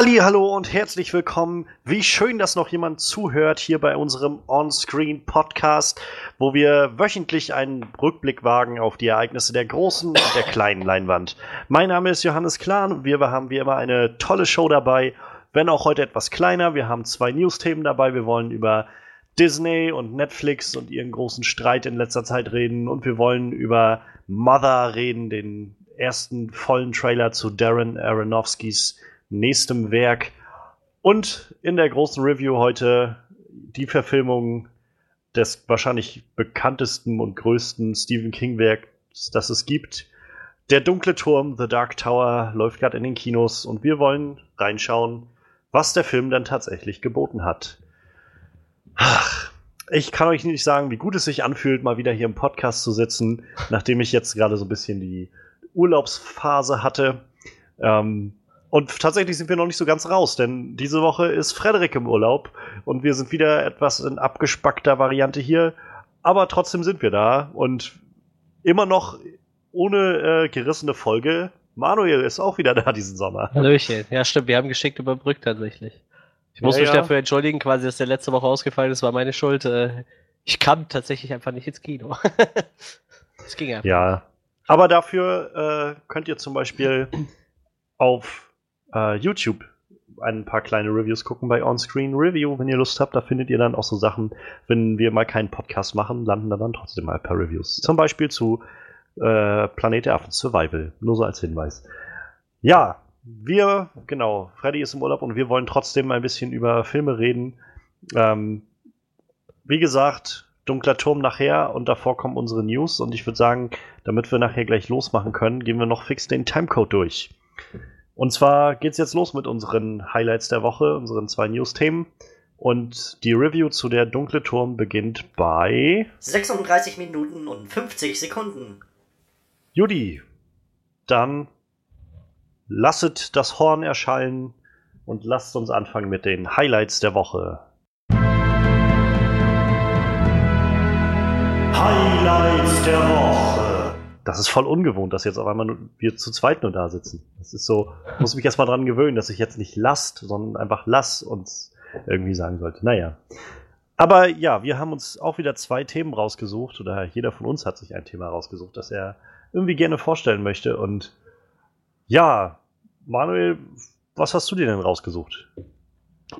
Halli, hallo und herzlich willkommen. Wie schön, dass noch jemand zuhört hier bei unserem On-Screen Podcast, wo wir wöchentlich einen Rückblick wagen auf die Ereignisse der großen und der kleinen Leinwand. Mein Name ist Johannes Klahn und wir haben wie immer eine tolle Show dabei, wenn auch heute etwas kleiner. Wir haben zwei News-Themen dabei. Wir wollen über Disney und Netflix und ihren großen Streit in letzter Zeit reden und wir wollen über Mother reden, den ersten vollen Trailer zu Darren Aronofskis nächstem Werk. Und in der großen Review heute die Verfilmung des wahrscheinlich bekanntesten und größten Stephen King-Werks, das es gibt. Der dunkle Turm, The Dark Tower, läuft gerade in den Kinos und wir wollen reinschauen, was der Film dann tatsächlich geboten hat. Ach, ich kann euch nicht sagen, wie gut es sich anfühlt, mal wieder hier im Podcast zu sitzen, nachdem ich jetzt gerade so ein bisschen die Urlaubsphase hatte. Ähm, und tatsächlich sind wir noch nicht so ganz raus, denn diese Woche ist Frederik im Urlaub und wir sind wieder etwas in abgespackter Variante hier. Aber trotzdem sind wir da und immer noch ohne äh, gerissene Folge. Manuel ist auch wieder da diesen Sommer. Hallöchen. Ja, stimmt. Wir haben geschickt überbrückt tatsächlich. Ich muss ja, mich ja. dafür entschuldigen, quasi, dass der letzte Woche ausgefallen ist, war meine Schuld. Äh, ich kam tatsächlich einfach nicht ins Kino. Es ging einfach. Ja. Aber dafür äh, könnt ihr zum Beispiel auf äh, YouTube ein paar kleine Reviews gucken bei Onscreen Review, wenn ihr Lust habt. Da findet ihr dann auch so Sachen, wenn wir mal keinen Podcast machen, landen da dann trotzdem mal ein paar Reviews. Zum Beispiel zu äh, Planet der Affen Survival. Nur so als Hinweis. Ja, wir, genau, Freddy ist im Urlaub und wir wollen trotzdem ein bisschen über Filme reden. Ähm, wie gesagt, Dunkler Turm nachher und davor kommen unsere News und ich würde sagen, damit wir nachher gleich losmachen können, gehen wir noch fix den Timecode durch. Und zwar geht's jetzt los mit unseren Highlights der Woche, unseren zwei News-Themen. Und die Review zu der Dunkle Turm beginnt bei 36 Minuten und 50 Sekunden. Judy, dann lasset das Horn erschallen und lasst uns anfangen mit den Highlights der Woche. Highlights der Woche das ist voll ungewohnt, dass jetzt auf einmal nur, wir zu zweit nur da sitzen. Das ist so, muss mich erstmal dran gewöhnen, dass ich jetzt nicht lasst, sondern einfach lass uns irgendwie sagen sollte. Naja. Aber ja, wir haben uns auch wieder zwei Themen rausgesucht, oder jeder von uns hat sich ein Thema rausgesucht, das er irgendwie gerne vorstellen möchte. Und ja, Manuel, was hast du dir denn rausgesucht?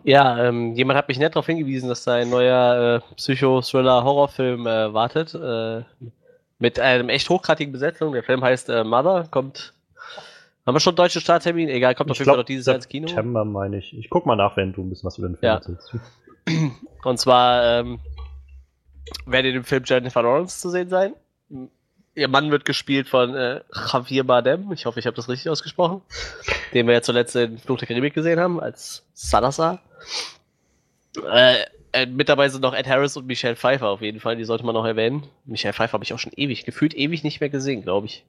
Ja, ähm, jemand hat mich nett darauf hingewiesen, dass da ein neuer äh, Psycho-Thriller-Horrorfilm äh, wartet. Äh, mit einem echt hochgradigen Besetzung. Der Film heißt äh, Mother, kommt. Haben wir schon deutschen Starttermin? Egal, kommt auf jeden Fall noch dieses Jahr ins Kino. September meine ich. Ich guck mal nach, wenn du ein bisschen was über den Film ja. erzählst. Und zwar ähm, werde in dem Film Jennifer Lawrence zu sehen sein. Ihr Mann wird gespielt von äh, Javier Bardem. Ich hoffe, ich habe das richtig ausgesprochen. Den wir ja zuletzt in Fluch der Karibik gesehen haben, als Salazar. Äh, äh, mit dabei sind noch Ed Harris und Michelle Pfeiffer auf jeden Fall, die sollte man noch erwähnen. Michelle Pfeiffer habe ich auch schon ewig, gefühlt ewig nicht mehr gesehen, glaube ich.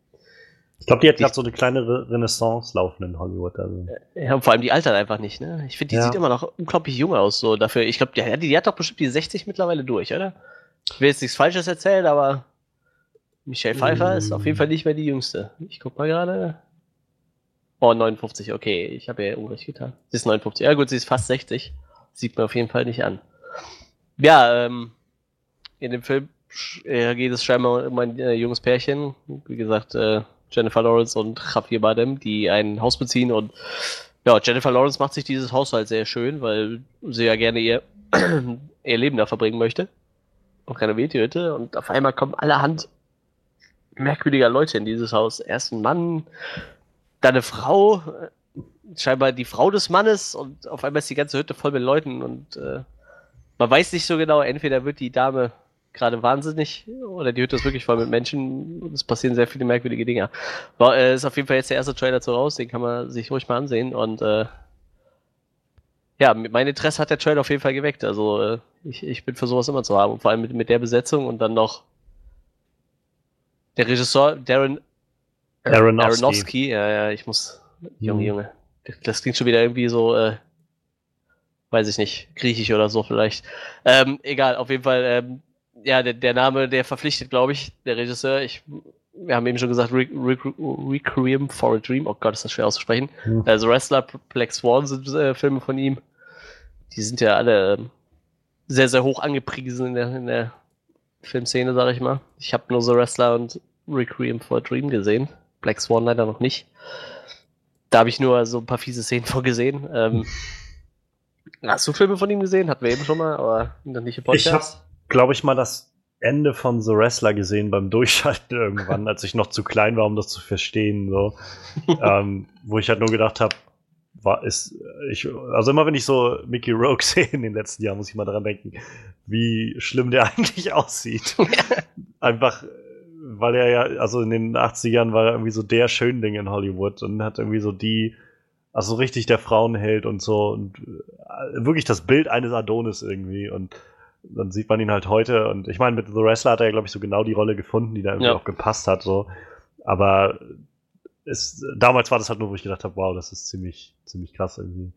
Ich glaube, die hat gerade so eine kleine Re Renaissance laufen in Hollywood. Also. Äh, ja, und vor allem die altert einfach nicht, ne? Ich finde, die ja. sieht immer noch unglaublich jung aus, so dafür. Ich glaube, die, die, hat doch bestimmt die 60 mittlerweile durch, oder? Ich will jetzt nichts Falsches erzählen, aber Michelle Pfeiffer mm. ist auf jeden Fall nicht mehr die jüngste. Ich guck mal gerade. Oh, 59, okay. Ich habe ja Unrecht getan. Sie ist 59. Ja gut, sie ist fast 60. Sieht man auf jeden Fall nicht an. Ja, ähm, in dem Film äh, geht es scheinbar um ein äh, junges Pärchen, wie gesagt, äh, Jennifer Lawrence und Javier Bardem, die ein Haus beziehen und ja, Jennifer Lawrence macht sich dieses Haus halt sehr schön, weil sie ja gerne ihr, ihr Leben da verbringen möchte und renoviert die Hütte und auf einmal kommen allerhand merkwürdiger Leute in dieses Haus. Erst ein Mann, dann eine Frau, scheinbar die Frau des Mannes und auf einmal ist die ganze Hütte voll mit Leuten und äh, man weiß nicht so genau, entweder wird die Dame gerade wahnsinnig oder die Hütte ist wirklich voll mit Menschen und es passieren sehr viele merkwürdige Dinge. War, äh, ist auf jeden Fall jetzt der erste Trailer zu raus, den kann man sich ruhig mal ansehen und äh, ja, mein Interesse hat der Trailer auf jeden Fall geweckt. Also äh, ich, ich bin für sowas immer zu haben und vor allem mit, mit der Besetzung und dann noch der Regisseur Darren Aronofsky. Aronofsky. Ja, ja, ich muss. Junge, mhm. Junge. Das klingt schon wieder irgendwie so äh, weiß ich nicht, griechisch oder so vielleicht. Ähm, egal, auf jeden Fall, ähm, ja, der, der Name, der verpflichtet, glaube ich, der Regisseur. Ich wir haben eben schon gesagt, Re Re Requiem for a Dream, oh Gott, ist das schwer auszusprechen. Hm. Also Wrestler, Black Swan sind äh, Filme von ihm. Die sind ja alle ähm, sehr, sehr hoch angepriesen in der, in der Filmszene, sag ich mal. Ich habe nur The Wrestler und Requiem for a Dream gesehen. Black Swan leider noch nicht. Da habe ich nur so ein paar fiese Szenen vorgesehen. Ähm, hast du Filme von ihm gesehen? Hatten wir eben schon mal, aber noch nicht im Podcast. Ich habe, glaube ich, mal das Ende von The Wrestler gesehen beim Durchschalten irgendwann, als ich noch zu klein war, um das zu verstehen. So. ähm, wo ich halt nur gedacht habe, war ist ich also immer wenn ich so Mickey Rogue sehe in den letzten Jahren, muss ich mal daran denken, wie schlimm der eigentlich aussieht. Einfach weil er ja also in den 80ern war er irgendwie so der Schönding in Hollywood und hat irgendwie so die also richtig der Frauenheld und so und äh, wirklich das Bild eines Adonis irgendwie und dann sieht man ihn halt heute und ich meine, mit The Wrestler hat er ja, glaube ich, so genau die Rolle gefunden, die da irgendwie ja. auch gepasst hat, so. Aber es, damals war das halt nur, wo ich gedacht habe, wow, das ist ziemlich, ziemlich krass irgendwie.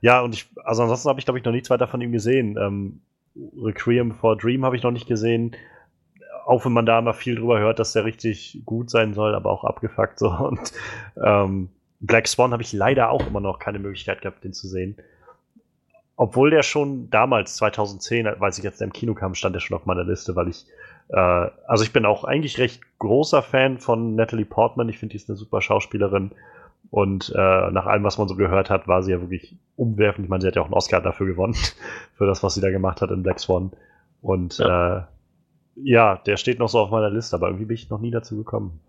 Ja, und ich, also ansonsten habe ich, glaube ich, noch nichts weiter von ihm gesehen. Ähm, Requiem for Dream habe ich noch nicht gesehen. Auch wenn man da immer viel drüber hört, dass der richtig gut sein soll, aber auch abgefuckt so. Und ähm, Black Swan habe ich leider auch immer noch keine Möglichkeit gehabt, den zu sehen obwohl der schon damals, 2010, als ich jetzt im Kino kam, stand der schon auf meiner Liste, weil ich, äh, also ich bin auch eigentlich recht großer Fan von Natalie Portman. Ich finde, die ist eine super Schauspielerin. Und äh, nach allem, was man so gehört hat, war sie ja wirklich umwerfend. Ich meine, sie hat ja auch einen Oscar dafür gewonnen, für das, was sie da gemacht hat in Black Swan. Und ja. Äh, ja, der steht noch so auf meiner Liste, aber irgendwie bin ich noch nie dazu gekommen.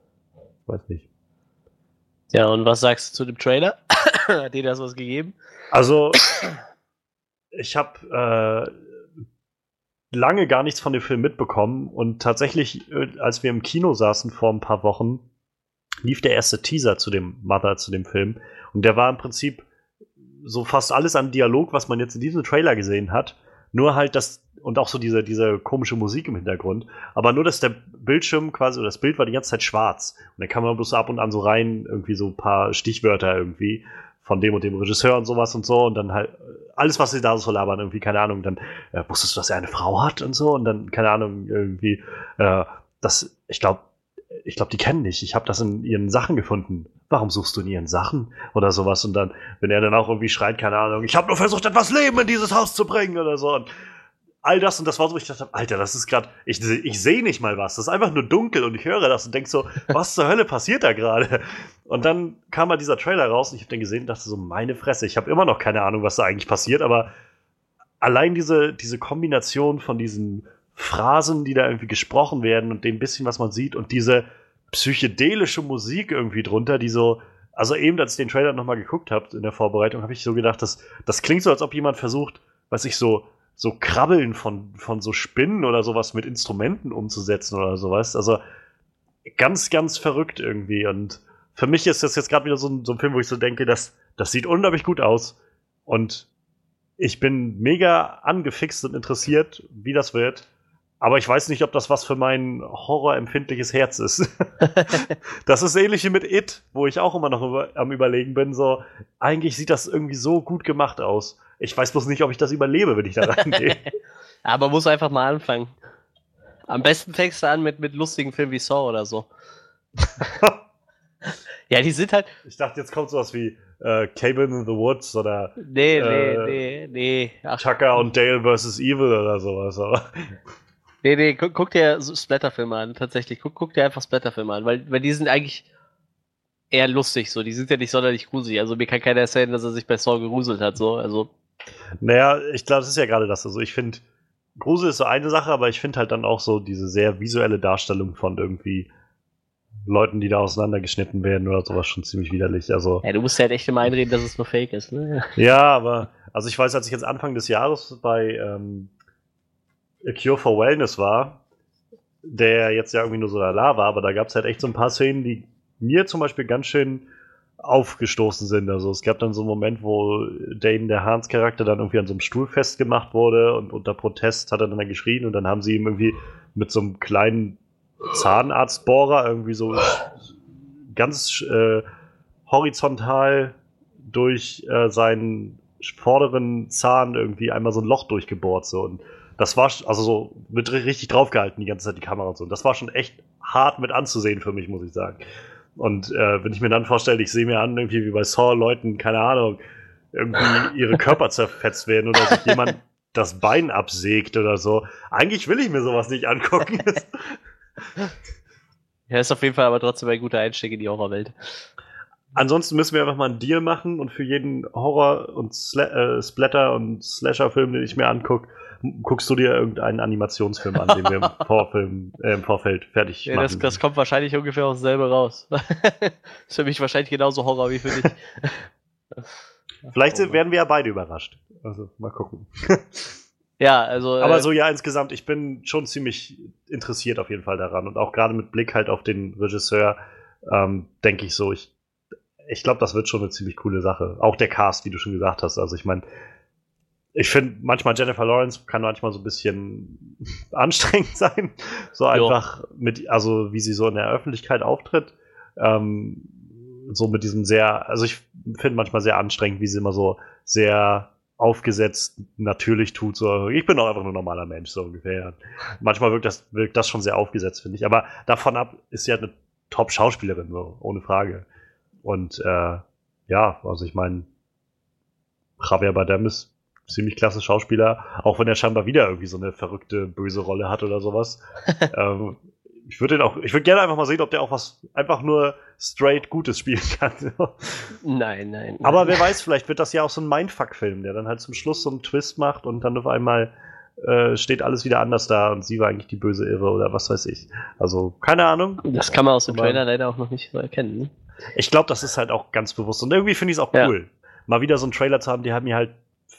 Ich weiß nicht. Ja, und was sagst du zu dem Trailer? hat dir das was gegeben? Also, ich habe äh, lange gar nichts von dem Film mitbekommen und tatsächlich, äh, als wir im Kino saßen vor ein paar Wochen, lief der erste Teaser zu dem Mother, zu dem Film. Und der war im Prinzip so fast alles an Dialog, was man jetzt in diesem Trailer gesehen hat. Nur halt das, und auch so diese, diese komische Musik im Hintergrund. Aber nur, dass der Bildschirm quasi, oder das Bild war die ganze Zeit schwarz. Und da kann man bloß ab und an so rein, irgendwie so ein paar Stichwörter irgendwie von dem und dem Regisseur und sowas und so und dann halt alles, was sie da so labern, irgendwie, keine Ahnung, dann äh, wusstest du, dass er eine Frau hat und so und dann, keine Ahnung, irgendwie, äh, das, ich glaube, ich glaube, die kennen dich. Ich habe das in ihren Sachen gefunden. Warum suchst du in ihren Sachen oder sowas? Und dann, wenn er dann auch irgendwie schreit, keine Ahnung, ich habe nur versucht, etwas Leben in dieses Haus zu bringen oder so. Und all das und das war so, ich dachte, Alter, das ist gerade, ich, ich sehe nicht mal was. Das ist einfach nur dunkel und ich höre das und denk so, was zur Hölle passiert da gerade? Und dann kam mal dieser Trailer raus und ich habe den gesehen und dachte so, meine Fresse, ich habe immer noch keine Ahnung, was da eigentlich passiert, aber allein diese, diese Kombination von diesen Phrasen, die da irgendwie gesprochen werden und dem bisschen, was man sieht und diese psychedelische Musik irgendwie drunter, die so, also eben, als ich den Trailer nochmal geguckt habe in der Vorbereitung, habe ich so gedacht, das, das klingt so, als ob jemand versucht, was ich so, so Krabbeln von, von so Spinnen oder sowas mit Instrumenten umzusetzen oder sowas. Also ganz, ganz verrückt irgendwie. Und für mich ist das jetzt gerade wieder so ein, so ein Film, wo ich so denke, dass das sieht unglaublich gut aus. Und ich bin mega angefixt und interessiert, wie das wird. Aber ich weiß nicht, ob das was für mein horrorempfindliches Herz ist. das ist ähnlich wie mit It, wo ich auch immer noch über, am Überlegen bin. So, eigentlich sieht das irgendwie so gut gemacht aus. Ich weiß bloß nicht, ob ich das überlebe, wenn ich da reingehe. Aber muss einfach mal anfangen. Am besten fängst du an mit, mit lustigen Filmen wie Saw oder so. ja, die sind halt. Ich dachte, jetzt kommt sowas wie äh, Cabin in the Woods oder. Nee, äh, nee, nee, nee. Ach. Tucker und Dale vs. Evil oder sowas, aber. Nee, nee, guck, guck dir Splatterfilme an, tatsächlich. Guck, guck dir einfach Splatterfilme an, weil, weil die sind eigentlich eher lustig, so. Die sind ja nicht sonderlich gruselig. Also mir kann keiner erzählen, dass er sich bei Saw geruselt hat, so. Also. Naja, ich glaube, das ist ja gerade das. Also ich finde, Grusel ist so eine Sache, aber ich finde halt dann auch so diese sehr visuelle Darstellung von irgendwie Leuten, die da auseinandergeschnitten werden oder sowas schon ziemlich widerlich. Also, ja, du musst ja halt echt immer einreden, dass es nur Fake ist, ne? Ja, aber, also ich weiß, als ich jetzt Anfang des Jahres bei ähm, A Cure for Wellness war, der jetzt ja irgendwie nur so da war, aber da gab es halt echt so ein paar Szenen, die mir zum Beispiel ganz schön aufgestoßen sind. Also es gab dann so einen Moment, wo Dane, der Hans Charakter, dann irgendwie an so einem Stuhl festgemacht wurde und unter Protest hat er dann da geschrien und dann haben sie ihm irgendwie mit so einem kleinen Zahnarztbohrer irgendwie so ganz äh, horizontal durch äh, seinen vorderen Zahn irgendwie einmal so ein Loch durchgebohrt so und das war also so mit richtig draufgehalten die ganze Zeit die Kamera und so. Und das war schon echt hart mit anzusehen für mich, muss ich sagen. Und äh, wenn ich mir dann vorstelle, ich sehe mir an, irgendwie wie bei Saw Leuten, keine Ahnung, irgendwie ihre Körper zerfetzt werden oder sich jemand das Bein absägt oder so. Eigentlich will ich mir sowas nicht angucken. ja, ist auf jeden Fall aber trotzdem ein guter Einstieg in die Horrorwelt. Ansonsten müssen wir einfach mal einen Deal machen und für jeden Horror- und Sla äh, Splatter- und Slasher-Film, den ich mir angucke, guckst du dir irgendeinen Animationsfilm an, den wir im, Vorfilm, äh, im Vorfeld fertig ja, machen. Das, das kommt wahrscheinlich ungefähr aus selber raus. ist für mich wahrscheinlich genauso Horror wie für dich. Vielleicht sind, werden wir ja beide überrascht. Also mal gucken. ja, also. Aber äh, so ja, insgesamt, ich bin schon ziemlich interessiert auf jeden Fall daran. Und auch gerade mit Blick halt auf den Regisseur, ähm, denke ich so, ich, ich glaube, das wird schon eine ziemlich coole Sache. Auch der Cast, wie du schon gesagt hast. Also ich meine, ich finde manchmal Jennifer Lawrence kann manchmal so ein bisschen anstrengend sein. So einfach jo. mit, also wie sie so in der Öffentlichkeit auftritt. Ähm, so mit diesem sehr, also ich finde manchmal sehr anstrengend, wie sie immer so sehr aufgesetzt natürlich tut. So, ich bin doch einfach nur ein normaler Mensch, so ungefähr. Manchmal wirkt das, wirkt das schon sehr aufgesetzt, finde ich. Aber davon ab ist sie halt eine Top-Schauspielerin, so, ohne Frage. Und äh, ja, also ich meine, Javier Bardem ist ziemlich klasse Schauspieler, auch wenn er scheinbar wieder irgendwie so eine verrückte, böse Rolle hat oder sowas. ähm, ich würde den auch, ich würde gerne einfach mal sehen, ob der auch was einfach nur straight Gutes spielen kann. nein, nein, nein. Aber wer weiß, vielleicht wird das ja auch so ein Mindfuck-Film, der dann halt zum Schluss so einen Twist macht und dann auf einmal äh, steht alles wieder anders da und sie war eigentlich die böse Irre oder was weiß ich. Also, keine Ahnung. Das kann man aus dem Trailer leider auch noch nicht so erkennen. Ne? Ich glaube, das ist halt auch ganz bewusst. Und irgendwie finde ich es auch cool, ja. mal wieder so einen Trailer zu haben, der mir halt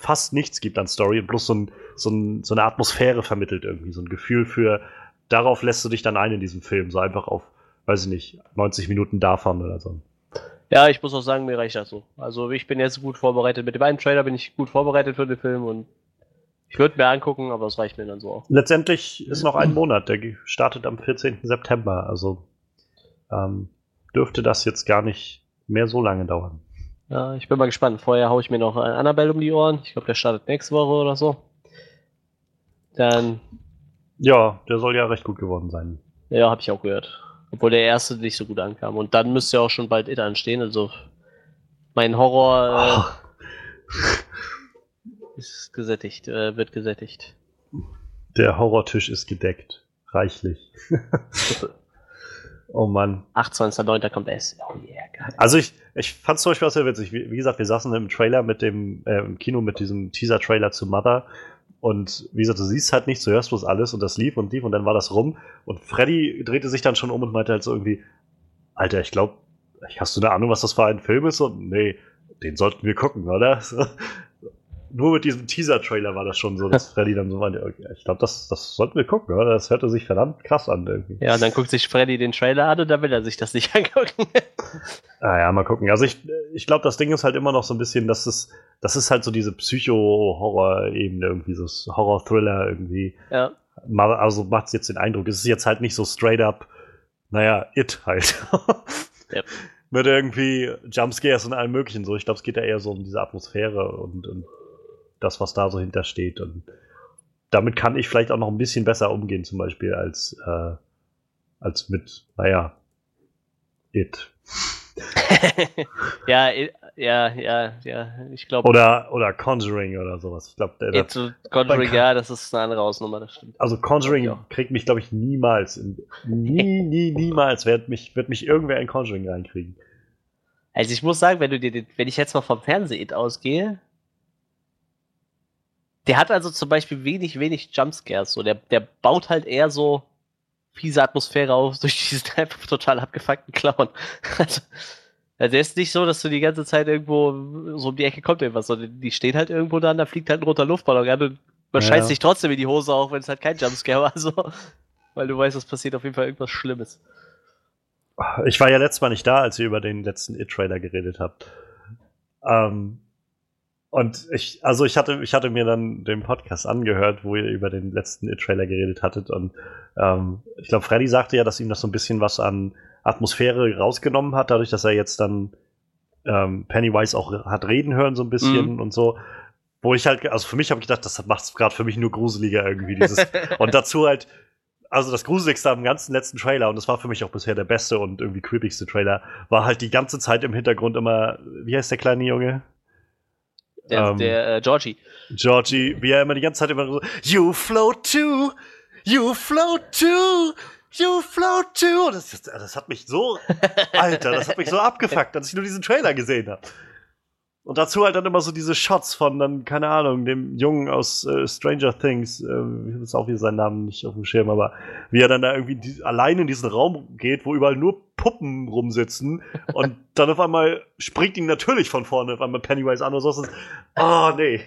fast nichts gibt an Story und bloß so, ein, so, ein, so eine Atmosphäre vermittelt irgendwie, so ein Gefühl für, darauf lässt du dich dann ein in diesem Film, so einfach auf, weiß ich nicht, 90 Minuten davon oder so. Ja, ich muss auch sagen, mir reicht das so. Also ich bin jetzt gut vorbereitet. Mit dem einen Trailer bin ich gut vorbereitet für den Film und ich würde mir angucken, aber es reicht mir dann so auch. Letztendlich ist noch ein Monat, der startet am 14. September, also ähm, dürfte das jetzt gar nicht mehr so lange dauern. Ja, ich bin mal gespannt. Vorher haue ich mir noch Annabelle um die Ohren. Ich glaube, der startet nächste Woche oder so. Dann ja, der soll ja recht gut geworden sein. Ja, habe ich auch gehört. Obwohl der erste nicht so gut ankam. Und dann müsste ja auch schon bald It anstehen. Also mein Horror äh, ist gesättigt, äh, wird gesättigt. Der Horrortisch ist gedeckt. Reichlich. oh Mann. 28.09. kommt es. Oh yeah, geil. Also ich, ich fand es zum Beispiel auch sehr witzig. Wie, wie, gesagt, wir saßen im Trailer mit dem, äh, im Kino mit diesem Teaser-Trailer zu Mother und wie gesagt, du siehst halt nichts, du hörst bloß alles und das lief und lief und dann war das rum. Und Freddy drehte sich dann schon um und meinte halt so irgendwie, Alter, ich glaube, hast du eine Ahnung, was das für ein Film ist? Und nee, den sollten wir gucken, oder? nur mit diesem Teaser-Trailer war das schon so, dass Freddy dann so meinte, okay, ich glaube, das, das sollten wir gucken, oder? Das hörte sich verdammt krass an irgendwie. Ja, und dann guckt sich Freddy den Trailer an und dann will er sich das nicht angucken. ah ja, mal gucken. Also ich, ich glaube, das Ding ist halt immer noch so ein bisschen, dass es, das ist halt so diese Psycho-Horror-Ebene irgendwie, so Horror-Thriller irgendwie. Ja. Also macht es jetzt den Eindruck, es ist jetzt halt nicht so straight up, naja, it halt. yep. Mit irgendwie Jumpscares und allem möglichen so. Ich glaube, es geht ja eher so um diese Atmosphäre und, und das, was da so hintersteht. Und damit kann ich vielleicht auch noch ein bisschen besser umgehen, zum Beispiel, als, äh, als mit, naja, It. ja, ja, ja, ja, ich glaube. Oder, oder Conjuring oder sowas. Ich glaube, der. It, Conjuring, ja, das ist eine andere Ausnummer, das stimmt. Also Conjuring ja. kriegt mich, glaube ich, niemals. Nie, nie, niemals wird mich, wird mich irgendwer in Conjuring reinkriegen. Also ich muss sagen, wenn du dir, wenn ich jetzt mal vom Fernseh-It ausgehe, der hat also zum Beispiel wenig, wenig Jumpscares. So, der, der baut halt eher so fiese Atmosphäre auf durch diesen einfach total abgefuckten Clown. Also, der ist nicht so, dass du die ganze Zeit irgendwo so um die Ecke kommt irgendwas, sondern die steht halt irgendwo da und da fliegt halt ein roter Luftballon an und man ja, scheißt sich trotzdem in die Hose, auch wenn es halt kein Jumpscare war. So. Weil du weißt, es passiert auf jeden Fall irgendwas Schlimmes. Ich war ja letztes Mal nicht da, als ihr über den letzten It-Trailer geredet habt. Ähm, und ich, also ich hatte, ich hatte mir dann den Podcast angehört, wo ihr über den letzten It-Trailer geredet hattet. Und ähm, ich glaube, Freddy sagte ja, dass ihm das so ein bisschen was an Atmosphäre rausgenommen hat, dadurch, dass er jetzt dann ähm, Pennywise auch hat reden hören, so ein bisschen mhm. und so. wo ich halt, also für mich habe ich gedacht, das macht es gerade für mich nur gruseliger irgendwie, dieses. und dazu halt, also das Gruseligste am ganzen letzten Trailer, und das war für mich auch bisher der beste und irgendwie creepigste Trailer, war halt die ganze Zeit im Hintergrund immer, wie heißt der kleine Junge? Der, ähm, der äh, Georgie. Georgie, wie er immer die ganze Zeit immer so, You float too! You float too! You float too! Das, das, das hat mich so, Alter, das hat mich so abgefuckt, als ich nur diesen Trailer gesehen habe. Und dazu halt dann immer so diese Shots von dann, keine Ahnung, dem Jungen aus äh, Stranger Things, äh, ich habe jetzt auch wieder seinen Namen nicht auf dem Schirm, aber wie er dann da irgendwie die, allein in diesen Raum geht, wo überall nur Puppen rumsitzen und dann auf einmal springt ihn natürlich von vorne auf einmal Pennywise an und so. Oh, nee.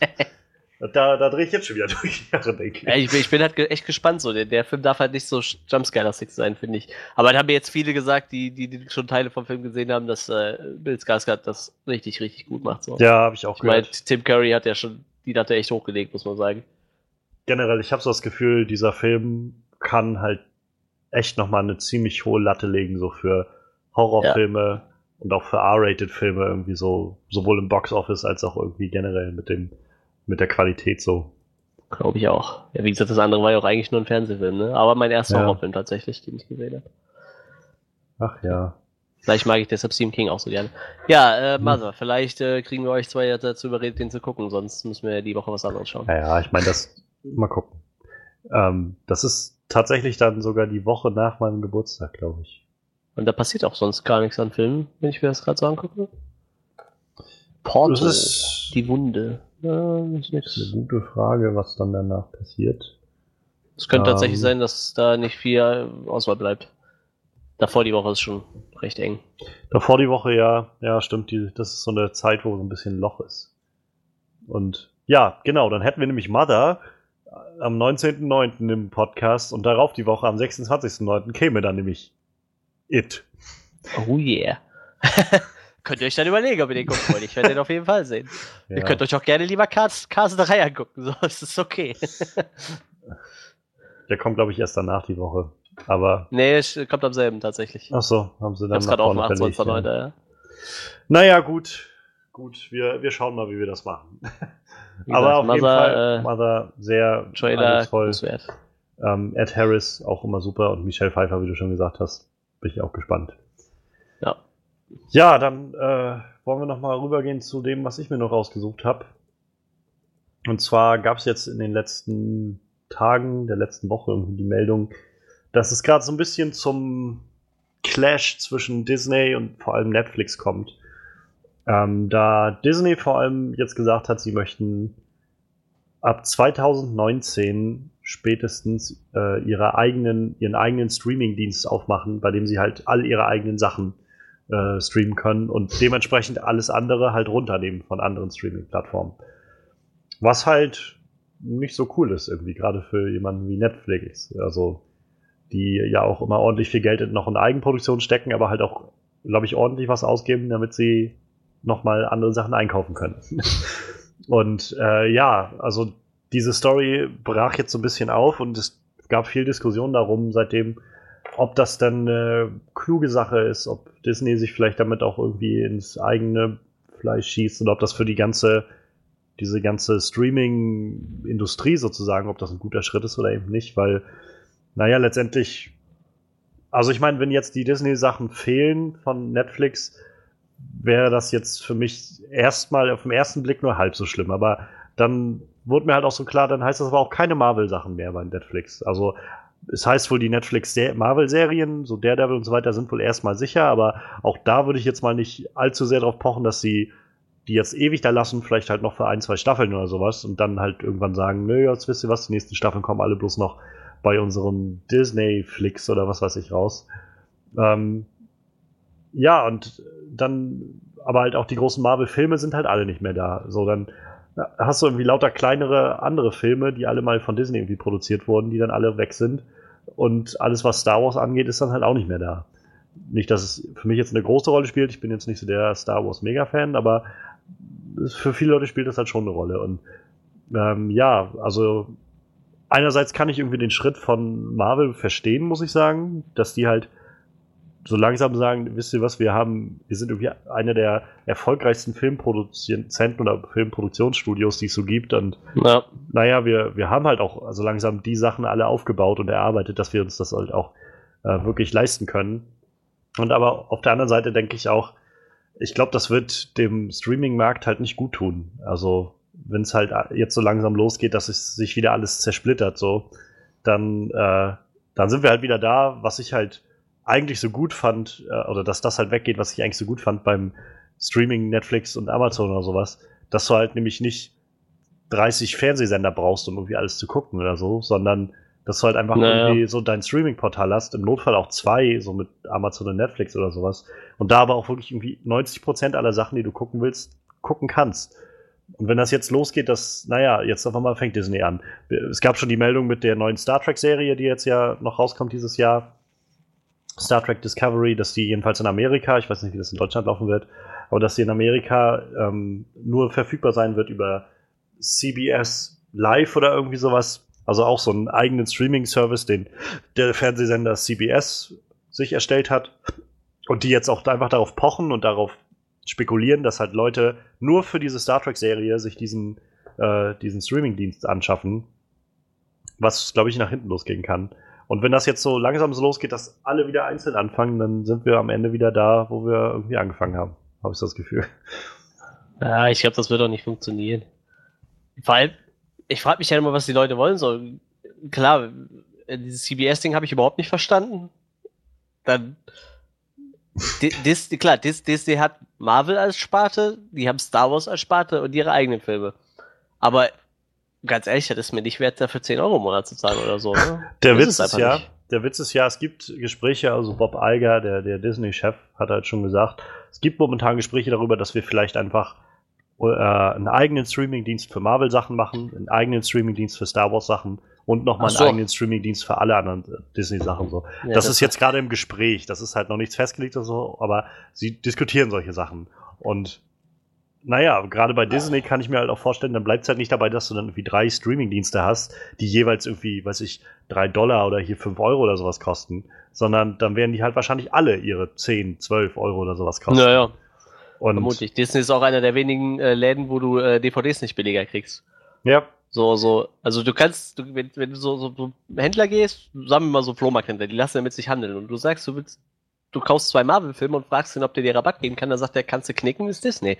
Da, da drehe ich jetzt schon wieder durch die Jahre, denke ich. Ja, ich, bin, ich bin halt echt gespannt. So. Der, der Film darf halt nicht so Jumpscare-lastig sein, finde ich. Aber da haben mir jetzt viele gesagt, die, die, die, schon Teile vom Film gesehen haben, dass äh, Bill Skarsgård das richtig, richtig gut macht. So. Ja, habe ich auch ich gehört. Mein, Tim Curry hat ja schon, die hat er echt hochgelegt, muss man sagen. Generell, ich habe so das Gefühl, dieser Film kann halt echt nochmal eine ziemlich hohe Latte legen, so für Horrorfilme ja. und auch für R-Rated-Filme irgendwie so, sowohl im Box-Office als auch irgendwie generell mit dem mit der Qualität so. Glaube ich auch. Ja, wie gesagt, das andere war ja auch eigentlich nur ein Fernsehfilm, ne? Aber mein erster ja. Horrorfilm tatsächlich, den ich gesehen habe. Ach ja. Vielleicht mag ich deshalb Stephen King auch so gerne. Ja, äh. Mother, hm. vielleicht äh, kriegen wir euch zwei jetzt dazu überredet, den zu gucken, sonst müssen wir die Woche was anderes schauen. Ja, ja ich meine, das. Mal gucken. Ähm, das ist tatsächlich dann sogar die Woche nach meinem Geburtstag, glaube ich. Und da passiert auch sonst gar nichts an Filmen, wenn ich mir das gerade so angucke. Porto, die Wunde. Das ist eine gute Frage, was dann danach passiert. Es könnte ähm, tatsächlich sein, dass da nicht viel Auswahl bleibt. Davor die Woche ist schon recht eng. Davor die Woche, ja, ja, stimmt. Die, das ist so eine Zeit, wo so ein bisschen Loch ist. Und ja, genau, dann hätten wir nämlich Mother am 19.09. im Podcast und darauf die Woche am 26.09. käme dann nämlich It. Oh yeah. Könnt ihr euch dann überlegen, ob ihr den gucken wollt. Ich werde den auf jeden Fall sehen. Ja. Ihr könnt euch auch gerne lieber Cars, Cars 3 angucken, so ist es okay. Der kommt, glaube ich, erst danach die Woche. Aber. Nee, es kommt am selben tatsächlich. Ach so, haben sie dann. Ich gerade auch 28 ja. ja. Naja, gut. Gut, wir, wir schauen mal, wie wir das machen. Aber auf Mother, jeden Fall, äh, Mother sehr Trailer voll. Ähm, Ed Harris auch immer super und Michelle Pfeiffer, wie du schon gesagt hast, bin ich auch gespannt. Ja. Dann äh, wollen wir nochmal rübergehen zu dem, was ich mir noch rausgesucht habe. Und zwar gab es jetzt in den letzten Tagen, der letzten Woche irgendwie die Meldung, dass es gerade so ein bisschen zum Clash zwischen Disney und vor allem Netflix kommt. Ähm, da Disney vor allem jetzt gesagt hat, sie möchten ab 2019 spätestens äh, ihre eigenen, ihren eigenen Streaming-Dienst aufmachen, bei dem sie halt all ihre eigenen Sachen äh, streamen können und dementsprechend alles andere halt runternehmen von anderen Streaming-Plattformen. Was halt nicht so cool ist irgendwie, gerade für jemanden wie Netflix. Also, die ja auch immer ordentlich viel Geld noch in Eigenproduktion stecken, aber halt auch, glaube ich, ordentlich was ausgeben, damit sie nochmal andere Sachen einkaufen können. und äh, ja, also diese Story brach jetzt so ein bisschen auf und es gab viel Diskussion darum, seitdem, ob das dann eine kluge Sache ist, ob Disney sich vielleicht damit auch irgendwie ins eigene Fleisch schießt oder ob das für die ganze, diese ganze Streaming-Industrie sozusagen, ob das ein guter Schritt ist oder eben nicht, weil, naja, letztendlich, also ich meine, wenn jetzt die Disney-Sachen fehlen von Netflix, wäre das jetzt für mich erstmal auf den ersten Blick nur halb so schlimm, aber dann wurde mir halt auch so klar, dann heißt das aber auch keine Marvel-Sachen mehr bei Netflix. Also es heißt wohl, die Netflix-Marvel-Serien, so Daredevil und so weiter, sind wohl erstmal sicher, aber auch da würde ich jetzt mal nicht allzu sehr darauf pochen, dass sie die jetzt ewig da lassen, vielleicht halt noch für ein, zwei Staffeln oder sowas und dann halt irgendwann sagen, nö, jetzt wisst ihr was, die nächsten Staffeln kommen alle bloß noch bei unserem Disney-Flix oder was weiß ich raus. Ähm, ja, und dann, aber halt auch die großen Marvel-Filme sind halt alle nicht mehr da. So, dann hast du irgendwie lauter kleinere andere Filme, die alle mal von Disney irgendwie produziert wurden, die dann alle weg sind. Und alles, was Star Wars angeht, ist dann halt auch nicht mehr da. Nicht, dass es für mich jetzt eine große Rolle spielt. Ich bin jetzt nicht so der Star Wars Mega-Fan, aber für viele Leute spielt das halt schon eine Rolle. Und ähm, ja, also einerseits kann ich irgendwie den Schritt von Marvel verstehen, muss ich sagen, dass die halt so langsam sagen, wisst ihr was, wir haben, wir sind irgendwie einer der erfolgreichsten Filmproduzenten oder Filmproduktionsstudios, die es so gibt. Und ja. naja, wir, wir haben halt auch also langsam die Sachen alle aufgebaut und erarbeitet, dass wir uns das halt auch äh, wirklich leisten können. Und aber auf der anderen Seite denke ich auch, ich glaube, das wird dem Streaming-Markt halt nicht gut tun. Also, wenn es halt jetzt so langsam losgeht, dass es sich wieder alles zersplittert, so, dann, äh, dann sind wir halt wieder da, was ich halt eigentlich so gut fand, äh, oder dass das halt weggeht, was ich eigentlich so gut fand beim Streaming, Netflix und Amazon oder sowas, dass du halt nämlich nicht 30 Fernsehsender brauchst, um irgendwie alles zu gucken oder so, sondern dass du halt einfach naja. irgendwie so dein Streaming-Portal hast, im Notfall auch zwei, so mit Amazon und Netflix oder sowas. Und da aber auch wirklich irgendwie 90% aller Sachen, die du gucken willst, gucken kannst. Und wenn das jetzt losgeht, dass, naja, jetzt auf einmal fängt Disney an. Es gab schon die Meldung mit der neuen Star Trek-Serie, die jetzt ja noch rauskommt dieses Jahr. Star Trek Discovery, dass die jedenfalls in Amerika, ich weiß nicht, wie das in Deutschland laufen wird, aber dass die in Amerika ähm, nur verfügbar sein wird über CBS Live oder irgendwie sowas. Also auch so einen eigenen Streaming-Service, den der Fernsehsender CBS sich erstellt hat. Und die jetzt auch einfach darauf pochen und darauf spekulieren, dass halt Leute nur für diese Star Trek-Serie sich diesen, äh, diesen Streaming-Dienst anschaffen. Was, glaube ich, nach hinten losgehen kann. Und wenn das jetzt so langsam so losgeht, dass alle wieder einzeln anfangen, dann sind wir am Ende wieder da, wo wir irgendwie angefangen haben. Habe ich das Gefühl. Ja, ich glaube, das wird auch nicht funktionieren. Weil, ich frage mich ja immer, was die Leute wollen sollen. Klar, dieses CBS-Ding habe ich überhaupt nicht verstanden. Dann. Disney, klar, Disney hat Marvel als Sparte, die haben Star Wars als Sparte und ihre eigenen Filme. Aber ganz ehrlich, das ist mir nicht wert, dafür 10 Euro im Monat zu zahlen oder so. Ne? Der Witz ist, ja, der Witz ist ja, es gibt Gespräche, also Bob Iger, der, der Disney-Chef, hat halt schon gesagt, es gibt momentan Gespräche darüber, dass wir vielleicht einfach äh, einen eigenen Streaming-Dienst für Marvel-Sachen machen, einen eigenen Streaming-Dienst für Star Wars-Sachen und nochmal so. einen eigenen Streaming-Dienst für alle anderen äh, Disney-Sachen. So. Ja, das, das, ist jetzt gerade im Gespräch, das ist halt noch nichts festgelegt oder so, aber sie diskutieren solche Sachen. Und naja, gerade bei Disney kann ich mir halt auch vorstellen, dann bleibt es halt nicht dabei, dass du dann irgendwie drei Streaming-Dienste hast, die jeweils irgendwie, weiß ich, drei Dollar oder hier fünf Euro oder sowas kosten, sondern dann werden die halt wahrscheinlich alle ihre zehn, zwölf Euro oder sowas kosten. Naja. Und Vermutlich. Disney ist auch einer der wenigen äh, Läden, wo du äh, DVDs nicht billiger kriegst. Ja. So, so, also du kannst, du, wenn, wenn, du so, so, so Händler gehst, sagen wir mal so Flohmarkthändler, die lassen damit sich handeln und du sagst, du willst du kaufst zwei Marvel-Filme und fragst ihn, ob der dir Rabatt geben kann, dann sagt er, kannst du knicken, ist Disney.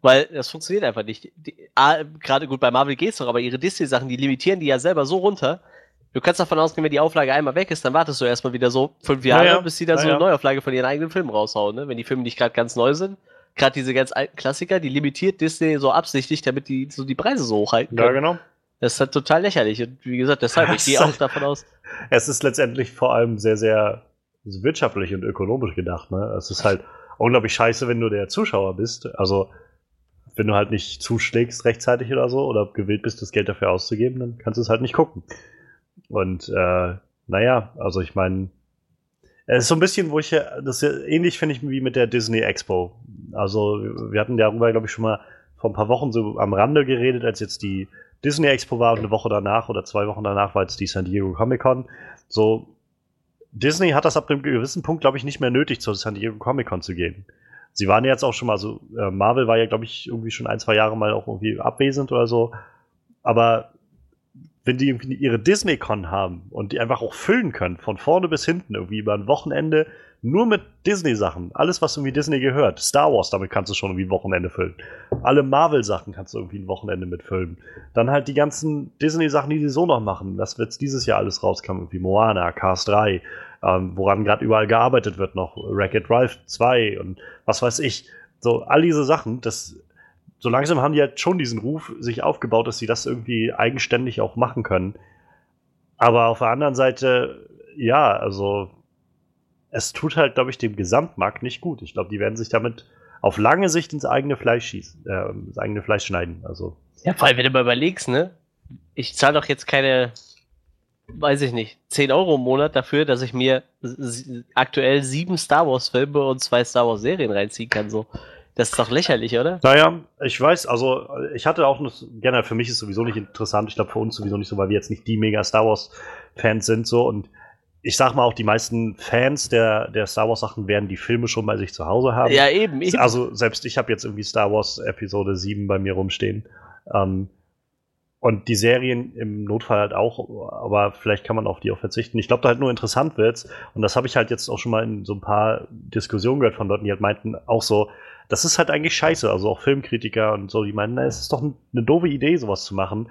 Weil das funktioniert einfach nicht. Gerade gut, bei Marvel geht's doch, aber ihre Disney-Sachen, die limitieren die ja selber so runter. Du kannst davon ausgehen, wenn die Auflage einmal weg ist, dann wartest du erstmal wieder so fünf Jahre, ja, bis sie dann ja, so eine Neuauflage von ihren eigenen Filmen raushauen, ne? Wenn die Filme nicht gerade ganz neu sind. Gerade diese ganz alten Klassiker, die limitiert Disney so absichtlich, damit die so die Preise so hochhalten können. Ja, genau. Das ist halt total lächerlich. Und wie gesagt, deshalb, ich gehe auch davon aus. Es ist letztendlich vor allem sehr, sehr wirtschaftlich und ökonomisch gedacht. Ne? Es ist halt unglaublich scheiße, wenn du der Zuschauer bist. Also, wenn du halt nicht zuschlägst rechtzeitig oder so oder gewillt bist, das Geld dafür auszugeben, dann kannst du es halt nicht gucken. Und äh, naja, also ich meine, es ist so ein bisschen, wo ich ja, das ja ähnlich finde ich wie mit der Disney Expo. Also wir hatten darüber, glaube ich, schon mal vor ein paar Wochen so am Rande geredet, als jetzt die Disney Expo war und eine Woche danach oder zwei Wochen danach war jetzt die San Diego Comic Con. So, Disney hat das ab einem gewissen Punkt, glaube ich, nicht mehr nötig, zur San Diego Comic Con zu gehen. Sie waren jetzt auch schon mal so, äh, Marvel war ja, glaube ich, irgendwie schon ein, zwei Jahre mal auch irgendwie abwesend oder so. Aber wenn die ihre Disney-Con haben und die einfach auch füllen können, von vorne bis hinten, irgendwie über ein Wochenende, nur mit Disney-Sachen. Alles, was irgendwie Disney gehört. Star Wars, damit kannst du schon irgendwie ein Wochenende füllen. Alle Marvel-Sachen kannst du irgendwie ein Wochenende mitfüllen. Dann halt die ganzen Disney-Sachen, die sie so noch machen. Was wird dieses Jahr alles rauskommen? Irgendwie Moana, Cars 3, ähm, woran gerade überall gearbeitet wird noch. Wreck-It Ralph 2 und was weiß ich. So, all diese Sachen, das so langsam haben die halt schon diesen Ruf sich aufgebaut, dass sie das irgendwie eigenständig auch machen können. Aber auf der anderen Seite, ja, also es tut halt, glaube ich, dem Gesamtmarkt nicht gut. Ich glaube, die werden sich damit auf lange Sicht ins eigene Fleisch schießen, äh, ins eigene Fleisch schneiden. Also. Ja, vor allem, wenn du mal überlegst, ne? Ich zahle doch jetzt keine, weiß ich nicht, 10 Euro im Monat dafür, dass ich mir aktuell sieben Star Wars-Filme und zwei Star Wars-Serien reinziehen kann, so. Das ist doch lächerlich, oder? Naja, ich weiß, also ich hatte auch noch, generell für mich ist sowieso nicht interessant, ich glaube für uns sowieso nicht so, weil wir jetzt nicht die mega Star Wars-Fans sind so und ich sag mal auch, die meisten Fans der, der Star Wars Sachen werden die Filme schon bei sich zu Hause haben. Ja, eben. eben. Also selbst ich habe jetzt irgendwie Star Wars Episode 7 bei mir rumstehen. Ähm, und die Serien im Notfall halt auch, aber vielleicht kann man auf die auch verzichten. Ich glaube, da halt nur interessant wird's. Und das habe ich halt jetzt auch schon mal in so ein paar Diskussionen gehört von Leuten, die halt meinten, auch so, das ist halt eigentlich scheiße. Also auch Filmkritiker und so, die meinen, na, es ist doch eine doofe Idee, sowas zu machen.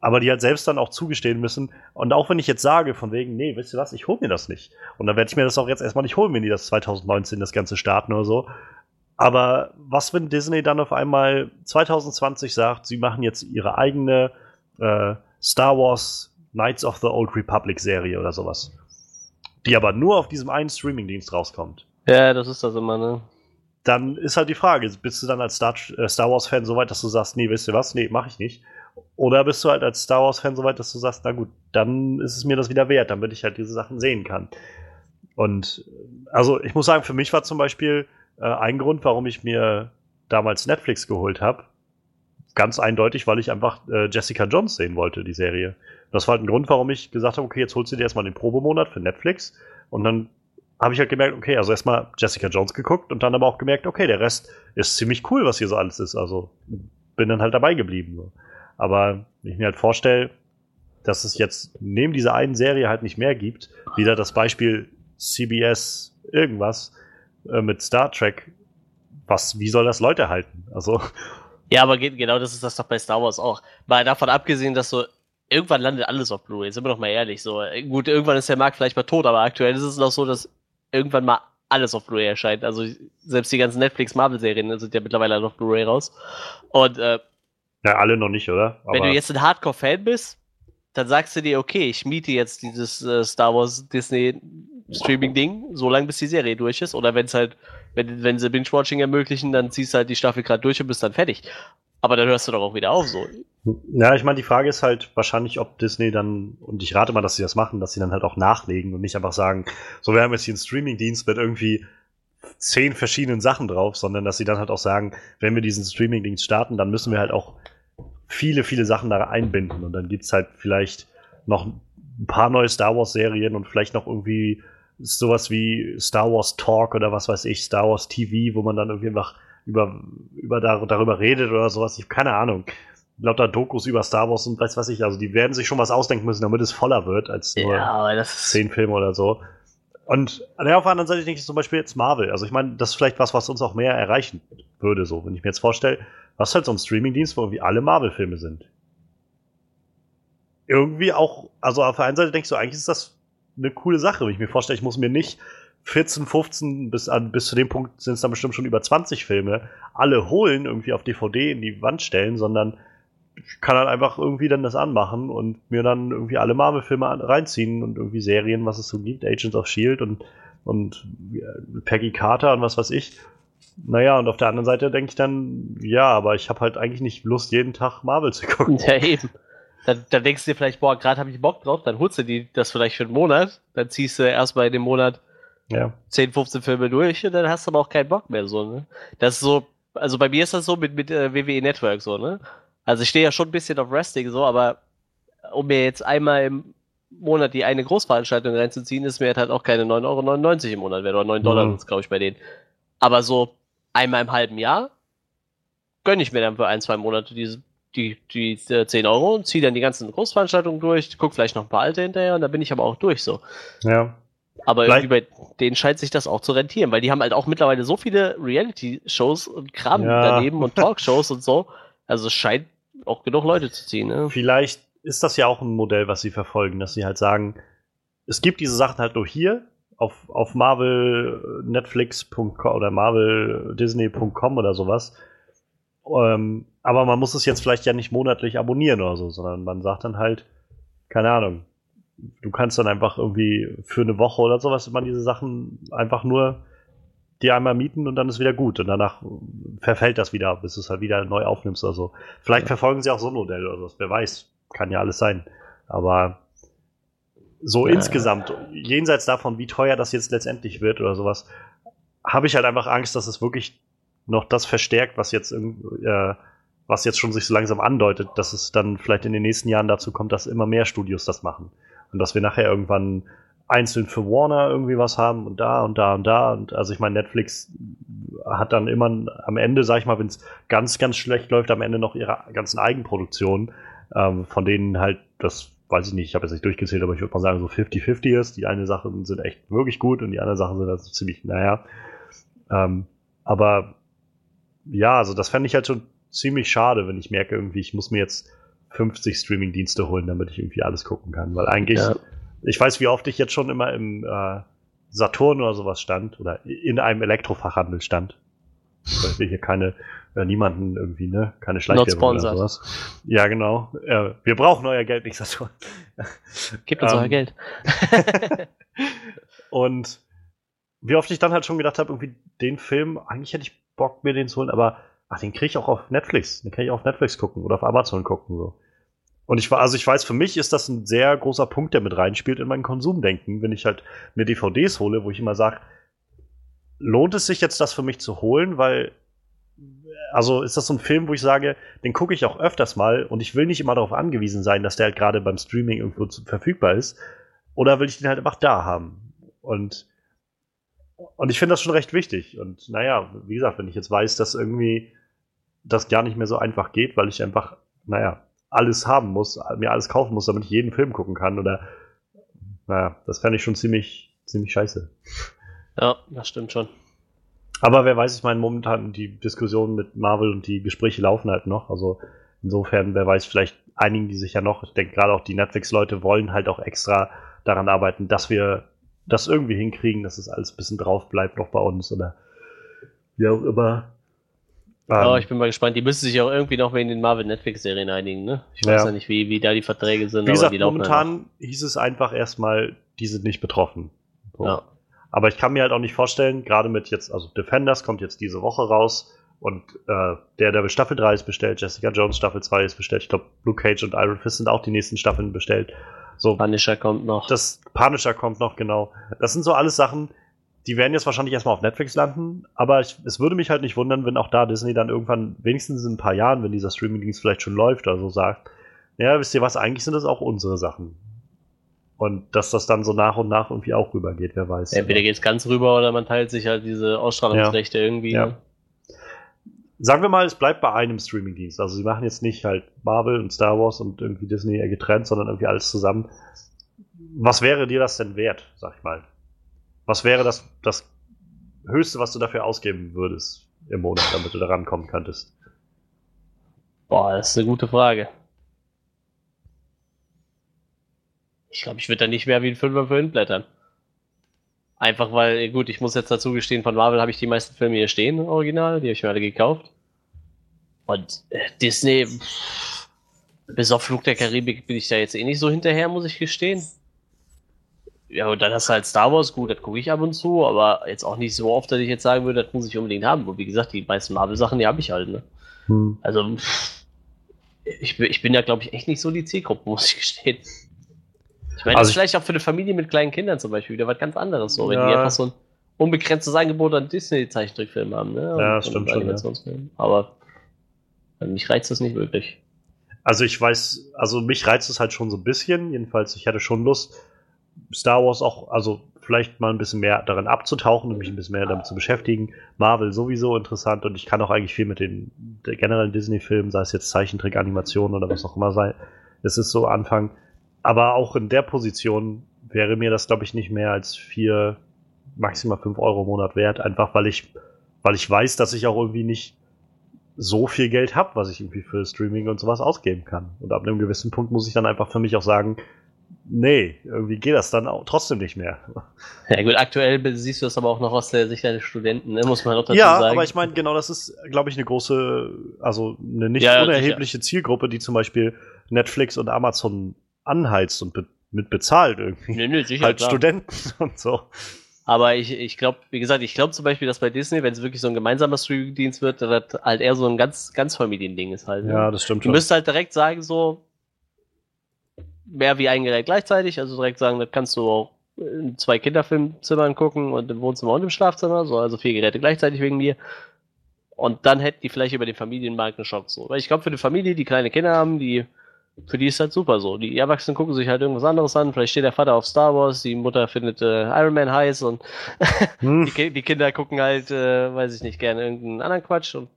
Aber die halt selbst dann auch zugestehen müssen. Und auch wenn ich jetzt sage, von wegen, nee, wisst ihr was, ich hole mir das nicht. Und dann werde ich mir das auch jetzt erstmal nicht holen, wenn die das 2019 das Ganze starten oder so. Aber was, wenn Disney dann auf einmal 2020 sagt, sie machen jetzt ihre eigene äh, Star Wars Knights of the Old Republic Serie oder sowas? Die aber nur auf diesem einen Streamingdienst rauskommt. Ja, das ist das immer, ne? Dann ist halt die Frage, bist du dann als Star, äh, Star Wars-Fan so weit, dass du sagst, nee, wisst ihr was, nee, mach ich nicht. Oder bist du halt als Star Wars-Fan so weit, dass du sagst, na gut, dann ist es mir das wieder wert, damit ich halt diese Sachen sehen kann. Und also ich muss sagen, für mich war zum Beispiel äh, ein Grund, warum ich mir damals Netflix geholt habe. Ganz eindeutig, weil ich einfach äh, Jessica Jones sehen wollte, die Serie. Das war halt ein Grund, warum ich gesagt habe, okay, jetzt holst du dir erstmal den Probemonat für Netflix. Und dann habe ich halt gemerkt, okay, also erstmal Jessica Jones geguckt und dann aber auch gemerkt, okay, der Rest ist ziemlich cool, was hier so alles ist. Also bin dann halt dabei geblieben. So. Aber ich mir halt vorstelle, dass es jetzt neben dieser einen Serie halt nicht mehr gibt, wieder das Beispiel CBS irgendwas, äh, mit Star Trek, was, wie soll das Leute halten? Also. Ja, aber genau das ist das doch bei Star Wars auch. Mal davon abgesehen, dass so irgendwann landet alles auf Blu-ray, sind wir doch mal ehrlich. So, gut, irgendwann ist der Markt vielleicht mal tot, aber aktuell ist es noch so, dass irgendwann mal alles auf Blu-ray erscheint. Also selbst die ganzen Netflix-Marvel-Serien sind ja mittlerweile auf Blu-ray raus. Und äh, ja, alle noch nicht, oder? Aber wenn du jetzt ein Hardcore-Fan bist, dann sagst du dir, okay, ich miete jetzt dieses äh, Star Wars Disney Streaming-Ding, so lange bis die Serie durch ist. Oder wenn es halt, wenn, wenn sie Binge-Watching ermöglichen, dann ziehst du halt die Staffel gerade durch und bist dann fertig. Aber dann hörst du doch auch wieder auf so. Ja, ich meine, die Frage ist halt wahrscheinlich, ob Disney dann, und ich rate mal, dass sie das machen, dass sie dann halt auch nachlegen und nicht einfach sagen, so, wir haben jetzt hier einen Streaming-Dienst mit irgendwie zehn verschiedenen Sachen drauf, sondern dass sie dann halt auch sagen, wenn wir diesen Streaming-Dienst starten, dann müssen wir halt auch viele, viele Sachen da einbinden und dann gibt es halt vielleicht noch ein paar neue Star Wars-Serien und vielleicht noch irgendwie sowas wie Star Wars Talk oder was weiß ich, Star Wars TV, wo man dann irgendwie einfach über, über darüber redet oder sowas. Ich habe keine Ahnung. Lauter Dokus über Star Wars und weiß was ich. Also die werden sich schon was ausdenken müssen, damit es voller wird als nur ja, zehn Filme oder so. Und ja, auf der anderen Seite denke ich zum Beispiel jetzt Marvel. Also ich meine, das ist vielleicht was, was uns auch mehr erreichen würde, so. Wenn ich mir jetzt vorstelle, was halt so ein Streamingdienst, wo irgendwie alle Marvel-Filme sind. Irgendwie auch, also auf der einen Seite denkst du, eigentlich ist das eine coole Sache, wenn ich mir vorstelle, ich muss mir nicht 14, 15, bis, an, bis zu dem Punkt sind es dann bestimmt schon über 20 Filme, alle holen, irgendwie auf DVD in die Wand stellen, sondern ich kann halt einfach irgendwie dann das anmachen und mir dann irgendwie alle Marvel-Filme reinziehen und irgendwie Serien, was es so gibt, Agents of Shield und, und Peggy Carter und was weiß ich. Naja, und auf der anderen Seite denke ich dann, ja, aber ich habe halt eigentlich nicht Lust, jeden Tag Marvel zu gucken. Ja, eben. Dann, dann denkst du dir vielleicht, boah, gerade habe ich Bock drauf, dann holst du die das vielleicht für einen Monat, dann ziehst du erstmal in dem Monat ja. 10, 15 Filme durch und dann hast du aber auch keinen Bock mehr so, ne? Das ist so, also bei mir ist das so mit, mit äh, WWE Network so, ne? Also ich stehe ja schon ein bisschen auf Wrestling so, aber um mir jetzt einmal im Monat die eine Großveranstaltung reinzuziehen, ist mir halt auch keine 9,99 Euro im Monat wert, oder 9 Dollar mhm. glaube ich, bei denen. Aber so einmal im halben Jahr gönne ich mir dann für ein, zwei Monate diese, die, die, die äh, 10 Euro und ziehe dann die ganzen Großveranstaltungen durch, gucke vielleicht noch ein paar alte hinterher und dann bin ich aber auch durch so. Ja. Aber Vielleicht. irgendwie bei denen scheint sich das auch zu rentieren, weil die haben halt auch mittlerweile so viele Reality-Shows und Kram ja. daneben und Talkshows und so. Also es scheint auch genug Leute zu ziehen. Ne? Vielleicht ist das ja auch ein Modell, was sie verfolgen, dass sie halt sagen, es gibt diese Sachen halt nur hier auf, auf Marvel Netflix.com oder Marvel Disney.com oder sowas. Ähm, aber man muss es jetzt vielleicht ja nicht monatlich abonnieren oder so, sondern man sagt dann halt, keine Ahnung, du kannst dann einfach irgendwie für eine Woche oder sowas man diese Sachen einfach nur die einmal mieten und dann ist wieder gut und danach verfällt das wieder, bis du es halt wieder neu aufnimmst oder so. Vielleicht ja. verfolgen sie auch so ein Modell oder so, wer weiß, kann ja alles sein. Aber so ja. insgesamt, jenseits davon, wie teuer das jetzt letztendlich wird oder sowas, habe ich halt einfach Angst, dass es wirklich noch das verstärkt, was jetzt äh, was jetzt schon sich so langsam andeutet, dass es dann vielleicht in den nächsten Jahren dazu kommt, dass immer mehr Studios das machen. Und dass wir nachher irgendwann einzeln für Warner irgendwie was haben und da und da und da. Und also ich meine, Netflix hat dann immer am Ende, sag ich mal, wenn es ganz, ganz schlecht läuft, am Ende noch ihre ganzen Eigenproduktionen, ähm, von denen halt das, weiß ich nicht, ich habe jetzt nicht durchgezählt, aber ich würde mal sagen, so 50-50 ist. Die eine Sachen sind echt wirklich gut und die andere Sachen sind also ziemlich, naja. Ähm, aber ja, also das fände ich halt schon ziemlich schade, wenn ich merke, irgendwie, ich muss mir jetzt 50 Streaming-Dienste holen, damit ich irgendwie alles gucken kann. Weil eigentlich, ja. ich weiß, wie oft ich jetzt schon immer im äh, Saturn oder sowas stand oder in einem Elektrofachhandel stand. Weil wir hier keine, äh, niemanden irgendwie, ne, keine Schleichwerbung oder sowas. Ja, genau. Äh, wir brauchen euer Geld, nicht Saturn. Gebt uns ähm, euer Geld. und wie oft ich dann halt schon gedacht habe, irgendwie den Film, eigentlich hätte ich Bock, mir den zu holen, aber ach, den kriege ich auch auf Netflix. Den kann ich auch auf Netflix gucken oder auf Amazon gucken. So. Und ich war, also ich weiß, für mich ist das ein sehr großer Punkt, der mit reinspielt in mein Konsumdenken, wenn ich halt mir DVDs hole, wo ich immer sage, lohnt es sich jetzt das für mich zu holen, weil also ist das so ein Film, wo ich sage, den gucke ich auch öfters mal und ich will nicht immer darauf angewiesen sein, dass der halt gerade beim Streaming irgendwo verfügbar ist. Oder will ich den halt einfach da haben? Und, und ich finde das schon recht wichtig. Und naja, wie gesagt, wenn ich jetzt weiß, dass irgendwie das gar nicht mehr so einfach geht, weil ich einfach, naja, alles haben muss, mir alles kaufen muss, damit ich jeden Film gucken kann. Oder naja, das fände ich schon ziemlich, ziemlich scheiße. Ja, das stimmt schon. Aber wer weiß, ich meine, momentan die Diskussionen mit Marvel und die Gespräche laufen halt noch. Also insofern, wer weiß, vielleicht einigen die sich ja noch. Ich denke gerade auch die Netflix-Leute wollen halt auch extra daran arbeiten, dass wir das irgendwie hinkriegen, dass es alles ein bisschen drauf bleibt noch bei uns oder wie auch immer. Ja, ähm, ich bin mal gespannt. Die müssen sich auch irgendwie noch in den Marvel-Netflix-Serien einigen, ne? Ich weiß ja. ja, nicht, wie, wie da die Verträge sind. Wie gesagt, momentan hieß es einfach erstmal, die sind nicht betroffen. So. Ja. Aber ich kann mir halt auch nicht vorstellen, gerade mit jetzt, also Defenders kommt jetzt diese Woche raus und äh, der, der Staffel 3 ist bestellt, Jessica Jones Staffel 2 ist bestellt, ich glaube, Luke Cage und Iron Fist sind auch die nächsten Staffeln bestellt. So, Punisher kommt noch. Das Punisher kommt noch, genau. Das sind so alles Sachen, die werden jetzt wahrscheinlich erstmal auf Netflix landen, aber ich, es würde mich halt nicht wundern, wenn auch da Disney dann irgendwann, wenigstens in ein paar Jahren, wenn dieser Streaming-Dienst vielleicht schon läuft, also sagt, ja, wisst ihr was, eigentlich sind das auch unsere Sachen. Und dass das dann so nach und nach irgendwie auch rübergeht, wer weiß. Entweder geht es ganz rüber oder man teilt sich halt diese Ausstrahlungsrechte ja. irgendwie. Ja. Ne? Sagen wir mal, es bleibt bei einem Streaming-Dienst. Also sie machen jetzt nicht halt Marvel und Star Wars und irgendwie Disney getrennt, sondern irgendwie alles zusammen. Was wäre dir das denn wert, sag ich mal? Was wäre das, das Höchste, was du dafür ausgeben würdest im Monat, damit du da rankommen könntest? Boah, das ist eine gute Frage. Ich glaube, ich würde da nicht mehr wie ein Fünfer für hinblättern. Einfach weil, gut, ich muss jetzt dazu gestehen, von Marvel habe ich die meisten Filme hier stehen, original, die habe ich mir alle gekauft. Und äh, Disney, pff, bis auf Flug der Karibik bin ich da jetzt eh nicht so hinterher, muss ich gestehen. Ja, und dann hast du halt Star Wars, gut, das gucke ich ab und zu, aber jetzt auch nicht so oft, dass ich jetzt sagen würde, das muss ich unbedingt haben. Und wie gesagt, die meisten Marvel-Sachen, die habe ich halt, ne? Hm. Also, ich, ich bin ja, glaube ich, echt nicht so die Zielgruppe, muss ich gestehen. Ich meine, also das ist vielleicht auch für eine Familie mit kleinen Kindern zum Beispiel wieder was ganz anderes, so, wenn ja. die einfach so ein unbegrenztes Angebot an Disney-Zeichentrickfilmen haben, ne? Und, ja, stimmt schon. Ja. Aber mich reizt das nicht wirklich. Also ich weiß, also mich reizt es halt schon so ein bisschen, jedenfalls, ich hätte schon Lust, Star Wars auch, also vielleicht mal ein bisschen mehr daran abzutauchen und mich ein bisschen mehr damit zu beschäftigen. Marvel sowieso interessant und ich kann auch eigentlich viel mit den generellen Disney-Filmen, sei es jetzt Zeichentrick, Animation oder was auch immer sei. Es ist so Anfang. Aber auch in der Position wäre mir das, glaube ich, nicht mehr als vier, maximal fünf Euro im Monat wert, einfach weil ich, weil ich weiß, dass ich auch irgendwie nicht so viel Geld habe, was ich irgendwie für Streaming und sowas ausgeben kann. Und ab einem gewissen Punkt muss ich dann einfach für mich auch sagen, nee, irgendwie geht das dann auch trotzdem nicht mehr. Ja gut, aktuell siehst du das aber auch noch aus der Sicht deines Studenten, ne? muss man auch dazu ja, sagen. Ja, aber ich meine, genau das ist, glaube ich, eine große, also eine nicht ja, unerhebliche sicher. Zielgruppe, die zum Beispiel Netflix und Amazon anheizt und be mit bezahlt irgendwie. Nee, nee, sicher, halt klar. Studenten und so. Aber ich, ich glaube, wie gesagt, ich glaube zum Beispiel, dass bei Disney, wenn es wirklich so ein gemeinsamer Streaming-Dienst wird, das halt eher so ein ganz, ganz Familiending ist halt. Ne? Ja, das stimmt schon. Du müsst halt direkt sagen, so, mehr wie ein Gerät gleichzeitig, also direkt sagen, das kannst du auch in zwei Kinderfilmzimmern gucken und im Wohnzimmer und im Schlafzimmer, so, also vier Geräte gleichzeitig wegen dir. Und dann hätten die vielleicht über den Familienmarkt einen Schock so. Weil ich glaube, für eine Familie, die kleine Kinder haben, die für die ist halt super so. Die Erwachsenen gucken sich halt irgendwas anderes an. Vielleicht steht der Vater auf Star Wars, die Mutter findet äh, Iron Man heiß und hm. die, die, Kinder gucken halt, äh, weiß ich nicht, gerne irgendeinen anderen Quatsch und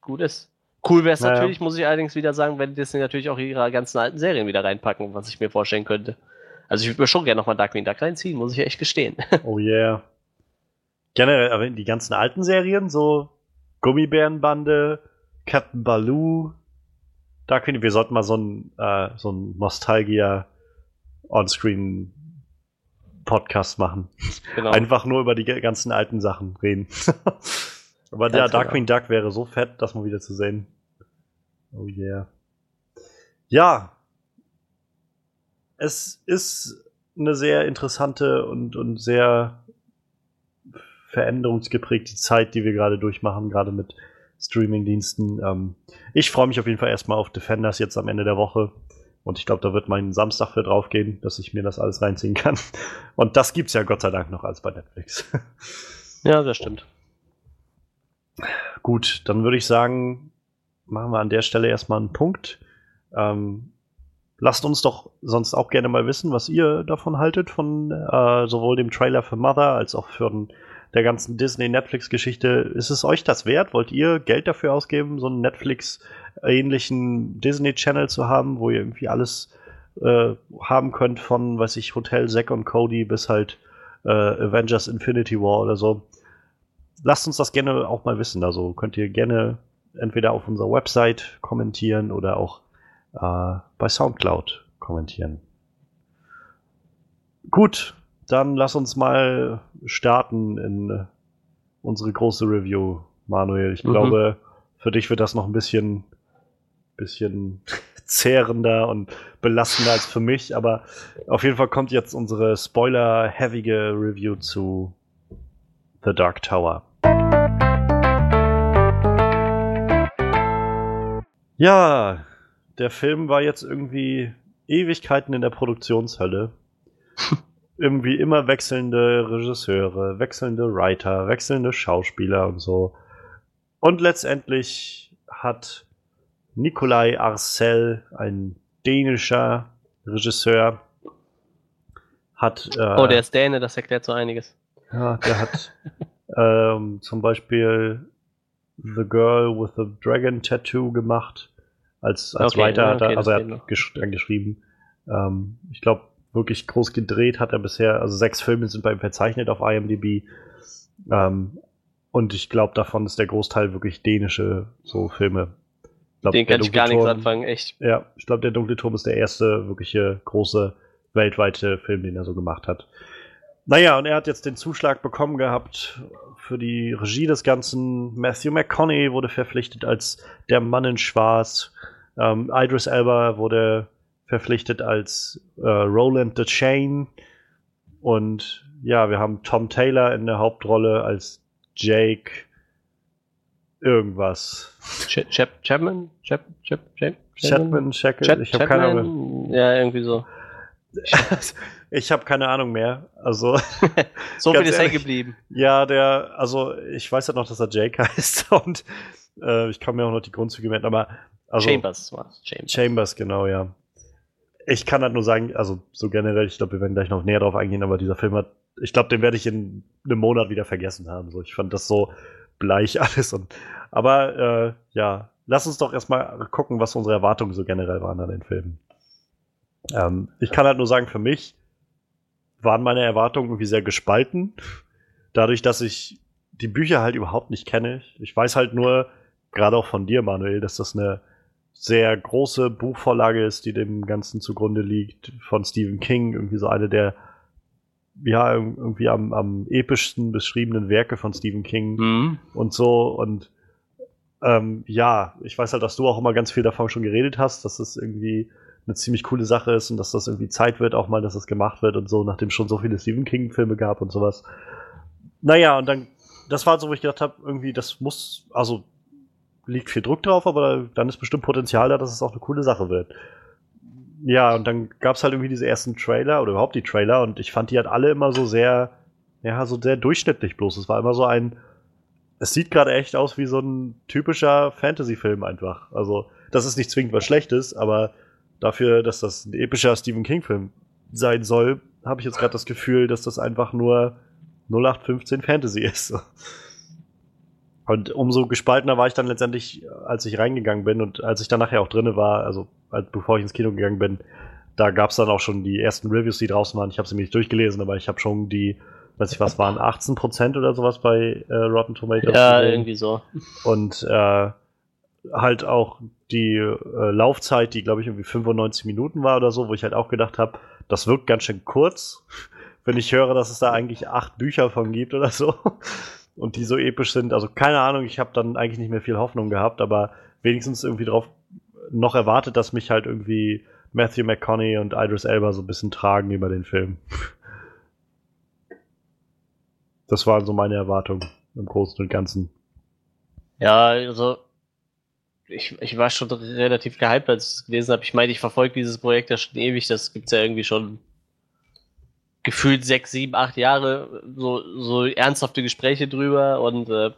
gut ist. Cool wäre es naja. natürlich, muss ich allerdings wieder sagen, wenn Disney natürlich auch ihre ganzen alten Serien wieder reinpacken, was ich mir vorstellen könnte. Also ich würde mir schon gerne nochmal Darkwing Duck reinziehen, muss ich echt gestehen. Oh yeah. Generell, aber die ganzen alten Serien, so Gummibärenbande, Captain Baloo, Darkwing, wir sollten mal so ein, äh, so ein Nostalgia Onscreen Podcast machen. Genau. Einfach nur über die ganzen alten Sachen reden. aber der genau. Darkwing Duck wäre so fett, das mal wieder zu sehen. Oh yeah. Ja. Es ist eine sehr interessante und, und sehr veränderungsgeprägte Zeit, die wir gerade durchmachen, gerade mit Streaming-Diensten. Ähm, ich freue mich auf jeden Fall erstmal auf Defenders jetzt am Ende der Woche. Und ich glaube, da wird mein Samstag für draufgehen, dass ich mir das alles reinziehen kann. Und das gibt's ja Gott sei Dank noch als bei Netflix. Ja, das stimmt. Gut, dann würde ich sagen, machen wir an der Stelle erstmal einen Punkt. Ähm, lasst uns doch sonst auch gerne mal wissen, was ihr davon haltet, von äh, sowohl dem Trailer für Mother als auch für der ganzen Disney-Netflix-Geschichte. Ist es euch das wert? Wollt ihr Geld dafür ausgeben, so einen Netflix-ähnlichen Disney-Channel zu haben, wo ihr irgendwie alles äh, haben könnt, von, weiß ich, Hotel Zack und Cody bis halt äh, Avengers Infinity War oder so? Lasst uns das gerne auch mal wissen. Also könnt ihr gerne entweder auf unserer Website kommentieren oder auch äh, bei Soundcloud kommentieren. Gut, dann lass uns mal starten in unsere große Review, Manuel. Ich mhm. glaube, für dich wird das noch ein bisschen, bisschen zehrender und belastender als für mich, aber auf jeden Fall kommt jetzt unsere spoiler-heavige Review zu The Dark Tower. Ja, der Film war jetzt irgendwie Ewigkeiten in der Produktionshölle. irgendwie immer wechselnde Regisseure, wechselnde Writer, wechselnde Schauspieler und so. Und letztendlich hat Nikolai Arcel, ein dänischer Regisseur, hat. Äh, oh, der ist Däne, das erklärt so einiges. Ja, der hat ähm, zum Beispiel The Girl with the Dragon Tattoo gemacht. Als, als okay, Writer hat er, okay, also er hat gesch geschrieben. Ähm, ich glaube, wirklich groß gedreht hat er bisher. Also sechs Filme sind bei ihm verzeichnet auf IMDb. Ähm, und ich glaube, davon ist der Großteil wirklich dänische so Filme. Ich glaub, Den kann ich gar nichts anfangen, echt. Ja, ich glaube, der Dunkle Turm ist der erste wirkliche große weltweite Film, den er so gemacht hat. Naja, und er hat jetzt den Zuschlag bekommen gehabt für die Regie des Ganzen. Matthew McConaughey wurde verpflichtet als der Mann in Schwarz. Ähm, Idris Elba wurde verpflichtet als äh, Roland the Chain. Und ja, wir haben Tom Taylor in der Hauptrolle als Jake irgendwas. Ch Chap Chapman? Chap Chap Chap Chapman? Chapman? Ich habe keine Ahnung. Ja, irgendwie so. ich habe keine Ahnung mehr. Also so viel ist hängen geblieben. Ja, der, also ich weiß ja noch, dass er Jake heißt und äh, ich kann mir auch noch die Grundzüge merken, aber also, Chambers war Chambers. Chambers, genau, ja ich kann halt nur sagen, also so generell, ich glaube, wir werden gleich noch näher drauf eingehen, aber dieser Film hat, ich glaube, den werde ich in einem Monat wieder vergessen haben. So, ich fand das so bleich alles und aber äh, ja, lass uns doch erstmal gucken, was unsere Erwartungen so generell waren an den Filmen. Ähm, ich kann halt nur sagen, für mich waren meine Erwartungen irgendwie sehr gespalten. Dadurch, dass ich die Bücher halt überhaupt nicht kenne. Ich weiß halt nur, gerade auch von dir, Manuel, dass das eine sehr große Buchvorlage ist, die dem Ganzen zugrunde liegt, von Stephen King, irgendwie so eine der ja, irgendwie am, am epischsten beschriebenen Werke von Stephen King mhm. und so. Und ähm, ja, ich weiß halt, dass du auch immer ganz viel davon schon geredet hast, dass es irgendwie eine ziemlich coole Sache ist und dass das irgendwie Zeit wird, auch mal, dass das gemacht wird und so, nachdem schon so viele Stephen King-Filme gab und sowas. Naja, und dann, das war so, wo ich gedacht habe, irgendwie, das muss, also liegt viel Druck drauf, aber dann ist bestimmt Potenzial da, dass es auch eine coole Sache wird. Ja, und dann gab es halt irgendwie diese ersten Trailer oder überhaupt die Trailer und ich fand die halt alle immer so sehr, ja, so sehr durchschnittlich bloß. Es war immer so ein, es sieht gerade echt aus wie so ein typischer Fantasy-Film einfach. Also, das ist nicht zwingend was Schlechtes, aber dafür, dass das ein epischer Stephen King-Film sein soll, habe ich jetzt gerade das Gefühl, dass das einfach nur 0815 Fantasy ist. Und umso gespaltener war ich dann letztendlich, als ich reingegangen bin und als ich dann nachher auch drinne war, also als, bevor ich ins Kino gegangen bin, da gab es dann auch schon die ersten Reviews, die draußen waren. Ich habe sie mir nicht durchgelesen, aber ich habe schon die, weiß ich was, waren 18% oder sowas bei äh, Rotten Tomatoes. Ja, irgendwie so. Und äh, halt auch die äh, Laufzeit, die glaube ich irgendwie 95 Minuten war oder so, wo ich halt auch gedacht habe, das wirkt ganz schön kurz, wenn ich höre, dass es da eigentlich acht Bücher von gibt oder so und die so episch sind. Also keine Ahnung, ich habe dann eigentlich nicht mehr viel Hoffnung gehabt, aber wenigstens irgendwie drauf noch erwartet, dass mich halt irgendwie Matthew McConaughey und Idris Elba so ein bisschen tragen über den Film. Das waren so meine Erwartungen im Großen und Ganzen. Ja, also ich, ich war schon relativ gehypt, als ich es gelesen habe. Ich meine, ich verfolge dieses Projekt ja schon ewig. Das gibt es ja irgendwie schon gefühlt sechs, sieben, acht Jahre so, so ernsthafte Gespräche drüber und äh,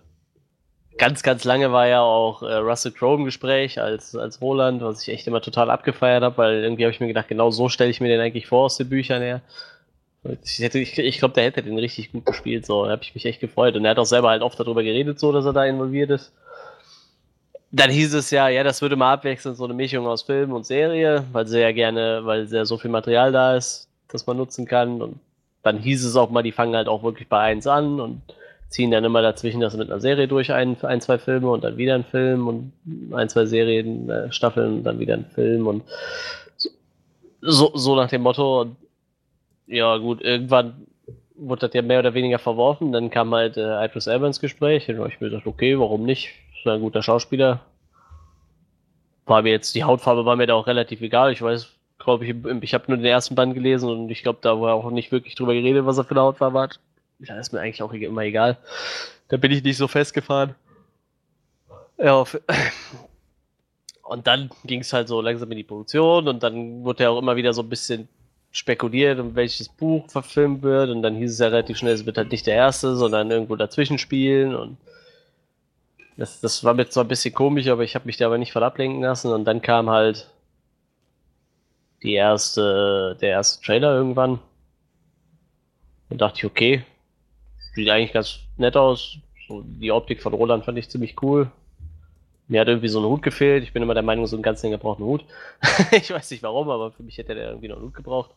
ganz, ganz lange war ja auch äh, Russell Crowe im Gespräch als, als Roland, was ich echt immer total abgefeiert habe, weil irgendwie habe ich mir gedacht, genau so stelle ich mir den eigentlich vor aus den Büchern her. Ich, ich, ich glaube, der hätte den richtig gut gespielt, so, da habe ich mich echt gefreut. Und er hat auch selber halt oft darüber geredet, so, dass er da involviert ist. Dann hieß es ja, ja, das würde mal abwechseln, so eine Mischung aus Film und Serie, weil sehr gerne, weil sehr so viel Material da ist, das man nutzen kann. Und dann hieß es auch mal, die fangen halt auch wirklich bei eins an und ziehen dann immer dazwischen das mit einer Serie durch, ein, ein zwei Filme und dann wieder ein Film und ein, zwei Serien, äh, Staffeln und dann wieder ein Film und so, so nach dem Motto. Und ja, gut, irgendwann wurde das ja mehr oder weniger verworfen. Dann kam halt äh, Idris Elba ins Gespräch. Und ich mir gedacht, okay, warum nicht? Ein guter Schauspieler. War mir jetzt, die Hautfarbe war mir da auch relativ egal. Ich weiß, glaube ich, ich habe nur den ersten Band gelesen und ich glaube, da war auch nicht wirklich drüber geredet, was er für eine Hautfarbe hat. Ja, ist mir eigentlich auch immer egal. Da bin ich nicht so festgefahren. Ja, und dann ging es halt so langsam in die Produktion und dann wurde ja auch immer wieder so ein bisschen spekuliert, um welches Buch verfilmt wird und dann hieß es ja relativ schnell, es wird halt nicht der erste, sondern irgendwo dazwischen spielen und das, das war mir zwar ein bisschen komisch, aber ich habe mich da aber nicht von ablenken lassen und dann kam halt die erste, der erste Trailer irgendwann und dachte ich, okay, sieht eigentlich ganz nett aus. So, die Optik von Roland fand ich ziemlich cool. Mir hat irgendwie so ein Hut gefehlt. Ich bin immer der Meinung, so ein ganz länger braucht einen Hut. ich weiß nicht warum, aber für mich hätte der irgendwie noch einen Hut gebraucht.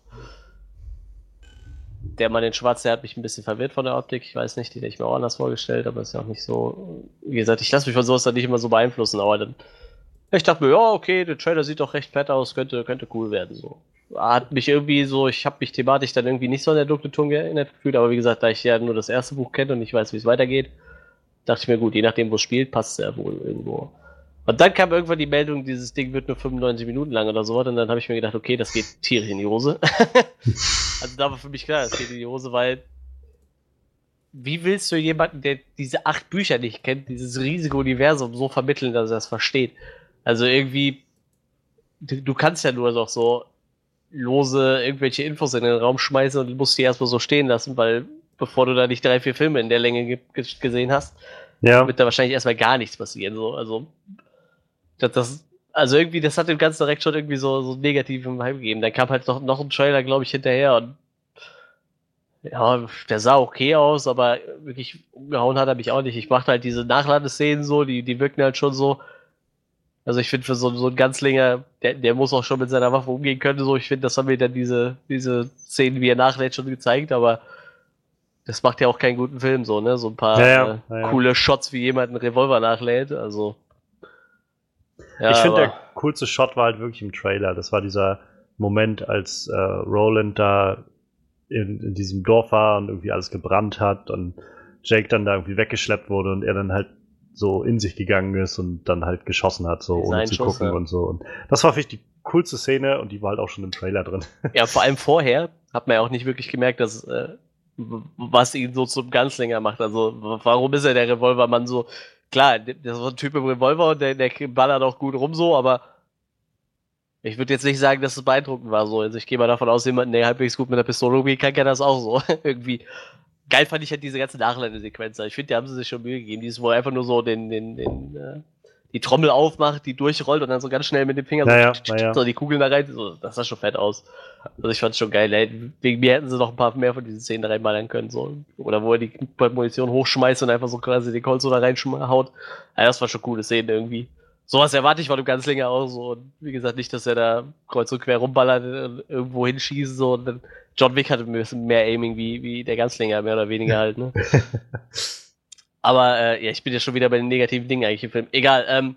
Der Mann in Schwarz, der hat mich ein bisschen verwirrt von der Optik. Ich weiß nicht, die hätte ich mir auch anders vorgestellt, aber ist ja auch nicht so. Wie gesagt, ich lasse mich von sowas dann nicht immer so beeinflussen, aber dann. Ich dachte mir, ja, okay, der Trailer sieht doch recht fett aus, könnte, könnte cool werden, so. Hat mich irgendwie so, ich habe mich thematisch dann irgendwie nicht so an der dunkle Ton erinnert gefühlt, aber wie gesagt, da ich ja nur das erste Buch kenne und ich weiß, wie es weitergeht, dachte ich mir, gut, je nachdem, wo es spielt, passt es ja wohl irgendwo. Und dann kam irgendwann die Meldung, dieses Ding wird nur 95 Minuten lang oder so. Und dann habe ich mir gedacht, okay, das geht tierisch in die Hose. also da war für mich klar, das geht in die Hose, weil wie willst du jemanden, der diese acht Bücher nicht kennt, dieses riesige Universum so vermitteln, dass er das versteht? Also irgendwie, du, du kannst ja nur noch so lose irgendwelche Infos in den Raum schmeißen und musst die erstmal so stehen lassen, weil bevor du da nicht drei, vier Filme in der Länge gesehen hast, ja. wird da wahrscheinlich erstmal gar nichts passieren. So. Also das, also irgendwie, das hat dem Ganzen direkt schon irgendwie so, so negativen Hype gegeben. Dann kam halt noch, noch ein Trailer, glaube ich, hinterher und ja, der sah okay aus, aber wirklich umgehauen hat er mich auch nicht. Ich machte halt diese Nachladeszenen so, die, die wirken halt schon so. Also ich finde für so, so ein Ganzlinger, der, der muss auch schon mit seiner Waffe umgehen können. So, ich finde, das haben wir dann diese, diese Szenen, wie er nachlädt, schon gezeigt, aber das macht ja auch keinen guten Film, so, ne? So ein paar ja, ja. Äh, ja, coole Shots, wie jemand einen Revolver nachlädt, also. Ja, ich finde, der coolste Shot war halt wirklich im Trailer. Das war dieser Moment, als äh, Roland da in, in diesem Dorf war und irgendwie alles gebrannt hat und Jake dann da irgendwie weggeschleppt wurde und er dann halt so in sich gegangen ist und dann halt geschossen hat, so ohne zu gucken und so. Und das war für mich die coolste Szene und die war halt auch schon im Trailer drin. Ja, vor allem vorher hat man ja auch nicht wirklich gemerkt, dass äh, was ihn so zum Ganzlinger macht. Also warum ist er der Revolvermann so? Klar, der ist ein Typ im Revolver und der, der ballert auch gut rum so, aber ich würde jetzt nicht sagen, dass es beeindruckend war so. Also ich gehe mal davon aus, jemand, der halbwegs gut mit der Pistole umgehen kann, kann das auch so. Irgendwie. Geil fand ich halt diese ganze Nachlandesequenz. Ich finde, die haben sie sich schon Mühe gegeben. Dieses, wo einfach nur so den, den, den, äh, die Trommel aufmacht, die durchrollt und dann so ganz schnell mit dem Finger naja, so, naja. so die Kugeln da rein. So, das sah schon fett aus. Also ich fand's schon geil. Ey. Wegen mir hätten sie noch ein paar mehr von diesen Szenen reinballern können. So. Oder wo er die Munition hochschmeißt und einfach so quasi den Colt so da reinhaut. Ja, das war schon coole Szenen irgendwie. Sowas erwarte ich von dem Ganzlinger auch so. Und wie gesagt, nicht, dass er da kreuz und quer rumballert und irgendwo hinschießt. So. Und dann John Wick hatte ein bisschen mehr Aiming wie, wie der Ganzlinger, mehr oder weniger halt. Ne? Aber äh, ja, ich bin ja schon wieder bei den negativen Dingen eigentlich im Film. Egal, ähm,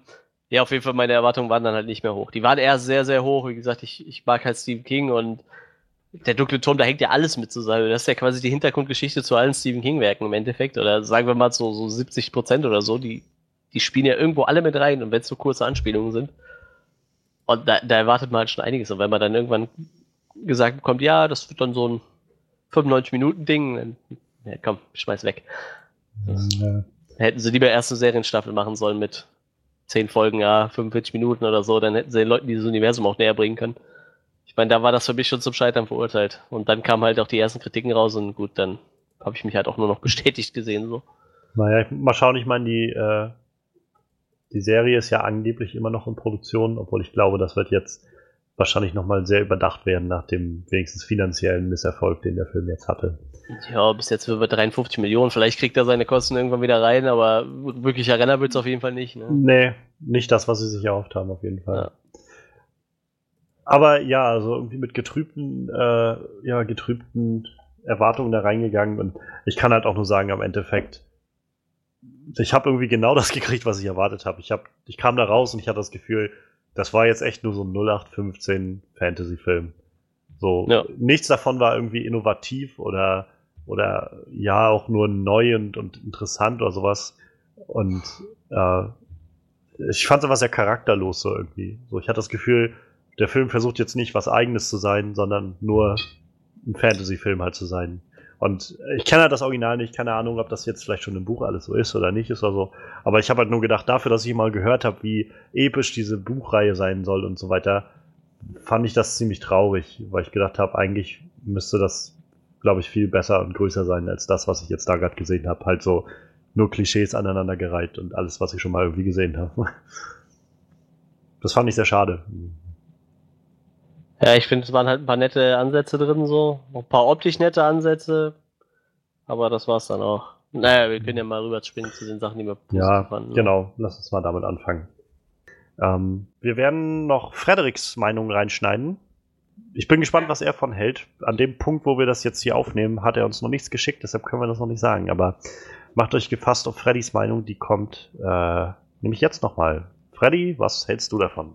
ja, auf jeden Fall meine Erwartungen waren dann halt nicht mehr hoch. Die waren eher sehr, sehr hoch. Wie gesagt, ich, ich mag halt Stephen King und der dunkle Turm, da hängt ja alles mit zusammen. Das ist ja quasi die Hintergrundgeschichte zu allen Stephen King-Werken im Endeffekt. Oder sagen wir mal so, so 70 Prozent oder so. Die, die spielen ja irgendwo alle mit rein und wenn es so kurze Anspielungen sind. Und da, da erwartet man halt schon einiges. Und wenn man dann irgendwann gesagt bekommt, ja, das wird dann so ein 95-Minuten-Ding, dann, ja, komm, schmeiß weg. Ja. Hätten sie lieber erst eine Serienstaffel machen sollen mit 10 Folgen, ja, 45 Minuten oder so, dann hätten sie den Leuten dieses Universum auch näher bringen können. Ich meine, da war das für mich schon zum Scheitern verurteilt. Und dann kamen halt auch die ersten Kritiken raus und gut, dann habe ich mich halt auch nur noch bestätigt gesehen. So. Naja, mal schauen, ich meine, die, äh, die Serie ist ja angeblich immer noch in Produktion, obwohl ich glaube, das wird jetzt wahrscheinlich nochmal sehr überdacht werden nach dem wenigstens finanziellen Misserfolg, den der Film jetzt hatte. Ja, bis jetzt über 53 Millionen. Vielleicht kriegt er seine Kosten irgendwann wieder rein, aber wirklicher Renner wird es auf jeden Fall nicht. Ne? Nee, nicht das, was sie sich erhofft haben, auf jeden Fall. Ja. Aber ja, also irgendwie mit getrübten, äh, ja, getrübten Erwartungen da reingegangen und ich kann halt auch nur sagen, am Endeffekt, ich habe irgendwie genau das gekriegt, was ich erwartet habe. Ich, hab, ich kam da raus und ich hatte das Gefühl, das war jetzt echt nur so ein 0815 Fantasy-Film. So, ja. nichts davon war irgendwie innovativ oder, oder ja, auch nur neu und, und interessant oder sowas. Und äh, ich fand aber sehr charakterlos so irgendwie. So, ich hatte das Gefühl, der Film versucht jetzt nicht was Eigenes zu sein, sondern nur ein Fantasy-Film halt zu sein. Und ich kenne halt das Original nicht, keine Ahnung, ob das jetzt vielleicht schon im Buch alles so ist oder nicht ist oder so. Aber ich habe halt nur gedacht, dafür, dass ich mal gehört habe, wie episch diese Buchreihe sein soll und so weiter, fand ich das ziemlich traurig, weil ich gedacht habe, eigentlich müsste das, glaube ich, viel besser und größer sein als das, was ich jetzt da gerade gesehen habe. Halt so nur Klischees aneinandergereiht und alles, was ich schon mal irgendwie gesehen habe. Das fand ich sehr schade. Ja, ich finde, es waren halt ein paar nette Ansätze drin, so. Noch ein paar optisch nette Ansätze. Aber das war's dann auch. Naja, wir können ja mal rüberspringen zu den Sachen, die wir Ja, fanden, genau. Lass uns mal damit anfangen. Ähm, wir werden noch Frederiks Meinung reinschneiden. Ich bin gespannt, was er von hält. An dem Punkt, wo wir das jetzt hier aufnehmen, hat er uns noch nichts geschickt, deshalb können wir das noch nicht sagen. Aber macht euch gefasst auf Freddys Meinung, die kommt äh, nämlich jetzt nochmal. Freddy, was hältst du davon?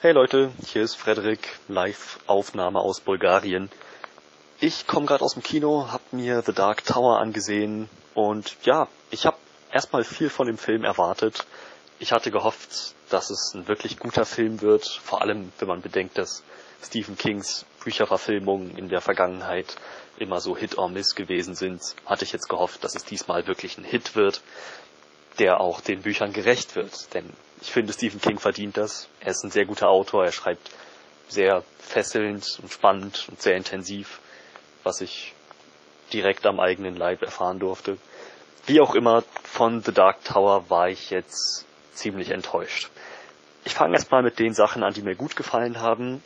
Hey Leute, hier ist Frederik, Live-Aufnahme aus Bulgarien. Ich komme gerade aus dem Kino, hab mir The Dark Tower angesehen und ja, ich habe erstmal viel von dem Film erwartet. Ich hatte gehofft, dass es ein wirklich guter Film wird, vor allem wenn man bedenkt, dass Stephen Kings Bücherverfilmungen in der Vergangenheit immer so Hit or Miss gewesen sind, hatte ich jetzt gehofft, dass es diesmal wirklich ein Hit wird, der auch den Büchern gerecht wird. Denn ich finde, Stephen King verdient das. Er ist ein sehr guter Autor. Er schreibt sehr fesselnd und spannend und sehr intensiv, was ich direkt am eigenen Leib erfahren durfte. Wie auch immer, von The Dark Tower war ich jetzt ziemlich enttäuscht. Ich fange erstmal mit den Sachen an, die mir gut gefallen haben.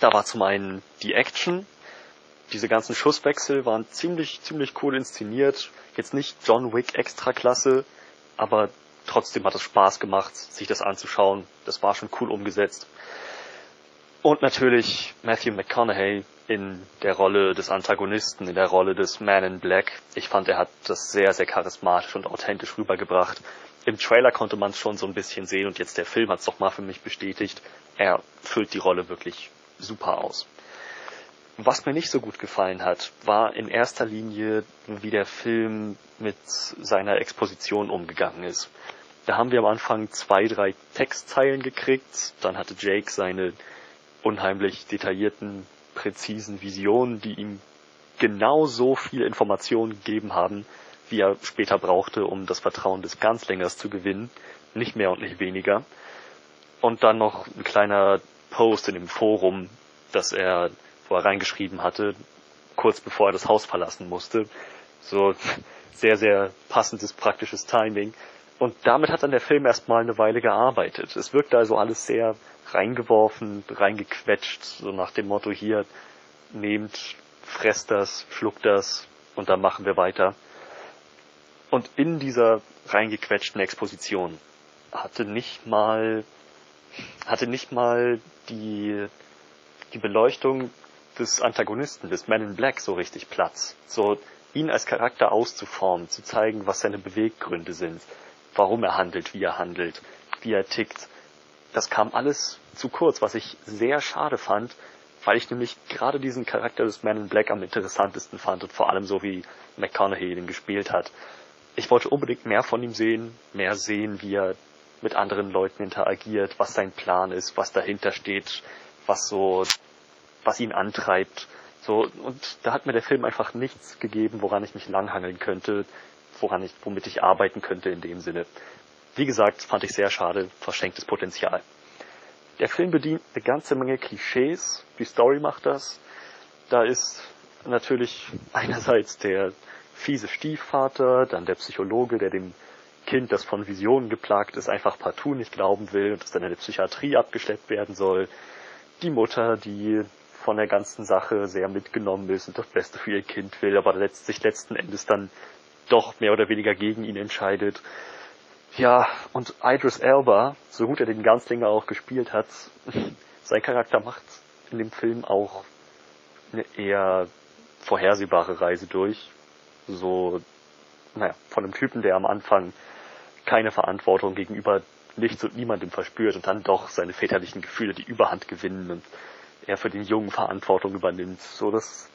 Da war zum einen die Action. Diese ganzen Schusswechsel waren ziemlich, ziemlich cool inszeniert. Jetzt nicht John Wick Extraklasse, aber trotzdem hat es Spaß gemacht, sich das anzuschauen. Das war schon cool umgesetzt. Und natürlich Matthew McConaughey in der Rolle des Antagonisten, in der Rolle des Man in Black. Ich fand, er hat das sehr, sehr charismatisch und authentisch rübergebracht. Im Trailer konnte man es schon so ein bisschen sehen und jetzt der Film hat es doch mal für mich bestätigt. Er füllt die Rolle wirklich super aus. Was mir nicht so gut gefallen hat, war in erster Linie, wie der Film mit seiner Exposition umgegangen ist. Da haben wir am Anfang zwei, drei Textzeilen gekriegt, dann hatte Jake seine unheimlich detaillierten, präzisen Visionen, die ihm genau so viel Informationen gegeben haben, wie er später brauchte, um das Vertrauen des Ganzlängers zu gewinnen, nicht mehr und nicht weniger. Und dann noch ein kleiner Post in dem Forum, dass er wo er reingeschrieben hatte, kurz bevor er das Haus verlassen musste. So, sehr, sehr passendes praktisches Timing. Und damit hat dann der Film erstmal eine Weile gearbeitet. Es wirkte also alles sehr reingeworfen, reingequetscht, so nach dem Motto hier, nehmt, fresst das, schluckt das und dann machen wir weiter. Und in dieser reingequetschten Exposition hatte nicht mal, hatte nicht mal die, die Beleuchtung des Antagonisten, des Man in Black so richtig Platz. So, ihn als Charakter auszuformen, zu zeigen, was seine Beweggründe sind, warum er handelt, wie er handelt, wie er tickt. Das kam alles zu kurz, was ich sehr schade fand, weil ich nämlich gerade diesen Charakter des Man in Black am interessantesten fand und vor allem so wie McConaughey den gespielt hat. Ich wollte unbedingt mehr von ihm sehen, mehr sehen, wie er mit anderen Leuten interagiert, was sein Plan ist, was dahinter steht, was so, was ihn antreibt. So, und da hat mir der Film einfach nichts gegeben, woran ich mich langhangeln könnte, woran ich, womit ich arbeiten könnte in dem Sinne. Wie gesagt, fand ich sehr schade, verschenktes Potenzial. Der Film bedient eine ganze Menge Klischees, die Story macht das. Da ist natürlich einerseits der fiese Stiefvater, dann der Psychologe, der dem Kind, das von Visionen geplagt ist, einfach partout nicht glauben will und das dann in der Psychiatrie abgeschleppt werden soll. Die Mutter, die von der ganzen Sache sehr mitgenommen ist und das Beste für ihr Kind will, aber sich letzten Endes dann doch mehr oder weniger gegen ihn entscheidet. Ja, und Idris Elba, so gut er den Ganzlinger auch gespielt hat, sein Charakter macht in dem Film auch eine eher vorhersehbare Reise durch. So, naja, von einem Typen, der am Anfang keine Verantwortung gegenüber nichts und niemandem verspürt und dann doch seine väterlichen Gefühle die Überhand gewinnen und er für den Jungen Verantwortung übernimmt. So, das,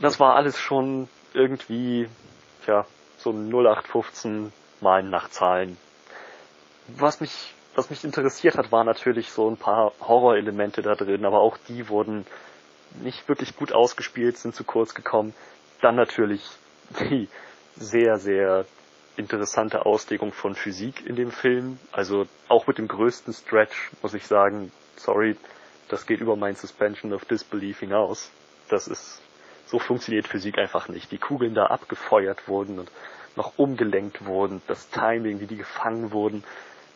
das war alles schon irgendwie, ja, so 0815 Malen nach Zahlen. Was mich, was mich interessiert hat, war natürlich so ein paar Horrorelemente da drin, aber auch die wurden nicht wirklich gut ausgespielt, sind zu kurz gekommen. Dann natürlich die sehr, sehr interessante Auslegung von Physik in dem Film. Also auch mit dem größten Stretch muss ich sagen, sorry, das geht über mein Suspension of Disbelief hinaus. Das ist, so funktioniert Physik einfach nicht. Die Kugeln da abgefeuert wurden und noch umgelenkt wurden, das Timing, wie die gefangen wurden.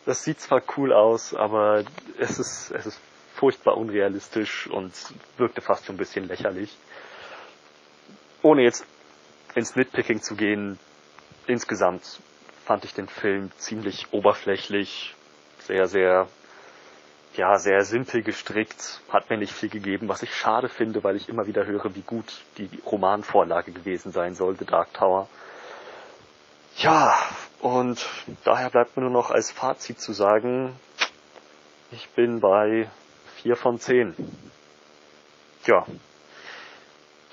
Das sieht zwar cool aus, aber es ist, es ist furchtbar unrealistisch und wirkte fast schon ein bisschen lächerlich. Ohne jetzt ins Nitpicking zu gehen, insgesamt fand ich den Film ziemlich oberflächlich, sehr, sehr, ja, sehr simpel gestrickt, hat mir nicht viel gegeben, was ich schade finde, weil ich immer wieder höre, wie gut die Romanvorlage gewesen sein soll, The Dark Tower. Ja, und daher bleibt mir nur noch als Fazit zu sagen, ich bin bei vier von zehn. Ja.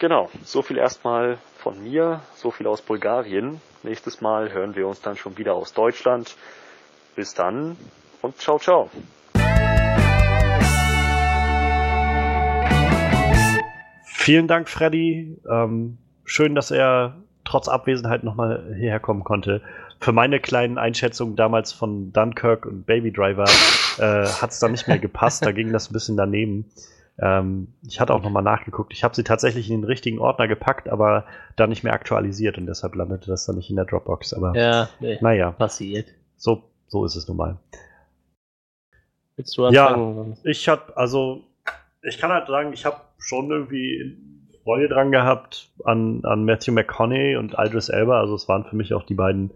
Genau, so viel erstmal von mir, so viel aus Bulgarien. Nächstes Mal hören wir uns dann schon wieder aus Deutschland. Bis dann und ciao, ciao. Vielen Dank, Freddy. Ähm, schön, dass er trotz Abwesenheit nochmal hierher kommen konnte. Für meine kleinen Einschätzungen damals von Dunkirk und Baby Driver äh, hat es da nicht mehr gepasst. Da ging das ein bisschen daneben. Ähm, ich hatte auch nochmal nachgeguckt. Ich habe sie tatsächlich in den richtigen Ordner gepackt, aber da nicht mehr aktualisiert und deshalb landete das dann nicht in der Dropbox. Aber ja, nee, naja. Passiert. So, so ist es nun mal. Willst du anfangen? Ja, ich habe, also, ich kann halt sagen, ich habe schon irgendwie Freude dran gehabt an, an Matthew McConaughey und Idris Elba. Also es waren für mich auch die beiden,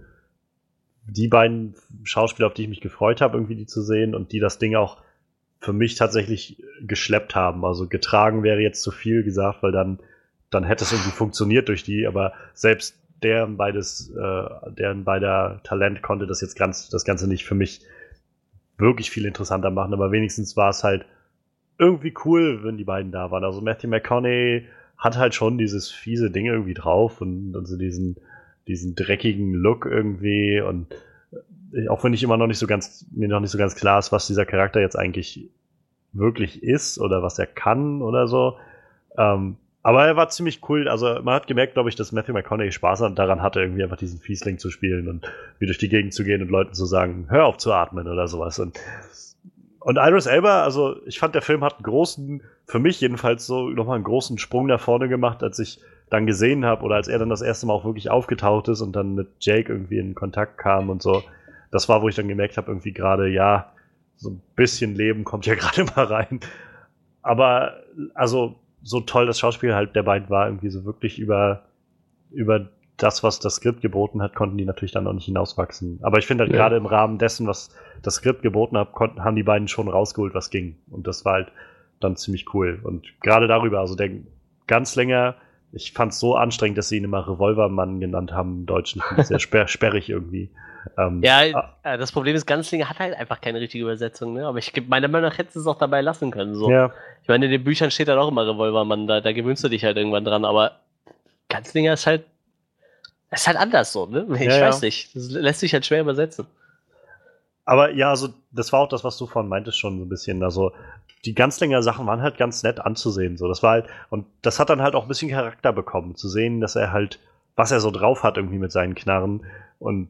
die beiden Schauspieler, auf die ich mich gefreut habe, irgendwie die zu sehen und die das Ding auch für mich tatsächlich geschleppt haben. Also getragen wäre jetzt zu viel gesagt, weil dann, dann hätte es irgendwie funktioniert durch die, aber selbst deren beides, äh, deren beider Talent konnte das jetzt ganz, das Ganze nicht für mich wirklich viel interessanter machen, aber wenigstens war es halt irgendwie cool, wenn die beiden da waren. Also Matthew McConaughey hat halt schon dieses fiese Ding irgendwie drauf und also diesen, diesen dreckigen Look irgendwie und auch wenn ich immer noch nicht so ganz, mir noch nicht so ganz klar ist, was dieser Charakter jetzt eigentlich wirklich ist oder was er kann oder so. Ähm, aber er war ziemlich cool. Also man hat gemerkt, glaube ich, dass Matthew McConaughey Spaß daran hatte, irgendwie einfach diesen Fiesling zu spielen und wie durch die Gegend zu gehen und Leuten zu sagen, hör auf zu atmen oder sowas. Und, und Iris Elba, also ich fand, der Film hat einen großen, für mich jedenfalls so nochmal einen großen Sprung nach vorne gemacht, als ich dann gesehen habe oder als er dann das erste Mal auch wirklich aufgetaucht ist und dann mit Jake irgendwie in Kontakt kam und so, das war, wo ich dann gemerkt habe, irgendwie gerade, ja, so ein bisschen Leben kommt ja gerade mal rein. Aber also so toll das Schauspiel halt der beiden war, irgendwie so wirklich über, über das, was das Skript geboten hat, konnten die natürlich dann noch nicht hinauswachsen. Aber ich finde halt ja. gerade im Rahmen dessen, was das Skript geboten hat, konnten, haben die beiden schon rausgeholt, was ging. Und das war halt dann ziemlich cool. Und gerade darüber, also der ganz länger, ich fand es so anstrengend, dass sie ihn immer Revolvermann genannt haben im Deutschen. Sehr sperr sperrig irgendwie. Ähm, ja, ah, das Problem ist, Ganzlinge hat halt einfach keine richtige Übersetzung, ne? Aber ich meiner Meinung nach hättest du es auch dabei lassen können. So. Ja. Ich meine, in den Büchern steht halt auch immer Revolvermann, da, da gewöhnst du dich halt irgendwann dran, aber Ganzlinger ist halt ist halt anders so, ne? Ich ja, weiß ja. nicht. Das lässt sich halt schwer übersetzen. Aber ja, also das war auch das, was du vorhin meintest schon so ein bisschen. Also die ganz länger Sachen waren halt ganz nett anzusehen. So, das war halt und das hat dann halt auch ein bisschen Charakter bekommen, zu sehen, dass er halt was er so drauf hat irgendwie mit seinen Knarren und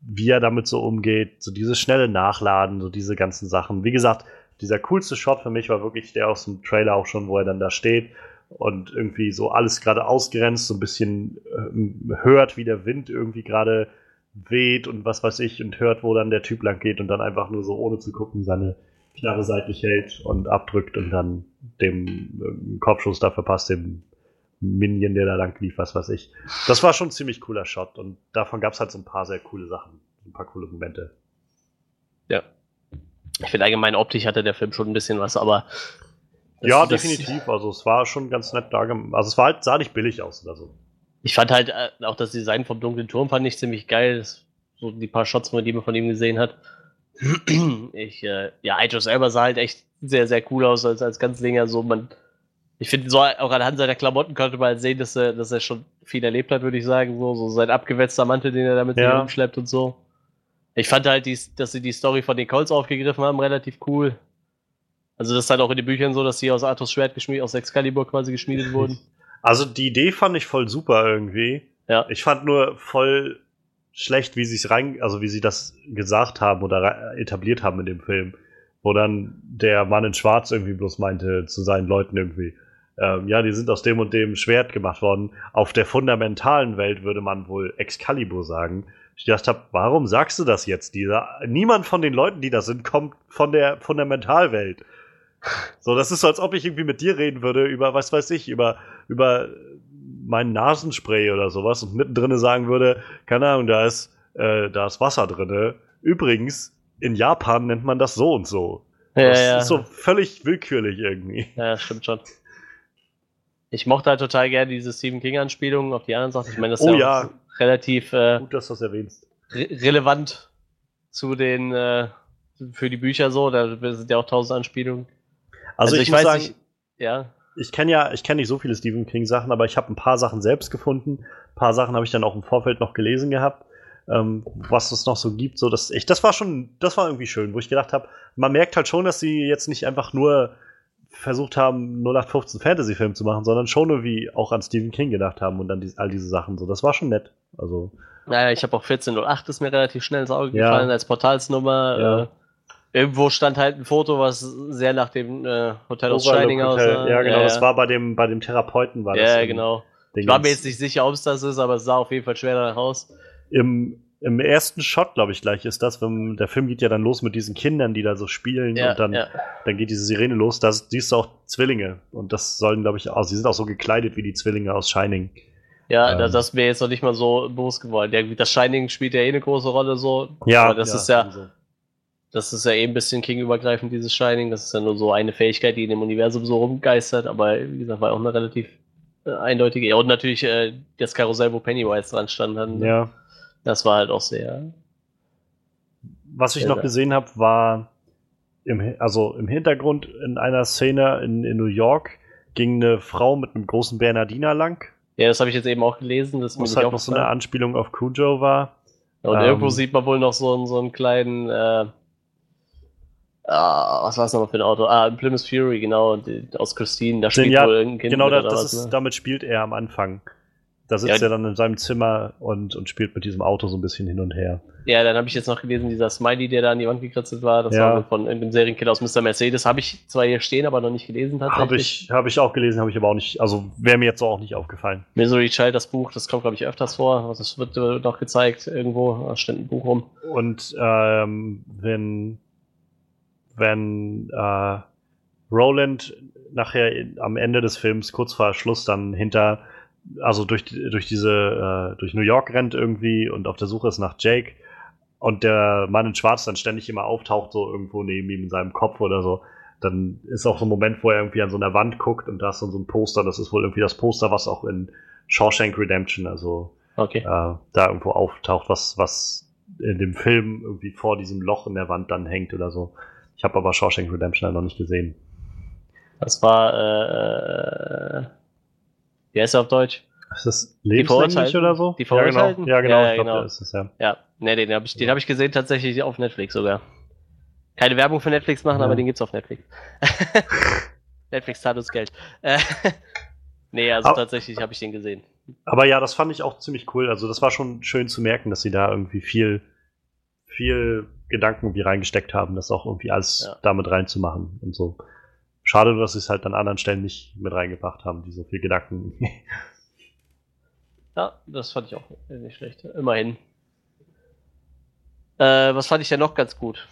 wie er damit so umgeht, so dieses schnelle Nachladen, so diese ganzen Sachen. Wie gesagt, dieser coolste Shot für mich war wirklich der aus dem Trailer auch schon, wo er dann da steht und irgendwie so alles gerade ausgrenzt, so ein bisschen äh, hört, wie der Wind irgendwie gerade weht und was weiß ich und hört, wo dann der Typ lang geht und dann einfach nur so ohne zu gucken seine Knarre seitlich hält und abdrückt und dann dem äh, Kopfschuss da verpasst, dem Minion, der da lang lief, was weiß ich. Das war schon ein ziemlich cooler Shot und davon gab es halt so ein paar sehr coole Sachen, ein paar coole Momente. Ja. Ich finde allgemein optisch hatte der Film schon ein bisschen was, aber ja, definitiv. Also es war schon ganz nett da. Also es war halt, sah nicht billig aus oder so. Ich fand halt äh, auch das Design vom dunklen Turm fand ich ziemlich geil. Das, so die paar Shots, die man von ihm gesehen hat. Ich, äh, ja, Aito selber sah halt echt sehr, sehr cool aus als, als Ganzlinger. So, man, ich finde, so auch anhand seiner Klamotten konnte man halt sehen, dass er, dass er schon viel erlebt hat, würde ich sagen. So, so sein abgewetzter Mantel, den er damit ja. rumschleppt und so. Ich fand halt, die, dass sie die Story von den Colts aufgegriffen haben, relativ cool. Also das ist halt auch in den Büchern so, dass sie aus Arthurs Schwert geschmiedet, aus Excalibur quasi geschmiedet wurden. Also die Idee fand ich voll super irgendwie. Ja. Ich fand nur voll schlecht, wie sie es rein, also wie sie das gesagt haben oder etabliert haben in dem Film, wo dann der Mann in Schwarz irgendwie bloß meinte zu seinen Leuten irgendwie, ähm, ja, die sind aus dem und dem Schwert gemacht worden. Auf der fundamentalen Welt würde man wohl Excalibur sagen. Ich dachte warum sagst du das jetzt? Dieser, niemand von den Leuten, die da sind, kommt von der Fundamentalwelt. So, das ist so, als ob ich irgendwie mit dir reden würde über, was weiß ich, über, über mein Nasenspray oder sowas und mittendrin sagen würde, keine Ahnung, da ist, äh, da ist Wasser drinne. Übrigens, in Japan nennt man das so und so. Ja, das ja. ist so völlig willkürlich irgendwie. Ja, stimmt schon. Ich mochte halt total gerne diese Stephen King-Anspielungen auf die anderen Sachen. Ich meine, das ist oh, ja, ja. relativ äh, Gut, dass du das erwähnst. Re relevant zu den äh, für die Bücher so. Da sind ja auch tausend Anspielungen. Also, also ich, ich, muss sagen, nicht, ja. Ich kenne ja, ich kenne nicht so viele Stephen King Sachen, aber ich habe ein paar Sachen selbst gefunden. Ein paar Sachen habe ich dann auch im Vorfeld noch gelesen gehabt, ähm, was es noch so gibt. So, dass ich, das war schon, das war irgendwie schön, wo ich gedacht habe, man merkt halt schon, dass sie jetzt nicht einfach nur versucht haben, 0815 Fantasy-Film zu machen, sondern schon irgendwie auch an Stephen King gedacht haben und an die, all diese Sachen. So, das war schon nett. Also. Naja, ich habe auch 1408 ist mir relativ schnell ins Auge ja. gefallen als Portalsnummer. Ja. Äh, Irgendwo stand halt ein Foto, was sehr nach dem äh, Hotel aus Shining aussah. Ja, genau, ja, das war bei dem, bei dem Therapeuten war das. Ja, genau. Ich war mir jetzt nicht sicher, ob es das ist, aber es sah auf jeden Fall schwer danach aus. Im, im ersten Shot, glaube ich, gleich ist das, wenn der Film geht ja dann los mit diesen Kindern, die da so spielen ja, und dann, ja. dann geht diese Sirene los. Da siehst du auch Zwillinge und das sollen, glaube ich, auch, sie sind auch so gekleidet wie die Zwillinge aus Shining. Ja, ähm. das, das ist mir jetzt noch nicht mal so bewusst geworden. das Shining spielt ja eh eine große Rolle so. Ja, aber das ja, ist ja. Das ist ja eh ein bisschen King-übergreifend, dieses Shining. Das ist ja nur so eine Fähigkeit, die in dem Universum so rumgeistert, aber wie gesagt, war auch eine relativ äh, eindeutige. Ja, und natürlich äh, das Karussell, wo Pennywise dran stand. Dann, ja. Das war halt auch sehr. Was ich noch gesehen habe, war im, also im Hintergrund in einer Szene in, in New York ging eine Frau mit einem großen Bernardiner lang. Ja, das habe ich jetzt eben auch gelesen. Das was halt noch so eine Anspielung auf Cujo war. Ja, und ähm, irgendwo sieht man wohl noch so, einen, so einen kleinen äh, Ah, was war es nochmal für ein Auto? Ah, Plymouth Fury, genau, die, aus Christine, da spielt ja, wohl irgendein Kind. Genau, das, das ist, ne? damit spielt er am Anfang. Da sitzt Ja. er dann in seinem Zimmer und, und spielt mit diesem Auto so ein bisschen hin und her. Ja, dann habe ich jetzt noch gelesen, dieser Smiley, der da an die Wand gekritzelt war, das Ja. war von irgendeinem Serienkiller aus Mr. Mercedes. Habe ich zwar hier stehen, aber noch nicht gelesen tatsächlich. Habe ich, hab ich auch gelesen, habe ich aber auch nicht, also wäre mir jetzt so auch nicht aufgefallen. Misery Child, das Buch, das kommt, glaube ich, öfters vor. Das wird noch gezeigt irgendwo. Da steht ein Buch rum. Und ähm, wenn, wenn äh, Roland nachher am Ende des Films, kurz vor Schluss, dann hinter, also durch, durch diese, äh, durch New York rennt irgendwie und auf der Suche ist nach Jake und der Mann in Schwarz dann ständig immer auftaucht, so irgendwo neben ihm in seinem Kopf oder so, dann ist auch so ein Moment, wo er irgendwie an so einer Wand guckt und da ist dann so ein Poster, das ist wohl irgendwie das Poster, was auch in Shawshank Redemption, also Okay. äh, da irgendwo auftaucht, was, was in dem Film irgendwie vor diesem Loch in der Wand dann hängt oder so. Ich habe aber Shawshank Redemption halt noch nicht gesehen. Das war, äh, äh, wie heißt er auf Deutsch? Ist das lebenslänglich oder so? Die ja, genau. Verurteilten? Ja, genau. Ja, ja, ich glaube, genau. ist es, ja. Ja, ne, den habe ich, den hab ich gesehen tatsächlich auf Netflix sogar. Keine Werbung für Netflix machen, Ja. aber den gibt's auf Netflix. Netflix zahlt uns Geld. Äh, nee, also Aber- tatsächlich habe ich den gesehen. Aber ja, das fand ich auch ziemlich cool. Also das war schon schön zu merken, dass sie da irgendwie viel, viel Gedanken irgendwie reingesteckt haben, das auch irgendwie alles Ja. damit reinzumachen und so. Schade dass sie es halt an anderen Stellen nicht mit reingebracht haben, die so viel Gedanken. Ja, das fand ich auch nicht schlecht. Immerhin. Äh, was fand ich denn noch ganz gut?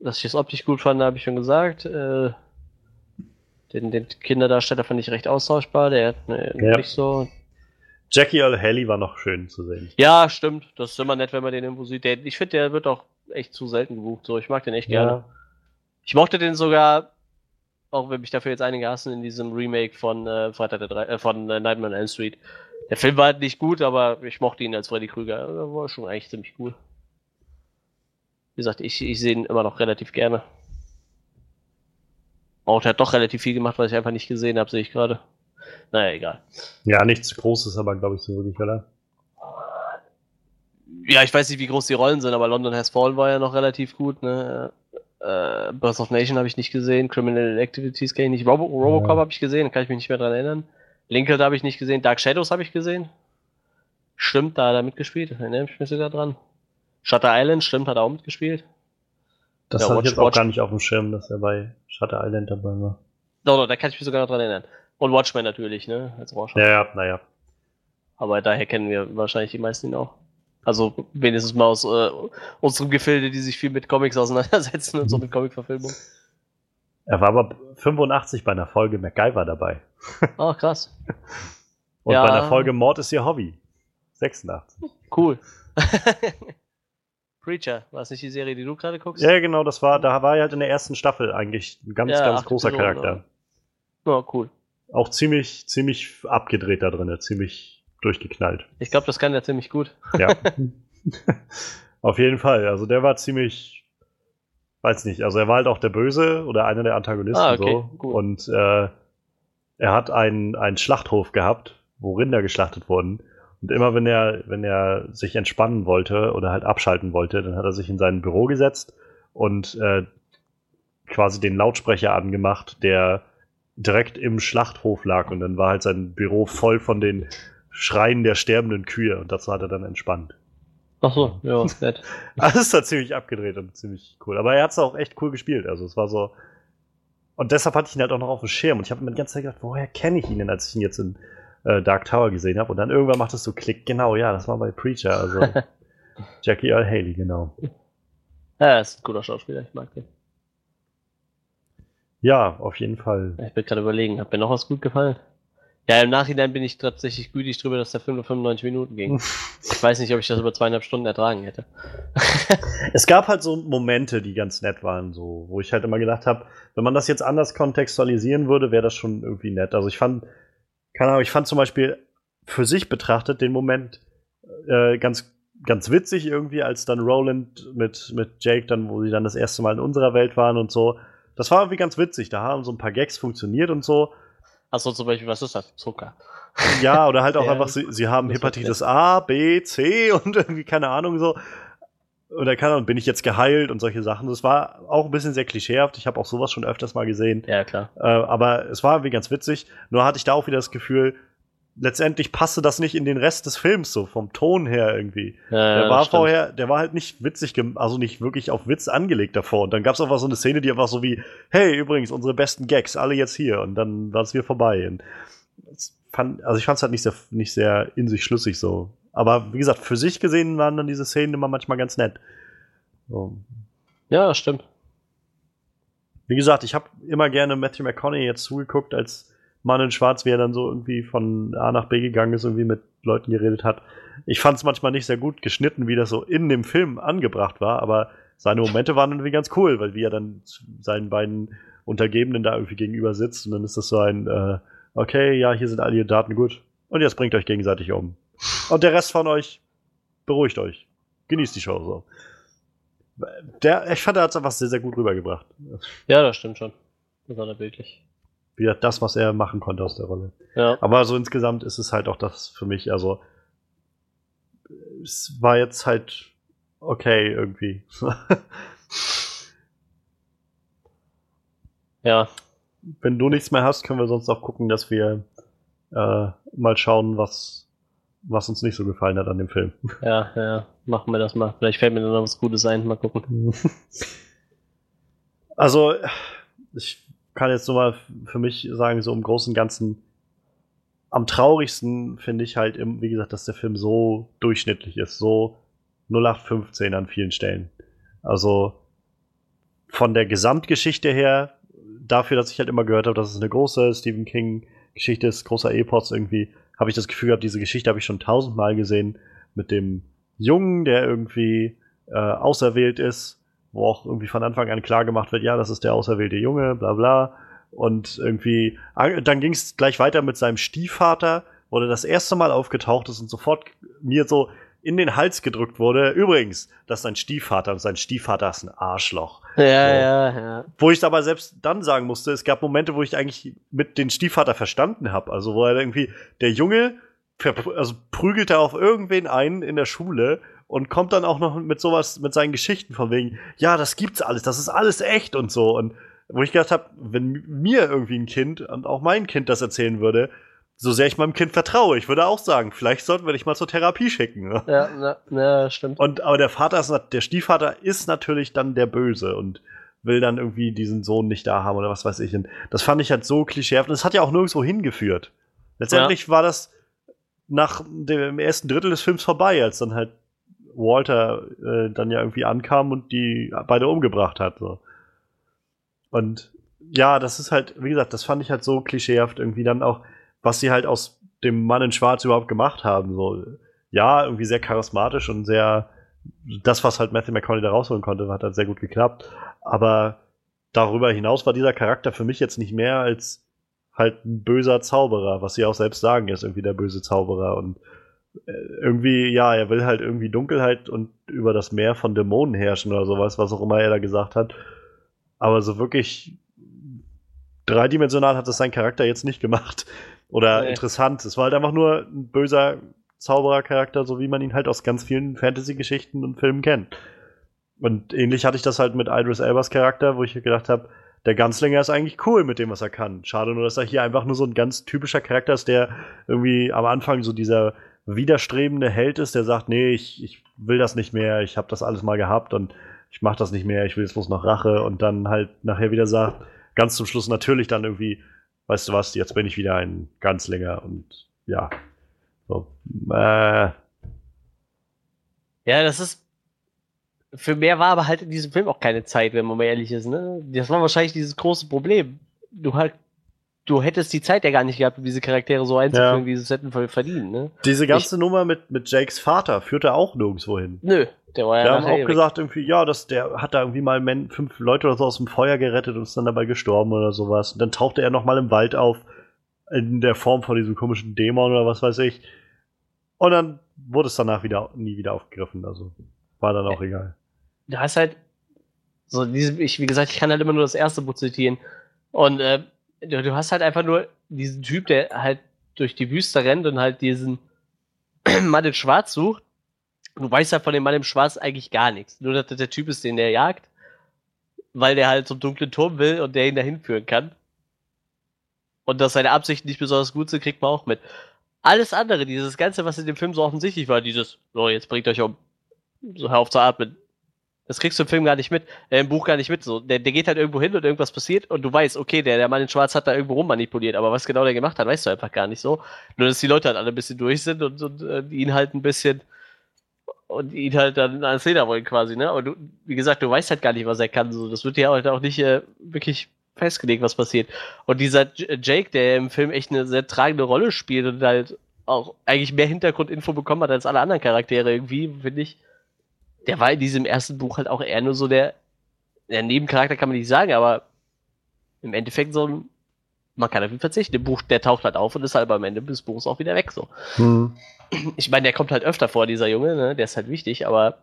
Dass ich es optisch gut fand, habe ich schon gesagt. Äh, den, den Kinderdarsteller fand ich recht austauschbar. Der hat ne, Ja. nicht so. Jackie Earl Haley war noch schön zu sehen. Ja, stimmt. Das ist immer nett, wenn man den irgendwo sieht. Der, ich finde, der wird auch echt zu selten gebucht. So, ich mag den echt gerne. Ich mochte den sogar, auch wenn mich dafür jetzt einige hassen, in diesem Remake von äh, Freitag der Drei, äh, von äh, Nightmare on Elm Street. Der Film war halt nicht gut, aber ich mochte ihn als Freddy Krüger. Der war schon eigentlich ziemlich cool. Wie gesagt, ich, ich sehe ihn immer noch relativ gerne. Auch der hat doch relativ viel gemacht, was ich einfach nicht gesehen habe, sehe ich gerade. Naja, egal. Ja, nichts Großes, aber glaube ich so wirklich, oder? Ja, ich weiß nicht, wie groß die Rollen sind, aber London Has Fallen war ja noch relativ gut. Ne? Äh, Birth of Nation habe ich nicht gesehen, Criminal Activities kenne ich nicht, Robo Robocop Ja. habe ich gesehen, kann ich mich nicht mehr dran erinnern. Lincoln habe ich nicht gesehen, Dark Shadows habe ich gesehen. Stimmt, da hat er mitgespielt, erinnere ich mich sogar dran. Shutter Island, stimmt, hat er auch mitgespielt. Das Ja, Watch- ich jetzt auch gar nicht auf dem Schirm, dass er bei Shutter Island dabei war. Doch, doch, da kann ich mich sogar noch dran erinnern. Und Watchmen natürlich, ne, als Rorschach. Ja, ja, naja. Aber daher kennen wir wahrscheinlich die meisten ihn auch. Also wenigstens mal aus äh, unserem Gefilde, die sich viel mit Comics auseinandersetzen und so mit Comic-Verfilmung. Er war aber 85 bei einer Folge MacGyver dabei. Ah, krass. Und Ja. bei einer Folge Mord ist ihr Hobby. 86. Cool. Preacher, war es nicht die Serie, die du gerade guckst? Ja, genau, das war, da war er halt in der ersten Staffel eigentlich ein ganz, Ja, ganz großer Episoden, Charakter. Ja, cool. Auch ziemlich, ziemlich abgedreht da drin, ziemlich durchgeknallt. Ich glaube, das kann er ziemlich gut. Ja. Auf jeden Fall. Also der war ziemlich, weiß nicht, also er war halt auch der Böse oder einer der Antagonisten Ah, okay, so. gut. Und äh, er hat einen, einen Schlachthof gehabt, wo Rinder geschlachtet wurden. Und immer wenn er, wenn er sich entspannen wollte oder halt abschalten wollte, dann hat er sich in sein Büro gesetzt und äh, quasi den Lautsprecher angemacht, der direkt im Schlachthof lag. Und dann war halt sein Büro voll von den Schreien der sterbenden Kühe. Und dazu hat er dann entspannt. Ach so, ja, nett. Alles da ziemlich abgedreht und ziemlich cool. Aber er hat es auch echt cool gespielt. Also es war so. Und deshalb hatte ich ihn halt auch noch auf dem Schirm. Und ich habe mir die ganze Zeit gedacht, woher kenne ich ihn denn, als ich ihn jetzt in äh, Dark Tower gesehen habe? Und dann irgendwann macht es so Klick. Genau, ja, das war bei Preacher. Also Jackie Earl Haley, genau. Ja, ist ein guter Schauspieler, ich mag den. Ja, auf jeden Fall. Ich bin gerade überlegen, hat mir noch was gut gefallen? Ja, im Nachhinein bin ich tatsächlich gütig drüber, dass der Film nur 95 Minuten ging. Ich weiß nicht, ob ich das über zweieinhalb Stunden ertragen hätte. Es gab halt so Momente, die ganz nett waren, so, wo ich halt immer gedacht habe, wenn man das jetzt anders kontextualisieren würde, wäre das schon irgendwie nett. Also ich fand, keine Ahnung, ich fand zum Beispiel für sich betrachtet den Moment äh, ganz, ganz witzig irgendwie, als dann Roland mit, mit Jake dann, wo sie dann das erste Mal in unserer Welt waren und so. Das war irgendwie ganz witzig. Da haben so ein paar Gags funktioniert und so. Achso, zum Beispiel, was ist das? Zucker. Ja, oder halt auch Ja, einfach, sie, sie haben Hepatitis A, B, C und irgendwie, keine Ahnung, so. Oder keine Ahnung, bin ich jetzt geheilt und solche Sachen. Das war auch ein bisschen sehr klischeehaft. Ich habe auch sowas schon öfters mal gesehen. Ja, klar. Äh, aber es war irgendwie ganz witzig. Nur hatte ich da auch wieder das Gefühl, letztendlich passte das nicht in den Rest des Films so, vom Ton her irgendwie. Ja, der war stimmt. vorher, der war halt nicht witzig, also nicht wirklich auf Witz angelegt davor. Und dann gab es einfach so eine Szene, die einfach so wie, hey, übrigens, unsere besten Gags, alle jetzt hier. Und dann war es wieder vorbei. Und fand, also ich fand es halt nicht sehr, nicht sehr in sich schlüssig so. Aber wie gesagt, für sich gesehen waren dann diese Szenen immer manchmal ganz nett. So. Ja, stimmt. Wie gesagt, ich habe immer gerne Matthew McConaughey jetzt zugeguckt als Mann in Schwarz, wie er dann so irgendwie von A nach B gegangen ist, irgendwie mit Leuten geredet hat. Ich fand es manchmal nicht sehr gut geschnitten, wie das so in dem Film angebracht war, aber seine Momente waren irgendwie ganz cool, weil wie er dann seinen beiden Untergebenen da irgendwie gegenüber sitzt und dann ist das so ein, äh, okay, ja, hier sind alle ihre Daten gut und jetzt bringt euch gegenseitig um. Und der Rest von euch, beruhigt euch. Genießt die Show so. Der, ich fand, er hat es einfach sehr, sehr gut rübergebracht. Ja, das stimmt schon. Besonders bildlich. Wie gesagt, das, was er machen konnte aus der Rolle. Ja. Aber so insgesamt ist es halt auch das für mich, also es war jetzt halt okay irgendwie. Ja. Wenn du nichts mehr hast, können wir sonst auch gucken, dass wir äh, mal schauen, was, was uns nicht so gefallen hat an dem Film. Ja, ja. Machen wir das mal. Vielleicht fällt mir dann noch was Gutes ein. Mal gucken. Also, ich kann jetzt nur mal für mich sagen, so im Großen und Ganzen, am traurigsten finde ich halt, im, wie gesagt, dass der Film so durchschnittlich ist, so 0815 an vielen Stellen. Also von der Gesamtgeschichte her, dafür, dass ich halt immer gehört habe, dass es eine große Stephen King-Geschichte ist, großer Epos irgendwie, habe ich das Gefühl gehabt, diese Geschichte habe ich schon tausendmal gesehen mit dem Jungen, der irgendwie äh, auserwählt ist, wo auch irgendwie von Anfang an klar gemacht wird, ja, das ist der auserwählte Junge, bla bla. Und irgendwie, ah, dann ging es gleich weiter mit seinem Stiefvater, wo er das erste Mal aufgetaucht ist und sofort mir so in den Hals gedrückt wurde. Übrigens, das ist sein Stiefvater und sein Stiefvater ist ein Arschloch. Ja, So. ja, ja. Wo ich aber selbst dann sagen musste, es gab Momente, wo ich eigentlich mit den Stiefvater verstanden habe. Also wo er irgendwie, der Junge also prügelt er auf irgendwen ein in der Schule und kommt dann auch noch mit sowas, mit seinen Geschichten von wegen, ja, das gibt's alles, das ist alles echt und so. Und wo ich gedacht habe, wenn mir irgendwie ein Kind und auch mein Kind das erzählen würde, so sehr ich meinem Kind vertraue, ich würde auch sagen, vielleicht sollten wir dich mal zur Therapie schicken. Ja, ja, ja stimmt. Und aber der Vater ist der Stiefvater ist natürlich dann der Böse und will dann irgendwie diesen Sohn nicht da haben oder was weiß ich. Und das fand ich halt so klischeehaft. Und das hat ja auch nirgendwo hingeführt. Letztendlich war das nach dem ersten Drittel des Films vorbei, als dann halt Walter äh, dann ja irgendwie ankam und die beide umgebracht hat. So. Und ja, das ist halt, wie gesagt, das fand ich halt so klischeehaft irgendwie dann auch, was sie halt aus dem Mann in Schwarz überhaupt gemacht haben. So, ja, irgendwie sehr charismatisch und sehr, das, was halt Matthew McConaughey da rausholen konnte, hat halt sehr gut geklappt. Aber darüber hinaus war dieser Charakter für mich jetzt nicht mehr als halt ein böser Zauberer, was sie auch selbst sagen, ist irgendwie der böse Zauberer und irgendwie, ja, er will halt irgendwie Dunkelheit und über das Meer von Dämonen herrschen oder sowas, was auch immer er da gesagt hat. Aber so wirklich dreidimensional hat das sein Charakter jetzt nicht gemacht. Oder Nee. interessant. Es war halt einfach nur ein böser Zauberercharakter, so wie man ihn halt aus ganz vielen Fantasy-Geschichten und Filmen kennt. Und ähnlich hatte ich das halt mit Idris Elbas Charakter, wo ich gedacht habe, der Ganzlinger ist eigentlich cool mit dem, was er kann. Schade nur, dass er hier einfach nur so ein ganz typischer Charakter ist, der irgendwie am Anfang so dieser widerstrebende Held ist, der sagt, nee, ich, ich will das nicht mehr, ich habe das alles mal gehabt und ich mache das nicht mehr, ich will jetzt bloß noch Rache und dann halt nachher wieder sagt, ganz zum Schluss natürlich dann irgendwie, weißt du was, jetzt bin ich wieder ein Ganzlinger und ja. So, äh, Ja, das ist. Für mehr war aber halt in diesem Film auch keine Zeit, wenn man mal ehrlich ist, ne? Das war wahrscheinlich dieses große Problem. Du halt, du hättest die Zeit ja gar nicht gehabt, um diese Charaktere so einzuführen, Ja. wie sie es hätten verdient, ne? diese ganze Nummer mit, mit Jakes Vater führte auch nirgendwo hin. Nö, der war ja Wir haben auch weg. gesagt, irgendwie, ja, dass der hat da irgendwie mal fünf Leute oder so aus dem Feuer gerettet und ist dann dabei gestorben oder sowas. Und dann tauchte er noch mal im Wald auf, in der Form von diesem komischen Dämon oder was weiß ich. Und dann wurde es danach wieder nie wieder aufgegriffen. Also war dann auch egal. du hast halt so diese, ich, wie gesagt, ich kann halt immer nur das erste Buch zitieren. Und äh, du, du hast halt einfach nur diesen Typ, der halt durch die Wüste rennt und halt diesen Mann in Schwarz sucht. Du weißt halt von dem Mann im Schwarz eigentlich gar nichts. Nur, dass das der Typ ist, den der jagt, weil der halt zum dunklen Turm will und der ihn dahin führen kann. Und dass seine Absichten nicht besonders gut sind, kriegt man auch mit. alles andere, dieses Ganze, was in dem Film so offensichtlich war, dieses, so, jetzt bringt euch um, so hör auf zu atmen, das kriegst du im Film gar nicht mit, äh, im Buch gar nicht mit. So, der, der geht halt irgendwo hin und irgendwas passiert und du weißt, okay, der, der Mann in Schwarz hat da irgendwo rummanipuliert, aber was genau der gemacht hat, weißt du einfach gar nicht so. Nur dass die Leute halt alle ein bisschen durch sind und, und äh, ihn halt ein bisschen und ihn halt dann ans Leder wollen quasi, ne? Und du, wie gesagt, du weißt halt gar nicht, was er kann. So, das wird ja halt auch nicht äh, wirklich festgelegt, was passiert. Und dieser J Jake, der im Film echt eine sehr tragende Rolle spielt und halt auch eigentlich mehr Hintergrundinfo bekommen hat als alle anderen Charaktere irgendwie, finde ich der war in diesem ersten Buch halt auch eher nur so der, der Nebencharakter kann man nicht sagen, aber im Endeffekt so ein, man kann auf ihn verzichten. Im Buch, der taucht halt auf und ist halt am Ende des Buchs auch wieder weg, so. Hm. Ich meine, der kommt halt öfter vor, dieser Junge, ne? der ist halt wichtig, aber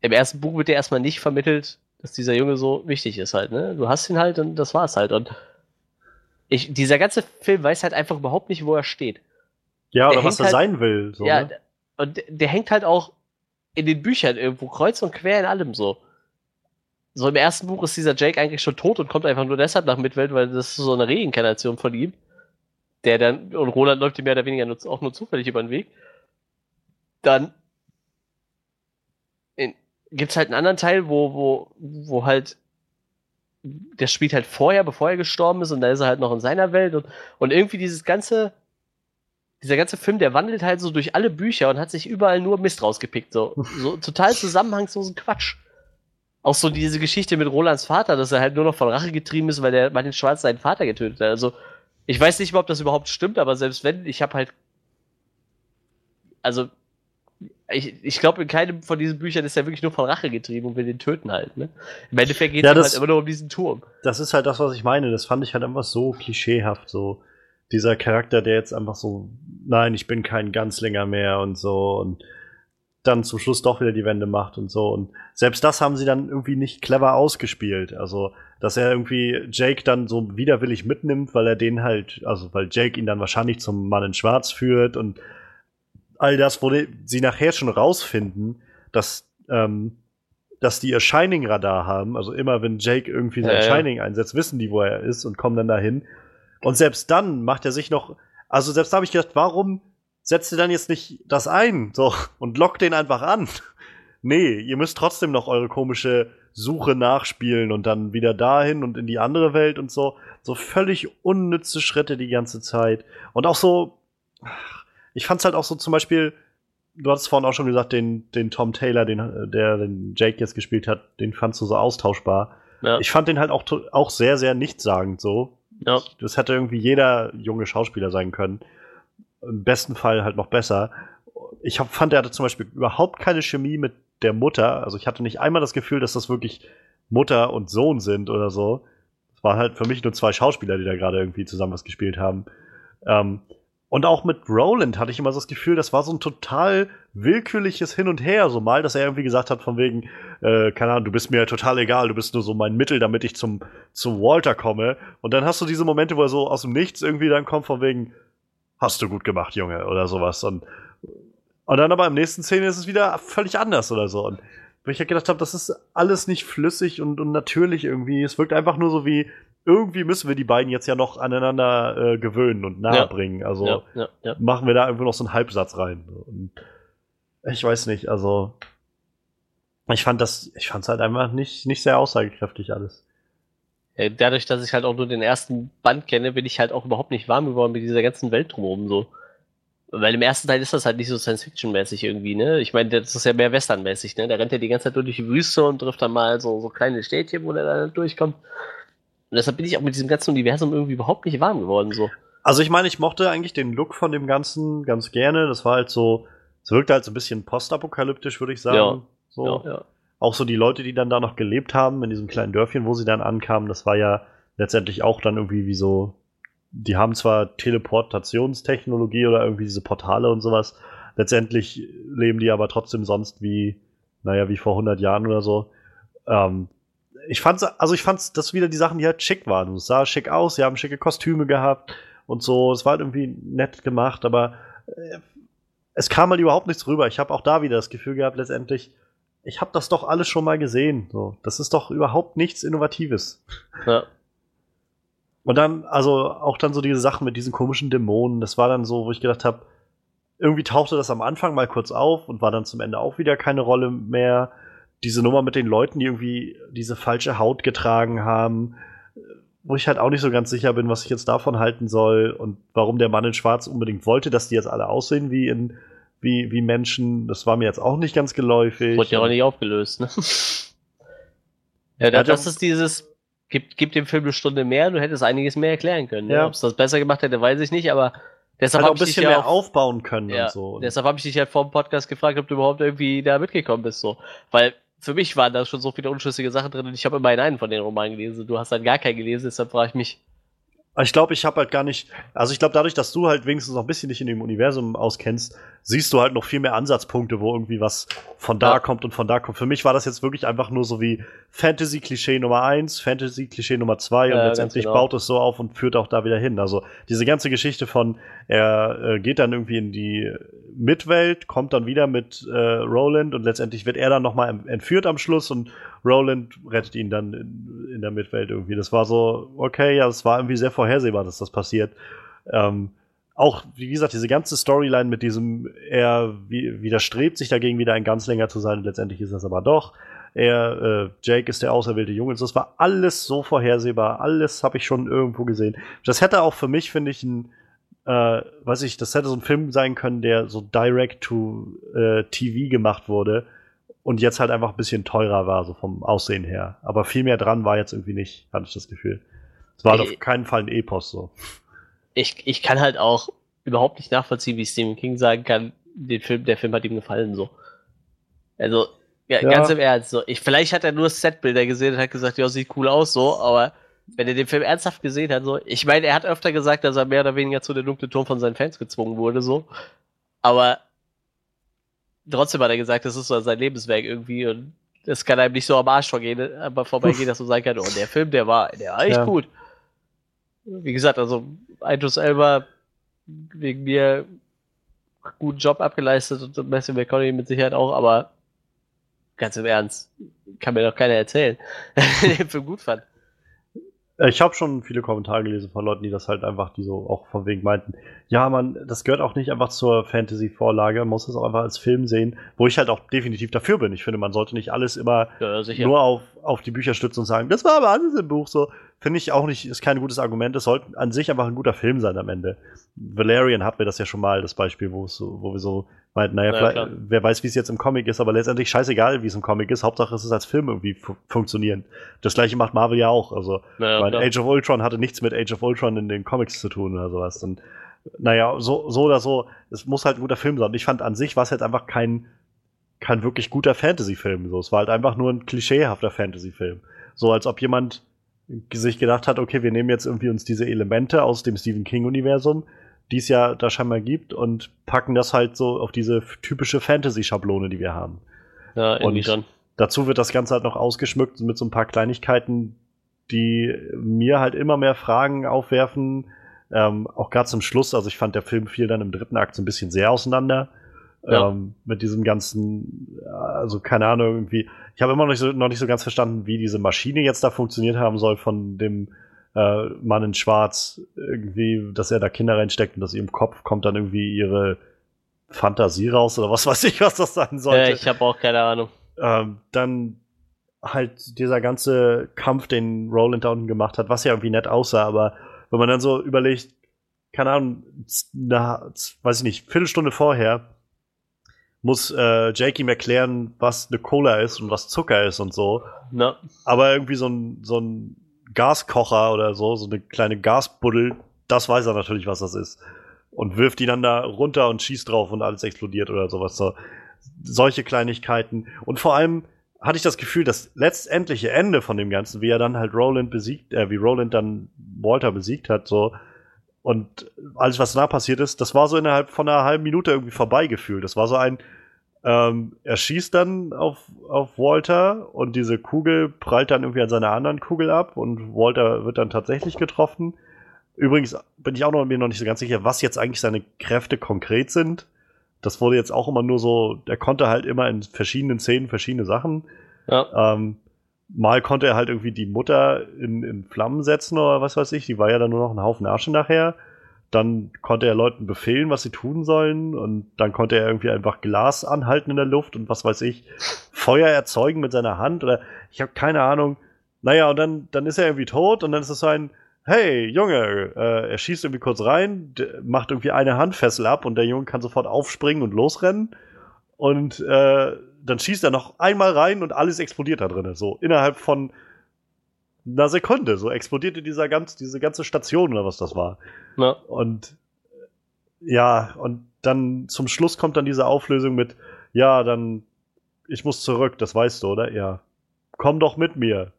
im ersten Buch wird dir erstmal nicht vermittelt, dass dieser Junge so wichtig ist halt, ne? Du hast ihn halt und das war's halt und ich, dieser ganze Film weiß halt einfach überhaupt nicht, wo er steht. Ja, oder was er halt, sein will. So, ja, ne? und der hängt halt auch in den Büchern irgendwo kreuz und quer in allem so. So im ersten Buch ist dieser Jake eigentlich schon tot und kommt einfach nur deshalb nach Midwelt, weil das ist so eine Reinkarnation von ihm. Der dann, und Roland läuft ihm mehr oder weniger nur, auch nur zufällig über den Weg. Dann gibt es halt einen anderen Teil, wo, wo, wo halt der spielt halt vorher, bevor er gestorben ist, und da ist er halt noch in seiner Welt und, und irgendwie dieses ganze, dieser ganze Film, der wandelt halt so durch alle Bücher und hat sich überall nur Mist rausgepickt. So, so total zusammenhangslosen Quatsch. Auch so diese Geschichte mit Rolands Vater, dass er halt nur noch von Rache getrieben ist, weil der Martin Schwarz seinen Vater getötet hat. Also, ich weiß nicht, ob das überhaupt stimmt, aber selbst wenn, ich habe halt. Also, ich, ich glaube, in keinem von diesen Büchern ist er wirklich nur von Rache getrieben und will den töten halt. Ne? Im Endeffekt geht es ja, halt immer nur um diesen Turm. Das ist halt das, was ich meine. Das fand ich halt einfach so klischeehaft. So dieser Charakter, der jetzt einfach so, nein, ich bin kein Ganzlinger mehr und so und dann zum Schluss doch wieder die Wende macht und so. Und selbst das haben sie dann irgendwie nicht clever ausgespielt. Also, dass er irgendwie Jake dann so widerwillig mitnimmt, weil er den halt, also weil Jake ihn dann wahrscheinlich zum Mann in Schwarz führt und all das, wo sie nachher schon rausfinden, dass, ähm, dass die ihr Shining-Radar haben. Also immer wenn Jake irgendwie sein ja, Shining einsetzt, wissen die, wo er ist und kommen dann dahin. Und selbst dann macht er sich noch, also selbst da habe ich gedacht, warum setzt ihr dann jetzt nicht das ein so und lockt den einfach an? nee, ihr müsst trotzdem noch eure komische Suche nachspielen und dann wieder dahin und in die andere Welt und so. So völlig unnütze Schritte die ganze Zeit. Und auch so, ich fand's halt auch so zum Beispiel, du hast vorhin auch schon gesagt, den, den Tom Taylor, den, der den Jake jetzt gespielt hat, den fandst du so austauschbar. Ja. Ich fand den halt auch, auch sehr, sehr nichtssagend so. Ja. Das hätte irgendwie jeder junge Schauspieler sein können. Im besten Fall halt noch besser. Ich hab, fand, er hatte zum Beispiel überhaupt keine Chemie mit der Mutter. Also ich hatte nicht einmal das Gefühl, dass das wirklich Mutter und Sohn sind oder so. Es waren halt für mich nur zwei Schauspieler, die da gerade irgendwie zusammen was gespielt haben. Ähm, und auch mit Roland hatte ich immer so das Gefühl, das war so ein total willkürliches Hin und Her. So mal, dass er irgendwie gesagt hat, von wegen, äh, keine Ahnung, du bist mir total egal, du bist nur so mein Mittel, damit ich zum, zum Walter komme. Und dann hast du diese Momente, wo er so aus dem Nichts irgendwie dann kommt, von wegen, hast du gut gemacht, Junge, oder sowas. Und, und dann aber im nächsten Szene ist es wieder völlig anders oder so. Und wo ich ja gedacht habe, das ist alles nicht flüssig und, und natürlich irgendwie. Es wirkt einfach nur so wie, irgendwie müssen wir die beiden jetzt ja noch aneinander äh, gewöhnen und nahebringen. Ja. Also ja, ja, machen wir da einfach noch so einen Halbsatz rein. Und ich weiß nicht, also ich fand das, ich fand es halt einfach nicht, nicht sehr aussagekräftig alles. Dadurch, dass ich halt auch nur den ersten Band kenne, bin ich halt auch überhaupt nicht warm geworden mit dieser ganzen Welt drumherum so. Weil im ersten Teil ist das halt nicht so Science-Fiction-mäßig irgendwie, ne? Ich meine, das ist ja mehr Western-mäßig, ne? Da rennt er die ganze Zeit durch die Wüste und trifft dann mal so, so kleine Städtchen, wo er da durchkommt. Und deshalb bin ich auch mit diesem ganzen Universum irgendwie überhaupt nicht warm geworden. So. Also ich meine, ich mochte eigentlich den Look von dem Ganzen ganz gerne. Das war halt so, es wirkte halt so ein bisschen postapokalyptisch, würde ich sagen. Ja. So. Ja, ja. Auch so die Leute, die dann da noch gelebt haben, in diesem kleinen Dörfchen, wo sie dann ankamen, das war ja letztendlich auch dann irgendwie wie so, die haben zwar Teleportationstechnologie oder irgendwie diese Portale und sowas, letztendlich leben die aber trotzdem sonst wie, naja, wie vor 100 Jahren oder so. Ähm, ich fand's, also ich fand's, das wieder die Sachen, die halt schick waren. Es sah schick aus, sie haben schicke Kostüme gehabt und so. Es war halt irgendwie nett gemacht, aber äh, es kam halt überhaupt nichts rüber. Ich habe auch da wieder das Gefühl gehabt, letztendlich, ich habe das doch alles schon mal gesehen. So, das ist doch überhaupt nichts Innovatives. Ja. Und dann, also auch dann so diese Sachen mit diesen komischen Dämonen, das war dann so, wo ich gedacht habe, irgendwie tauchte das am Anfang mal kurz auf und war dann zum Ende auch wieder keine Rolle mehr. Diese Nummer mit den Leuten, die irgendwie diese falsche Haut getragen haben, wo ich halt auch nicht so ganz sicher bin, was ich jetzt davon halten soll und warum der Mann in Schwarz unbedingt wollte, dass die jetzt alle aussehen wie in wie, wie Menschen. Das war mir jetzt auch nicht ganz geläufig. Wurde ja auch nicht aufgelöst, ne? ja, das, das ist dieses, Gib, gib dem Film eine Stunde mehr, du hättest einiges mehr erklären können. Ne? Ja. Ob es das besser gemacht hätte, weiß ich nicht, aber deshalb halt ich dich ja mehr aufbauen können ja, und so. Deshalb habe ich dich halt vor dem Podcast gefragt, ob du überhaupt irgendwie da mitgekommen bist, so. Weil für mich waren da schon so viele unschlüssige Sachen drin und ich habe immerhin einen von den Romanen gelesen. Du hast dann gar keinen gelesen, deshalb frage ich mich, ich glaube, ich habe halt gar nicht. Also ich glaube, dadurch, dass du halt wenigstens noch ein bisschen dich in dem Universum auskennst, siehst du halt noch viel mehr Ansatzpunkte, wo irgendwie was von da ja. kommt und von da kommt. Für mich war das jetzt wirklich einfach nur so wie Fantasy-Klischee Nummer eins, Fantasy-Klischee Nummer zwei und ja, letztendlich genau. baut es so auf und führt auch da wieder hin. Also diese ganze Geschichte von, er äh, geht dann irgendwie in die Mitwelt, kommt dann wieder mit äh, Roland und letztendlich wird er dann nochmal entführt am Schluss und Roland rettet ihn dann in, in, der Mitwelt irgendwie. Das war so, okay, ja, es war irgendwie sehr vorhersehbar, dass das passiert. Ähm, auch, wie gesagt, diese ganze Storyline mit diesem, er widerstrebt sich dagegen, wieder ein ganz länger zu sein, letztendlich ist das aber doch. Er, äh, Jake ist der auserwählte Junge. Das war alles so vorhersehbar, alles habe ich schon irgendwo gesehen. Das hätte auch für mich, finde ich, ein, äh, weiß ich, das hätte so ein Film sein können, der so direct to äh, TV gemacht wurde und jetzt halt einfach ein bisschen teurer war, so vom Aussehen her. Aber viel mehr dran war jetzt irgendwie nicht, hatte ich das Gefühl. Es war halt auf keinen Fall ein Epos so. Ich, ich kann halt auch überhaupt nicht nachvollziehen, wie Stephen King sagen kann, den Film, der Film hat ihm gefallen, so. Also, ja, ja. ganz im Ernst, so. Ich, vielleicht hat er nur Setbilder gesehen und hat gesagt, ja, sieht cool aus, so, aber wenn er den Film ernsthaft gesehen hat, so, ich meine, er hat öfter gesagt, dass er mehr oder weniger zu der dunklen Turm von seinen Fans gezwungen wurde, so. Aber trotzdem hat er gesagt, das ist so sein Lebenswerk irgendwie und es kann einem nicht so am Arsch vorgehen, aber vorbeigehen, dass man sagen kann, oh, der Film, der war, der war echt ja. gut. Wie gesagt, also Idris Elba wegen mir guten Job abgeleistet und Matthew McConaughey mit Sicherheit auch, aber ganz im Ernst, kann mir doch keiner erzählen, der den Film gut fand. Äh, ich habe schon viele Kommentare gelesen von Leuten, die das halt einfach, die so auch von wegen meinten, ja, man, das gehört auch nicht einfach zur Fantasy-Vorlage, man muss es auch einfach als Film sehen, wo ich halt auch definitiv dafür bin. Ich finde, man sollte nicht alles immer ja, nur auf, auf die Bücher stützen und sagen, das war aber alles im Buch so. Finde ich auch nicht, ist kein gutes Argument. Es sollte an sich einfach ein guter Film sein am Ende. Valerian hatten wir das ja schon mal, das Beispiel, wo, so, wo wir so meinten, naja, ja, wer weiß, wie es jetzt im Comic ist, aber letztendlich scheißegal, wie es im Comic ist. Hauptsache, es ist als Film irgendwie fu funktionieren. Das gleiche macht Marvel ja auch. Also, ja, mein Age of Ultron hatte nichts mit Age of Ultron in den Comics zu tun oder sowas. Und naja, so, so oder so, es muss halt ein guter Film sein. Und ich fand an sich war es jetzt einfach kein, kein wirklich guter Fantasy-Film. So, es war halt einfach nur ein klischeehafter Fantasy-Film. So als ob jemand sich gedacht hat, okay, wir nehmen jetzt irgendwie uns diese Elemente aus dem Stephen King-Universum, die es ja da scheinbar gibt, und packen das halt so auf diese typische Fantasy-Schablone, die wir haben. Ja, irgendwie schon. Dazu wird das Ganze halt noch ausgeschmückt mit so ein paar Kleinigkeiten, die mir halt immer mehr Fragen aufwerfen. Ähm, auch gerade zum Schluss, also ich fand, der Film fiel dann im dritten Akt so ein bisschen sehr auseinander. Ja. Ähm, mit diesem ganzen, also keine Ahnung, irgendwie. Ich habe immer noch nicht, so, noch nicht so ganz verstanden, wie diese Maschine jetzt da funktioniert haben soll von dem äh, Mann in Schwarz. Irgendwie, dass er da Kinder reinsteckt und aus ihrem Kopf kommt dann irgendwie ihre Fantasie raus oder was weiß ich, was das sein sollte. Ja, ich habe auch keine Ahnung. Ähm, dann halt dieser ganze Kampf, den Roland da unten gemacht hat, was ja irgendwie nett aussah, aber wenn man dann so überlegt, keine Ahnung, na, weiß ich nicht, Viertelstunde vorher muss äh, Jake ihm erklären, was eine Cola ist und was Zucker ist und so. Na. Aber irgendwie so ein, so ein Gaskocher oder so, so eine kleine Gasbuddel, das weiß er natürlich, was das ist. Und wirft ihn dann da runter und schießt drauf und alles explodiert oder sowas. So. Solche Kleinigkeiten. Und vor allem hatte ich das Gefühl, das letztendliche Ende von dem Ganzen, wie er dann halt Roland besiegt, äh, wie Roland dann Walter besiegt hat, so, und alles, was da passiert ist, das war so innerhalb von einer halben Minute irgendwie vorbeigefühlt. Das war so ein, ähm, er schießt dann auf, auf Walter und diese Kugel prallt dann irgendwie an seiner anderen Kugel ab und Walter wird dann tatsächlich getroffen. Übrigens bin ich auch noch, mir noch nicht so ganz sicher, was jetzt eigentlich seine Kräfte konkret sind. Das wurde jetzt auch immer nur so, er konnte halt immer in verschiedenen Szenen verschiedene Sachen. Ja. Ähm, mal konnte er halt irgendwie die Mutter in, in Flammen setzen oder was weiß ich. Die war ja dann nur noch ein Haufen Asche nachher. Dann konnte er Leuten befehlen, was sie tun sollen. Und dann konnte er irgendwie einfach Glas anhalten in der Luft und was weiß ich. Feuer erzeugen mit seiner Hand oder ich habe keine Ahnung. Naja, und dann, dann ist er irgendwie tot und dann ist es so ein, hey, Junge, äh, er schießt irgendwie kurz rein, macht irgendwie eine Handfessel ab und der Junge kann sofort aufspringen und losrennen. Und äh, dann schießt er noch einmal rein und alles explodiert da drin. So innerhalb von einer Sekunde. So explodierte dieser ganz, diese ganze Station oder was das war. Ja. Und ja, und dann zum Schluss kommt dann diese Auflösung mit, ja, dann, ich muss zurück, das weißt du, oder? Ja. Komm doch mit mir.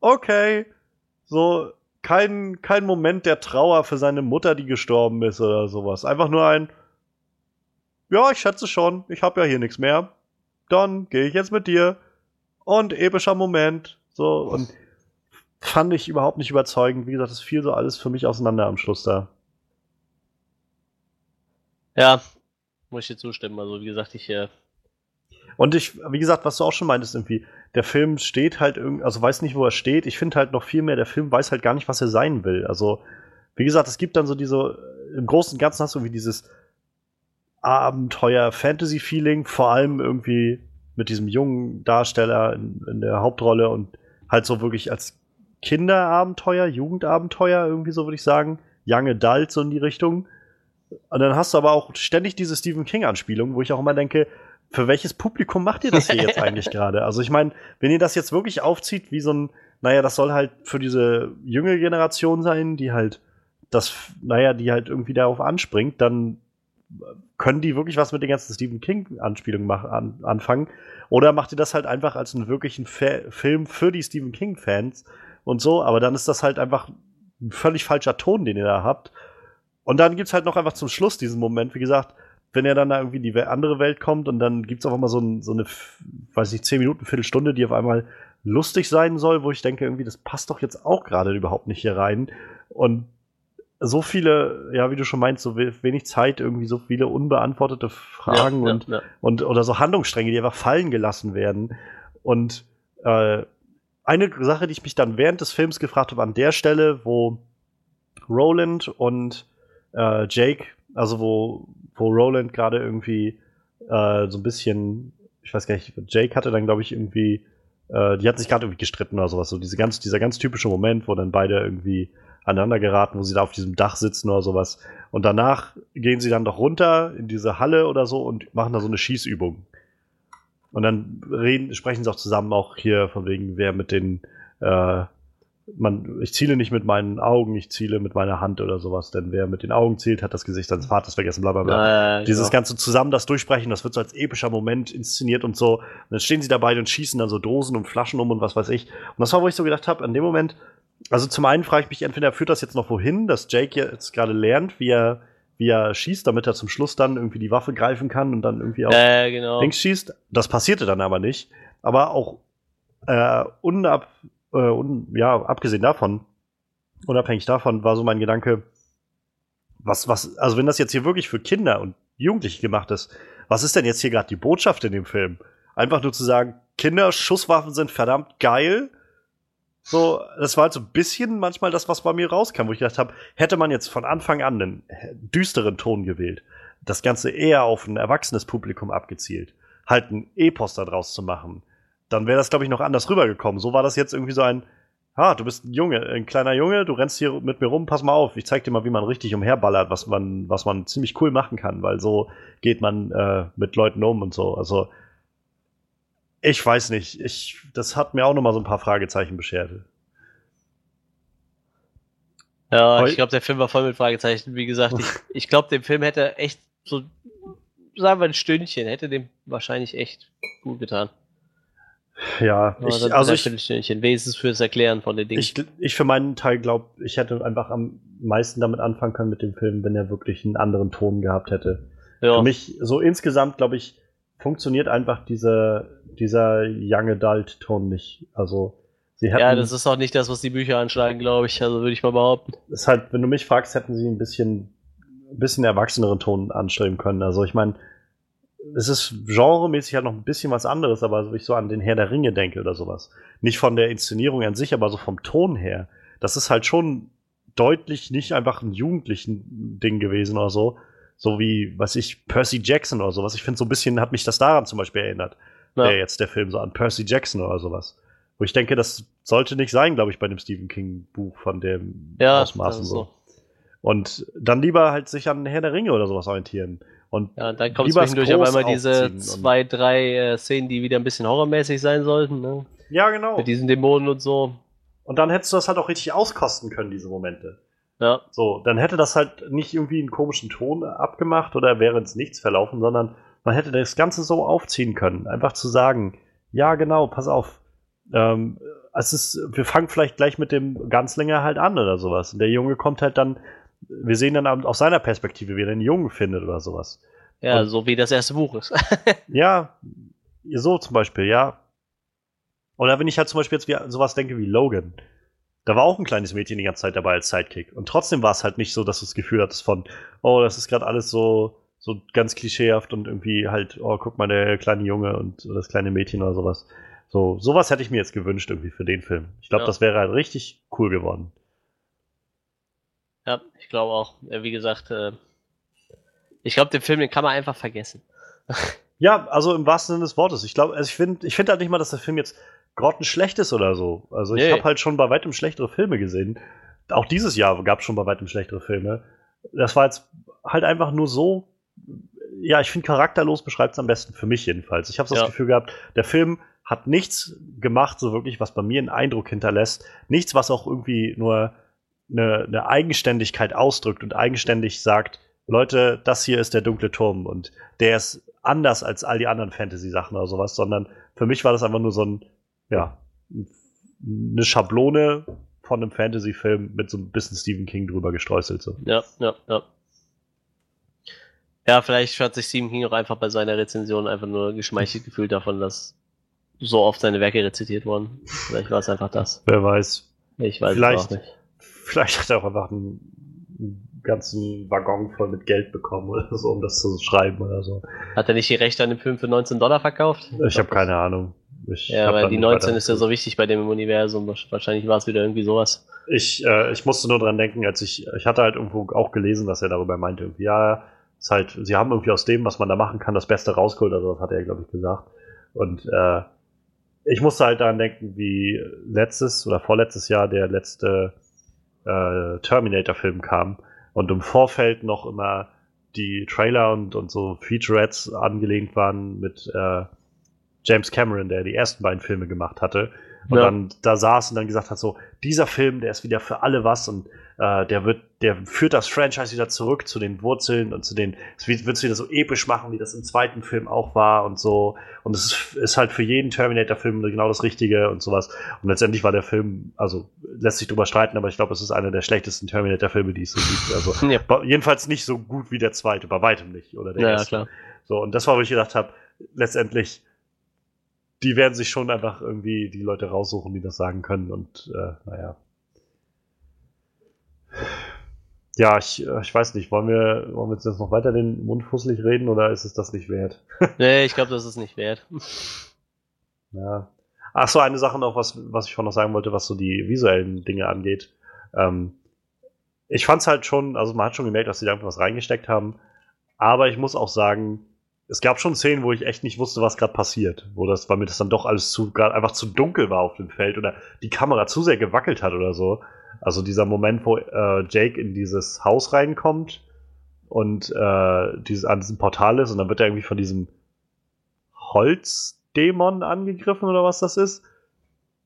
Okay. So, kein, kein Moment der Trauer für seine Mutter, die gestorben ist oder sowas. Einfach nur ein, ja, ich schätze schon, ich habe ja hier nichts mehr dann gehe ich jetzt mit dir. Und epischer Moment. So, und fand ich überhaupt nicht überzeugend. Wie gesagt, es fiel so alles für mich auseinander am Schluss da. Ja, muss ich dir zustimmen. Also, wie gesagt, ich. Äh und ich, wie gesagt, was du auch schon meintest, irgendwie, der Film steht halt irgendwie, also weiß nicht, wo er steht. Ich finde halt noch viel mehr, der Film weiß halt gar nicht, was er sein will. Also, wie gesagt, es gibt dann so diese, im Großen und Ganzen hast du irgendwie dieses, Abenteuer-Fantasy-Feeling, vor allem irgendwie mit diesem jungen Darsteller in, in, der Hauptrolle und halt so wirklich als Kinderabenteuer, Jugendabenteuer, irgendwie so würde ich sagen. Young Adult, so in die Richtung. Und dann hast du aber auch ständig diese Stephen King-Anspielung, wo ich auch immer denke, für welches Publikum macht ihr das hier jetzt eigentlich gerade? Also ich meine, wenn ihr das jetzt wirklich aufzieht, wie so ein, naja, das soll halt für diese junge Generation sein, die halt das, naja, die halt irgendwie darauf anspringt, dann können die wirklich was mit den ganzen Stephen King-Anspielungen an, anfangen? Oder macht ihr das halt einfach als einen wirklichen Fa Film für die Stephen King-Fans und so? Aber dann ist das halt einfach ein völlig falscher Ton, den ihr da habt. Und dann gibt's halt noch einfach zum Schluss diesen Moment, wie gesagt, wenn er dann da irgendwie in die andere Welt kommt und dann gibt's auf einmal so, ein, so eine, weiß ich, zehn Minuten, Viertelstunde, die auf einmal lustig sein soll, wo ich denke, irgendwie, das passt doch jetzt auch gerade überhaupt nicht hier rein. Und so viele, ja, wie du schon meinst, so wenig Zeit, irgendwie so viele unbeantwortete Fragen ja, und, ja, ja. und oder so Handlungsstränge, die einfach fallen gelassen werden. Und äh, eine Sache, die ich mich dann während des Films gefragt habe, an der Stelle, wo Roland und äh, Jake, also wo, wo Roland gerade irgendwie äh, so ein bisschen, ich weiß gar nicht, Jake hatte dann, glaube ich, irgendwie, äh, die hatten sich gerade irgendwie gestritten oder sowas. So diese ganz, dieser ganz typische Moment, wo dann beide irgendwie aneinander geraten, wo sie da auf diesem Dach sitzen oder sowas. Und danach gehen sie dann doch runter in diese Halle oder so und machen da so eine Schießübung. Und dann reden, sprechen sie auch zusammen auch hier von wegen, wer mit den, äh, man, ich ziele nicht mit meinen Augen, ich ziele mit meiner Hand oder sowas, denn wer mit den Augen zielt, hat das Gesicht seines Vaters vergessen, bla bla bla. Ja, Dieses genau. ganze zusammen das durchsprechen, das wird so als epischer Moment inszeniert und so. Und dann stehen sie dabei und schießen dann so Dosen und Flaschen um und was weiß ich. Und das war, wo ich so gedacht habe, an dem Moment, also zum einen frage ich mich entweder, führt das jetzt noch wohin, dass Jake jetzt gerade lernt, wie er, wie er schießt, damit er zum Schluss dann irgendwie die Waffe greifen kann und dann irgendwie auch äh, genau. links schießt. Das passierte dann aber nicht. Aber auch äh, unab, äh, un, ja, abgesehen davon, unabhängig davon, war so mein Gedanke, was, was, also wenn das jetzt hier wirklich für Kinder und Jugendliche gemacht ist, was ist denn jetzt hier gerade die Botschaft in dem Film? Einfach nur zu sagen, Kinder, Schusswaffen sind verdammt geil so, das war halt so ein bisschen manchmal das, was bei mir rauskam, wo ich gedacht habe, hätte man jetzt von Anfang an einen düsteren Ton gewählt, das Ganze eher auf ein erwachsenes Publikum abgezielt, halt ein Epos da draus zu machen, dann wäre das, glaube ich, noch anders rübergekommen. So war das jetzt irgendwie so ein, ah, du bist ein Junge, ein kleiner Junge, du rennst hier mit mir rum, pass mal auf, ich zeig dir mal, wie man richtig umherballert, was man, was man ziemlich cool machen kann, weil so geht man äh, mit Leuten um und so. Also ich weiß nicht. Ich, das hat mir auch noch mal so ein paar Fragezeichen beschert. Ja, Heu ich glaube, der Film war voll mit Fragezeichen. Wie gesagt, ich, ich glaube, dem Film hätte echt so, sagen wir ein Stündchen, hätte dem wahrscheinlich echt gut getan. Ja, ich, also ich, Stündchen, wenigstens fürs Erklären von den Dingen. Ich, ich für meinen Teil glaube, ich hätte einfach am meisten damit anfangen können mit dem Film, wenn er wirklich einen anderen Ton gehabt hätte. Ja. Für mich so insgesamt glaube ich funktioniert einfach diese dieser Young Adult Ton nicht. Also sie hätten, Ja, das ist auch nicht das, was die Bücher anschlagen, glaube ich. Also würde ich mal behaupten. Ist halt, wenn du mich fragst, hätten sie ein bisschen, ein bisschen erwachseneren Ton anstreben können. Also ich meine, es ist genremäßig halt noch ein bisschen was anderes, aber wenn ich so an den Herr der Ringe denke oder sowas. Nicht von der Inszenierung an sich, aber so vom Ton her. Das ist halt schon deutlich nicht einfach ein jugendlichen Ding gewesen oder so. So wie, was ich, Percy Jackson oder sowas. Ich finde, so ein bisschen hat mich das daran zum Beispiel erinnert. Ja. Der jetzt der Film so an Percy Jackson oder sowas. Wo ich denke, das sollte nicht sein, glaube ich, bei dem Stephen King Buch von dem ja, Ausmaßen so. so. Und dann lieber halt sich an Herr der Ringe oder sowas orientieren. Und ja, dann kommt zwischendurch aber immer diese zwei, drei äh, Szenen, die wieder ein bisschen horrormäßig sein sollten. Ne? Ja, genau. Mit diesen Dämonen und so. Und dann hättest du das halt auch richtig auskosten können, diese Momente. Ja. So, dann hätte das halt nicht irgendwie einen komischen Ton abgemacht oder wäre ins Nichts verlaufen, sondern man hätte das Ganze so aufziehen können. Einfach zu sagen, ja, genau, pass auf. Ähm, es ist, wir fangen vielleicht gleich mit dem Ganzlinger halt an oder sowas. Und der Junge kommt halt dann, wir sehen dann aus seiner Perspektive, wie er den Jungen findet oder sowas. Ja, Und, so wie das erste Buch ist. ja, so zum Beispiel, ja. Oder wenn ich halt zum Beispiel jetzt wie, sowas denke wie Logan. Da war auch ein kleines Mädchen die ganze Zeit dabei als Sidekick. Und trotzdem war es halt nicht so, dass du das Gefühl hattest von, oh, das ist gerade alles so, so ganz klischeehaft und irgendwie halt, oh, guck mal, der kleine Junge und das kleine Mädchen oder sowas. So, sowas hätte ich mir jetzt gewünscht irgendwie für den Film. Ich glaube, ja. das wäre halt richtig cool geworden. Ja, ich glaube auch. Wie gesagt, äh, ich glaube, den Film, den kann man einfach vergessen. ja, also im wahrsten Sinne des Wortes. Ich glaube, also ich finde ich find halt nicht mal, dass der Film jetzt grottenschlecht ist oder so. Also ich nee. habe halt schon bei weitem schlechtere Filme gesehen. Auch dieses Jahr gab es schon bei weitem schlechtere Filme. Das war jetzt halt einfach nur so, ja, ich finde charakterlos beschreibt es am besten für mich jedenfalls. Ich habe das ja. Gefühl gehabt, der Film hat nichts gemacht, so wirklich, was bei mir einen Eindruck hinterlässt. Nichts, was auch irgendwie nur eine, eine Eigenständigkeit ausdrückt und eigenständig sagt, Leute, das hier ist der dunkle Turm und der ist anders als all die anderen Fantasy-Sachen oder sowas, sondern für mich war das einfach nur so ein, ja, eine Schablone von einem Fantasy-Film mit so ein bisschen Stephen King drüber gestreuselt. So. Ja, ja, ja. Ja, vielleicht hat sich Stephen King auch einfach bei seiner Rezension einfach nur geschmeichelt gefühlt davon, dass so oft seine Werke rezitiert wurden. Vielleicht war es einfach das. Wer weiß. Ich weiß vielleicht, es auch nicht. Vielleicht hat er auch einfach einen ganzen Waggon voll mit Geld bekommen oder so, um das zu schreiben oder so. Hat er nicht die Rechte an dem Film für 19 Dollar verkauft? Ich, ich habe keine Ahnung. Ich ja, weil die 19 ist ja so wichtig bei dem Universum. Wahrscheinlich war es wieder irgendwie sowas. Ich, äh, ich musste nur dran denken, als ich, ich hatte halt irgendwo auch gelesen, dass er darüber meinte, irgendwie, ja, ist halt, sie haben irgendwie aus dem, was man da machen kann, das Beste rausgeholt, also das hat er, glaube ich, gesagt. Und äh, ich musste halt daran denken, wie letztes oder vorletztes Jahr der letzte äh, Terminator-Film kam und im Vorfeld noch immer die Trailer und, und so Featurettes angelehnt waren mit äh, James Cameron, der die ersten beiden Filme gemacht hatte. Und ja. dann da saß und dann gesagt hat, so, dieser Film, der ist wieder für alle was und äh, der wird, der führt das Franchise wieder zurück zu den Wurzeln und zu den, es wird es wieder so episch machen, wie das im zweiten Film auch war und so. Und es ist, ist halt für jeden Terminator-Film genau das Richtige und sowas. Und letztendlich war der Film, also lässt sich drüber streiten, aber ich glaube, es ist einer der schlechtesten Terminator-Filme, die es so gibt. Also ja. jedenfalls nicht so gut wie der zweite, bei weitem nicht. Oder der ja, erste. Klar. So, und das war, wo ich gedacht habe, letztendlich die werden sich schon einfach irgendwie die Leute raussuchen, die das sagen können. Und äh, naja. Ja, ich, äh, ich weiß nicht, wollen wir, wollen wir jetzt noch weiter den Mund fusselig reden oder ist es das nicht wert? nee, ich glaube, das ist nicht wert. Ja. Ach so, eine Sache noch, was, was ich vorhin noch sagen wollte, was so die visuellen Dinge angeht. Ähm, ich fand's halt schon, also man hat schon gemerkt, dass sie da irgendwas reingesteckt haben. Aber ich muss auch sagen, es gab schon Szenen, wo ich echt nicht wusste, was gerade passiert. Wo das, weil mir das dann doch alles zu, gerade einfach zu dunkel war auf dem Feld oder die Kamera zu sehr gewackelt hat oder so. Also dieser Moment, wo äh, Jake in dieses Haus reinkommt und äh, dieses, an diesem Portal ist und dann wird er irgendwie von diesem Holzdämon angegriffen oder was das ist.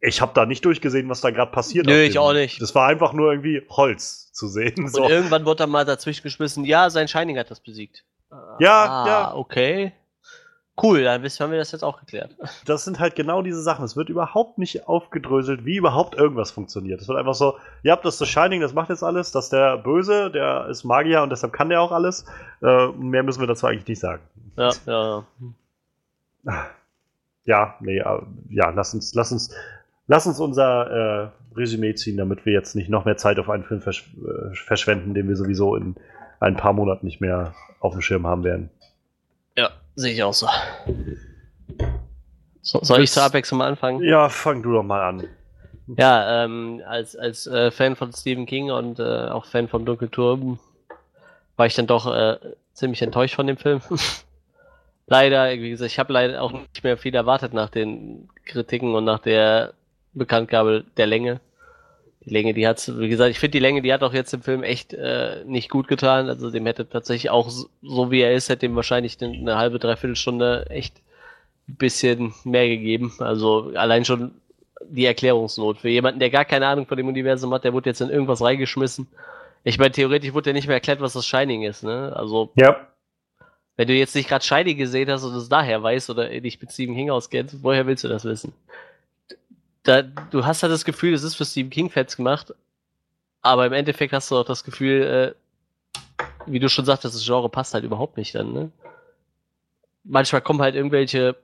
Ich habe da nicht durchgesehen, was da gerade passiert. Nö, ich auch nicht. Das war einfach nur irgendwie Holz zu sehen. Und so. irgendwann wurde dann mal dazwischen geschmissen, ja, sein Shining hat das besiegt. Ja, ah, ja. Okay. Cool, dann haben wir das jetzt auch geklärt. Das sind halt genau diese Sachen. Es wird überhaupt nicht aufgedröselt, wie überhaupt irgendwas funktioniert. Es wird einfach so, ihr habt das The Shining, das macht jetzt alles, das ist der Böse, der ist Magier und deshalb kann der auch alles. Äh, mehr müssen wir dazu eigentlich nicht sagen. Ja, ja. Ja, nee, äh, ja, lass uns, lass uns, lass uns unser äh, Resümee ziehen, damit wir jetzt nicht noch mehr Zeit auf einen Film versch äh, verschwenden, den wir sowieso in ein paar Monaten nicht mehr auf dem Schirm haben werden. Ja, Sehe ich auch so. so soll ich zur Abwechslung mal anfangen? Ja, fang du doch mal an. Ja, ähm, als, als äh, Fan von Stephen King und äh, auch Fan vom Dunkelturm war ich dann doch äh, ziemlich enttäuscht von dem Film. leider, wie gesagt, ich habe leider auch nicht mehr viel erwartet nach den Kritiken und nach der Bekanntgabe der Länge. Die Länge, die hat, wie gesagt, ich finde die Länge, die hat auch jetzt im Film echt äh, nicht gut getan. Also dem hätte tatsächlich auch so wie er ist, hätte ihm wahrscheinlich eine halbe, dreiviertel Stunde echt ein bisschen mehr gegeben. Also allein schon die Erklärungsnot. Für jemanden, der gar keine Ahnung von dem Universum hat, der wurde jetzt in irgendwas reingeschmissen. Ich meine, theoretisch wurde ja nicht mehr erklärt, was das Shining ist, ne? Also. Ja. Wenn du jetzt nicht gerade Shining gesehen hast und es daher weißt oder dich mit Stephen King auskennst, woher willst du das wissen? Da, du hast halt das Gefühl, es ist für Stephen King-Fans gemacht, aber im Endeffekt hast du auch das Gefühl, äh, wie du schon sagtest, das Genre passt halt überhaupt nicht dann, ne? Manchmal kommen halt irgendwelche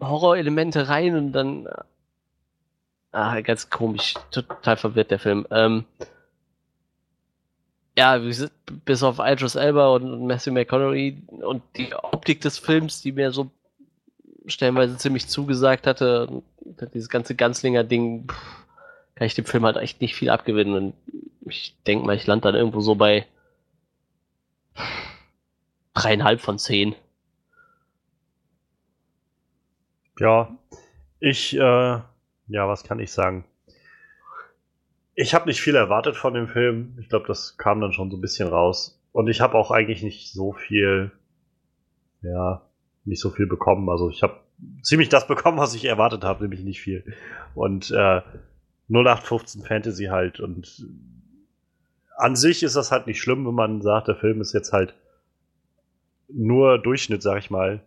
Horrorelemente rein und dann Ah, ganz komisch. Total verwirrt, der Film. Ähm, ja, bis auf Idris Elba und Matthew McConaughey und die Optik des Films, die mir so stellenweise ziemlich zugesagt hatte, dieses ganze Ganzlinger-Ding, kann ich dem Film halt echt nicht viel abgewinnen. Und ich denke mal, ich lande dann irgendwo so bei dreieinhalb von zehn. Ja, ich äh, ja, was kann ich sagen? Ich habe nicht viel erwartet von dem Film. Ich glaube, das kam dann schon so ein bisschen raus. Und ich habe auch eigentlich nicht so viel, ja, nicht so viel bekommen. Also ich habe ziemlich das bekommen, was ich erwartet habe, nämlich nicht viel. Und äh, 0815 Fantasy halt. Und an sich ist das halt nicht schlimm, wenn man sagt, der Film ist jetzt halt nur Durchschnitt, sag ich mal.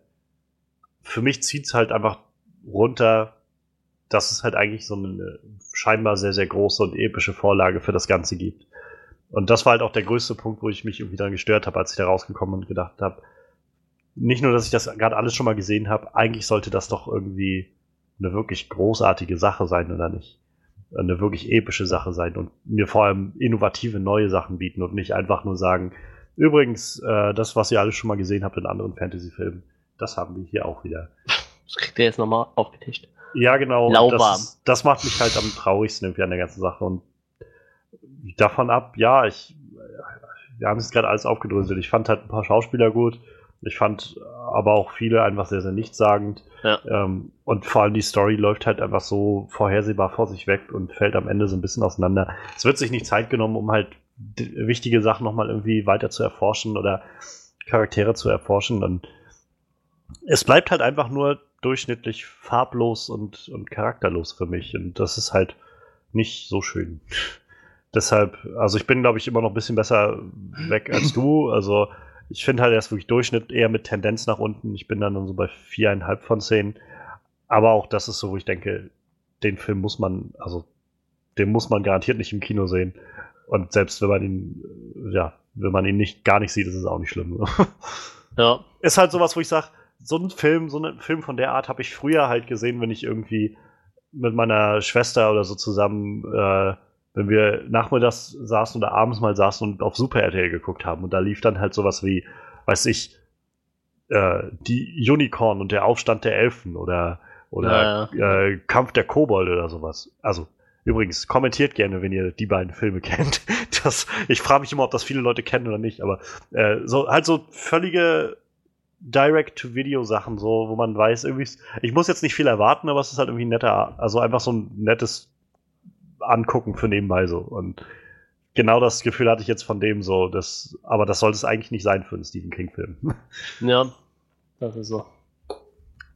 Für mich zieht's halt einfach runter, dass es halt eigentlich so eine scheinbar sehr, sehr große und epische Vorlage für das Ganze gibt. Und das war halt auch der größte Punkt, wo ich mich irgendwie daran gestört habe, als ich da rausgekommen und gedacht habe, nicht nur, dass ich das gerade alles schon mal gesehen habe, eigentlich sollte das doch irgendwie eine wirklich großartige Sache sein, oder nicht? Eine wirklich epische Sache sein und mir vor allem innovative neue Sachen bieten und nicht einfach nur sagen, übrigens, äh, das, was ihr alles schon mal gesehen habt in anderen Fantasy-Filmen, das haben wir hier auch wieder. Das kriegt ihr jetzt nochmal aufgetischt. Ja, genau. Lauwarm. Das, das macht mich halt am traurigsten irgendwie an der ganzen Sache. Und davon ab, ja, ich, wir haben es gerade alles aufgedröselt. Ich fand halt ein paar Schauspieler gut. Ich fand aber auch viele einfach sehr, sehr nichtssagend. Ja. Ähm, und vor allem die Story läuft halt einfach so vorhersehbar vor sich weg und fällt am Ende so ein bisschen auseinander. Es wird sich nicht Zeit genommen, um halt wichtige Sachen nochmal irgendwie weiter zu erforschen oder Charaktere zu erforschen. Und es bleibt halt einfach nur durchschnittlich farblos und, und charakterlos für mich. Und das ist halt nicht so schön. Deshalb, also ich bin, glaube ich, immer noch ein bisschen besser weg als du. Also ich finde halt, er ist wirklich Durchschnitt eher mit Tendenz nach unten. Ich bin dann so bei viereinhalb von zehn. Aber auch das ist so, wo ich denke, den Film muss man, also den muss man garantiert nicht im Kino sehen. Und selbst wenn man ihn, ja, wenn man ihn nicht gar nicht sieht, ist es auch nicht schlimm. ja. Ist halt sowas, wo ich sage, so einen Film, so einen Film von der Art habe ich früher halt gesehen, wenn ich irgendwie mit meiner Schwester oder so zusammen, äh, wenn wir nachmittags saßen oder abends mal saßen und auf Super RTL geguckt haben. Und da lief dann halt sowas wie, weiß ich, äh, die Unicorn und der Aufstand der Elfen oder, oder ja. äh, Kampf der Kobolde oder sowas. Also, übrigens, kommentiert gerne, wenn ihr die beiden Filme kennt. Das, ich frage mich immer, ob das viele Leute kennen oder nicht, aber äh, so halt so völlige Direct-to-Video-Sachen, so, wo man weiß, irgendwie, ich muss jetzt nicht viel erwarten, aber es ist halt irgendwie netter, also einfach so ein nettes Angucken für nebenbei so. Und genau das Gefühl hatte ich jetzt von dem so, das, aber das sollte es eigentlich nicht sein für einen Stephen King-Film. Ja, das ist so.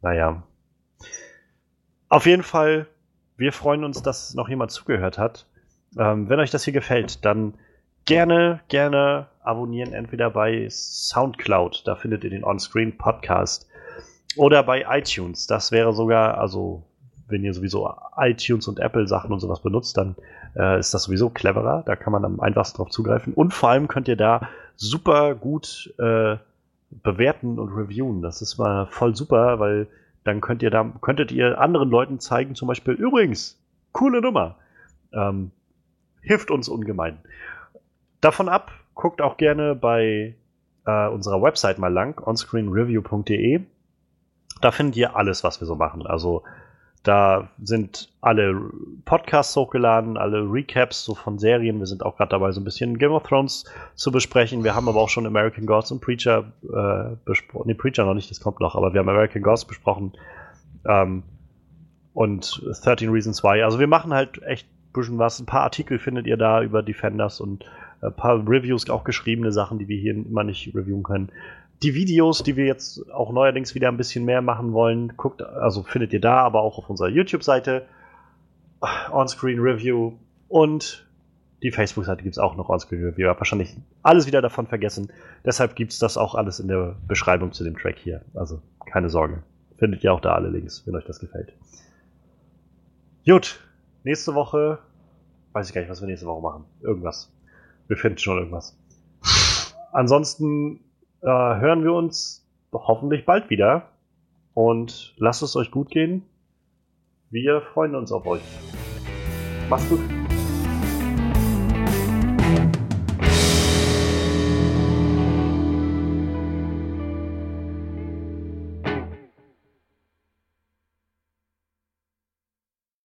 Naja. Auf jeden Fall, wir freuen uns, dass noch jemand zugehört hat. Ähm, wenn euch das hier gefällt, dann gerne, gerne abonnieren, entweder bei Soundcloud, da findet ihr den Onscreen Podcast, oder bei iTunes. Das wäre sogar, also wenn ihr sowieso iTunes und Apple Sachen und sowas benutzt, dann äh, ist das sowieso cleverer. Da kann man am einfachsten drauf zugreifen. Und vor allem könnt ihr da super gut äh, bewerten und reviewen. Das ist mal voll super, weil dann könnt ihr da, könntet ihr anderen Leuten zeigen, zum Beispiel, übrigens, coole Nummer. Ähm, hilft uns ungemein. Davon ab, guckt auch gerne bei äh, unserer Website mal lang, onscreenreview.de. Da findet ihr alles, was wir so machen. Also da sind alle Podcasts hochgeladen, alle Recaps so von Serien. Wir sind auch gerade dabei, so ein bisschen Game of Thrones zu besprechen. Wir haben aber auch schon American Gods und Preacher äh, besprochen. Nee, Preacher noch nicht, das kommt noch, aber wir haben American Gods besprochen. Ähm, und 13 Reasons Why. Also wir machen halt echt ein bisschen was. Ein paar Artikel findet ihr da über Defenders und ein paar Reviews, auch geschriebene Sachen, die wir hier immer nicht reviewen können die Videos, die wir jetzt auch neuerdings wieder ein bisschen mehr machen wollen, guckt, also findet ihr da, aber auch auf unserer YouTube-Seite Onscreen Review und die Facebook-Seite gibt es auch noch Onscreen Review. Ich habe wahrscheinlich alles wieder davon vergessen. Deshalb gibt es das auch alles in der Beschreibung zu dem Track hier. Also keine Sorge. Findet ihr auch da alle Links, wenn euch das gefällt. Gut, nächste Woche. Weiß ich gar nicht, was wir nächste Woche machen. Irgendwas. Wir finden schon irgendwas. Ansonsten äh, hören wir uns hoffentlich bald wieder. Und lasst es euch gut gehen. Wir freuen uns auf euch. Macht's gut.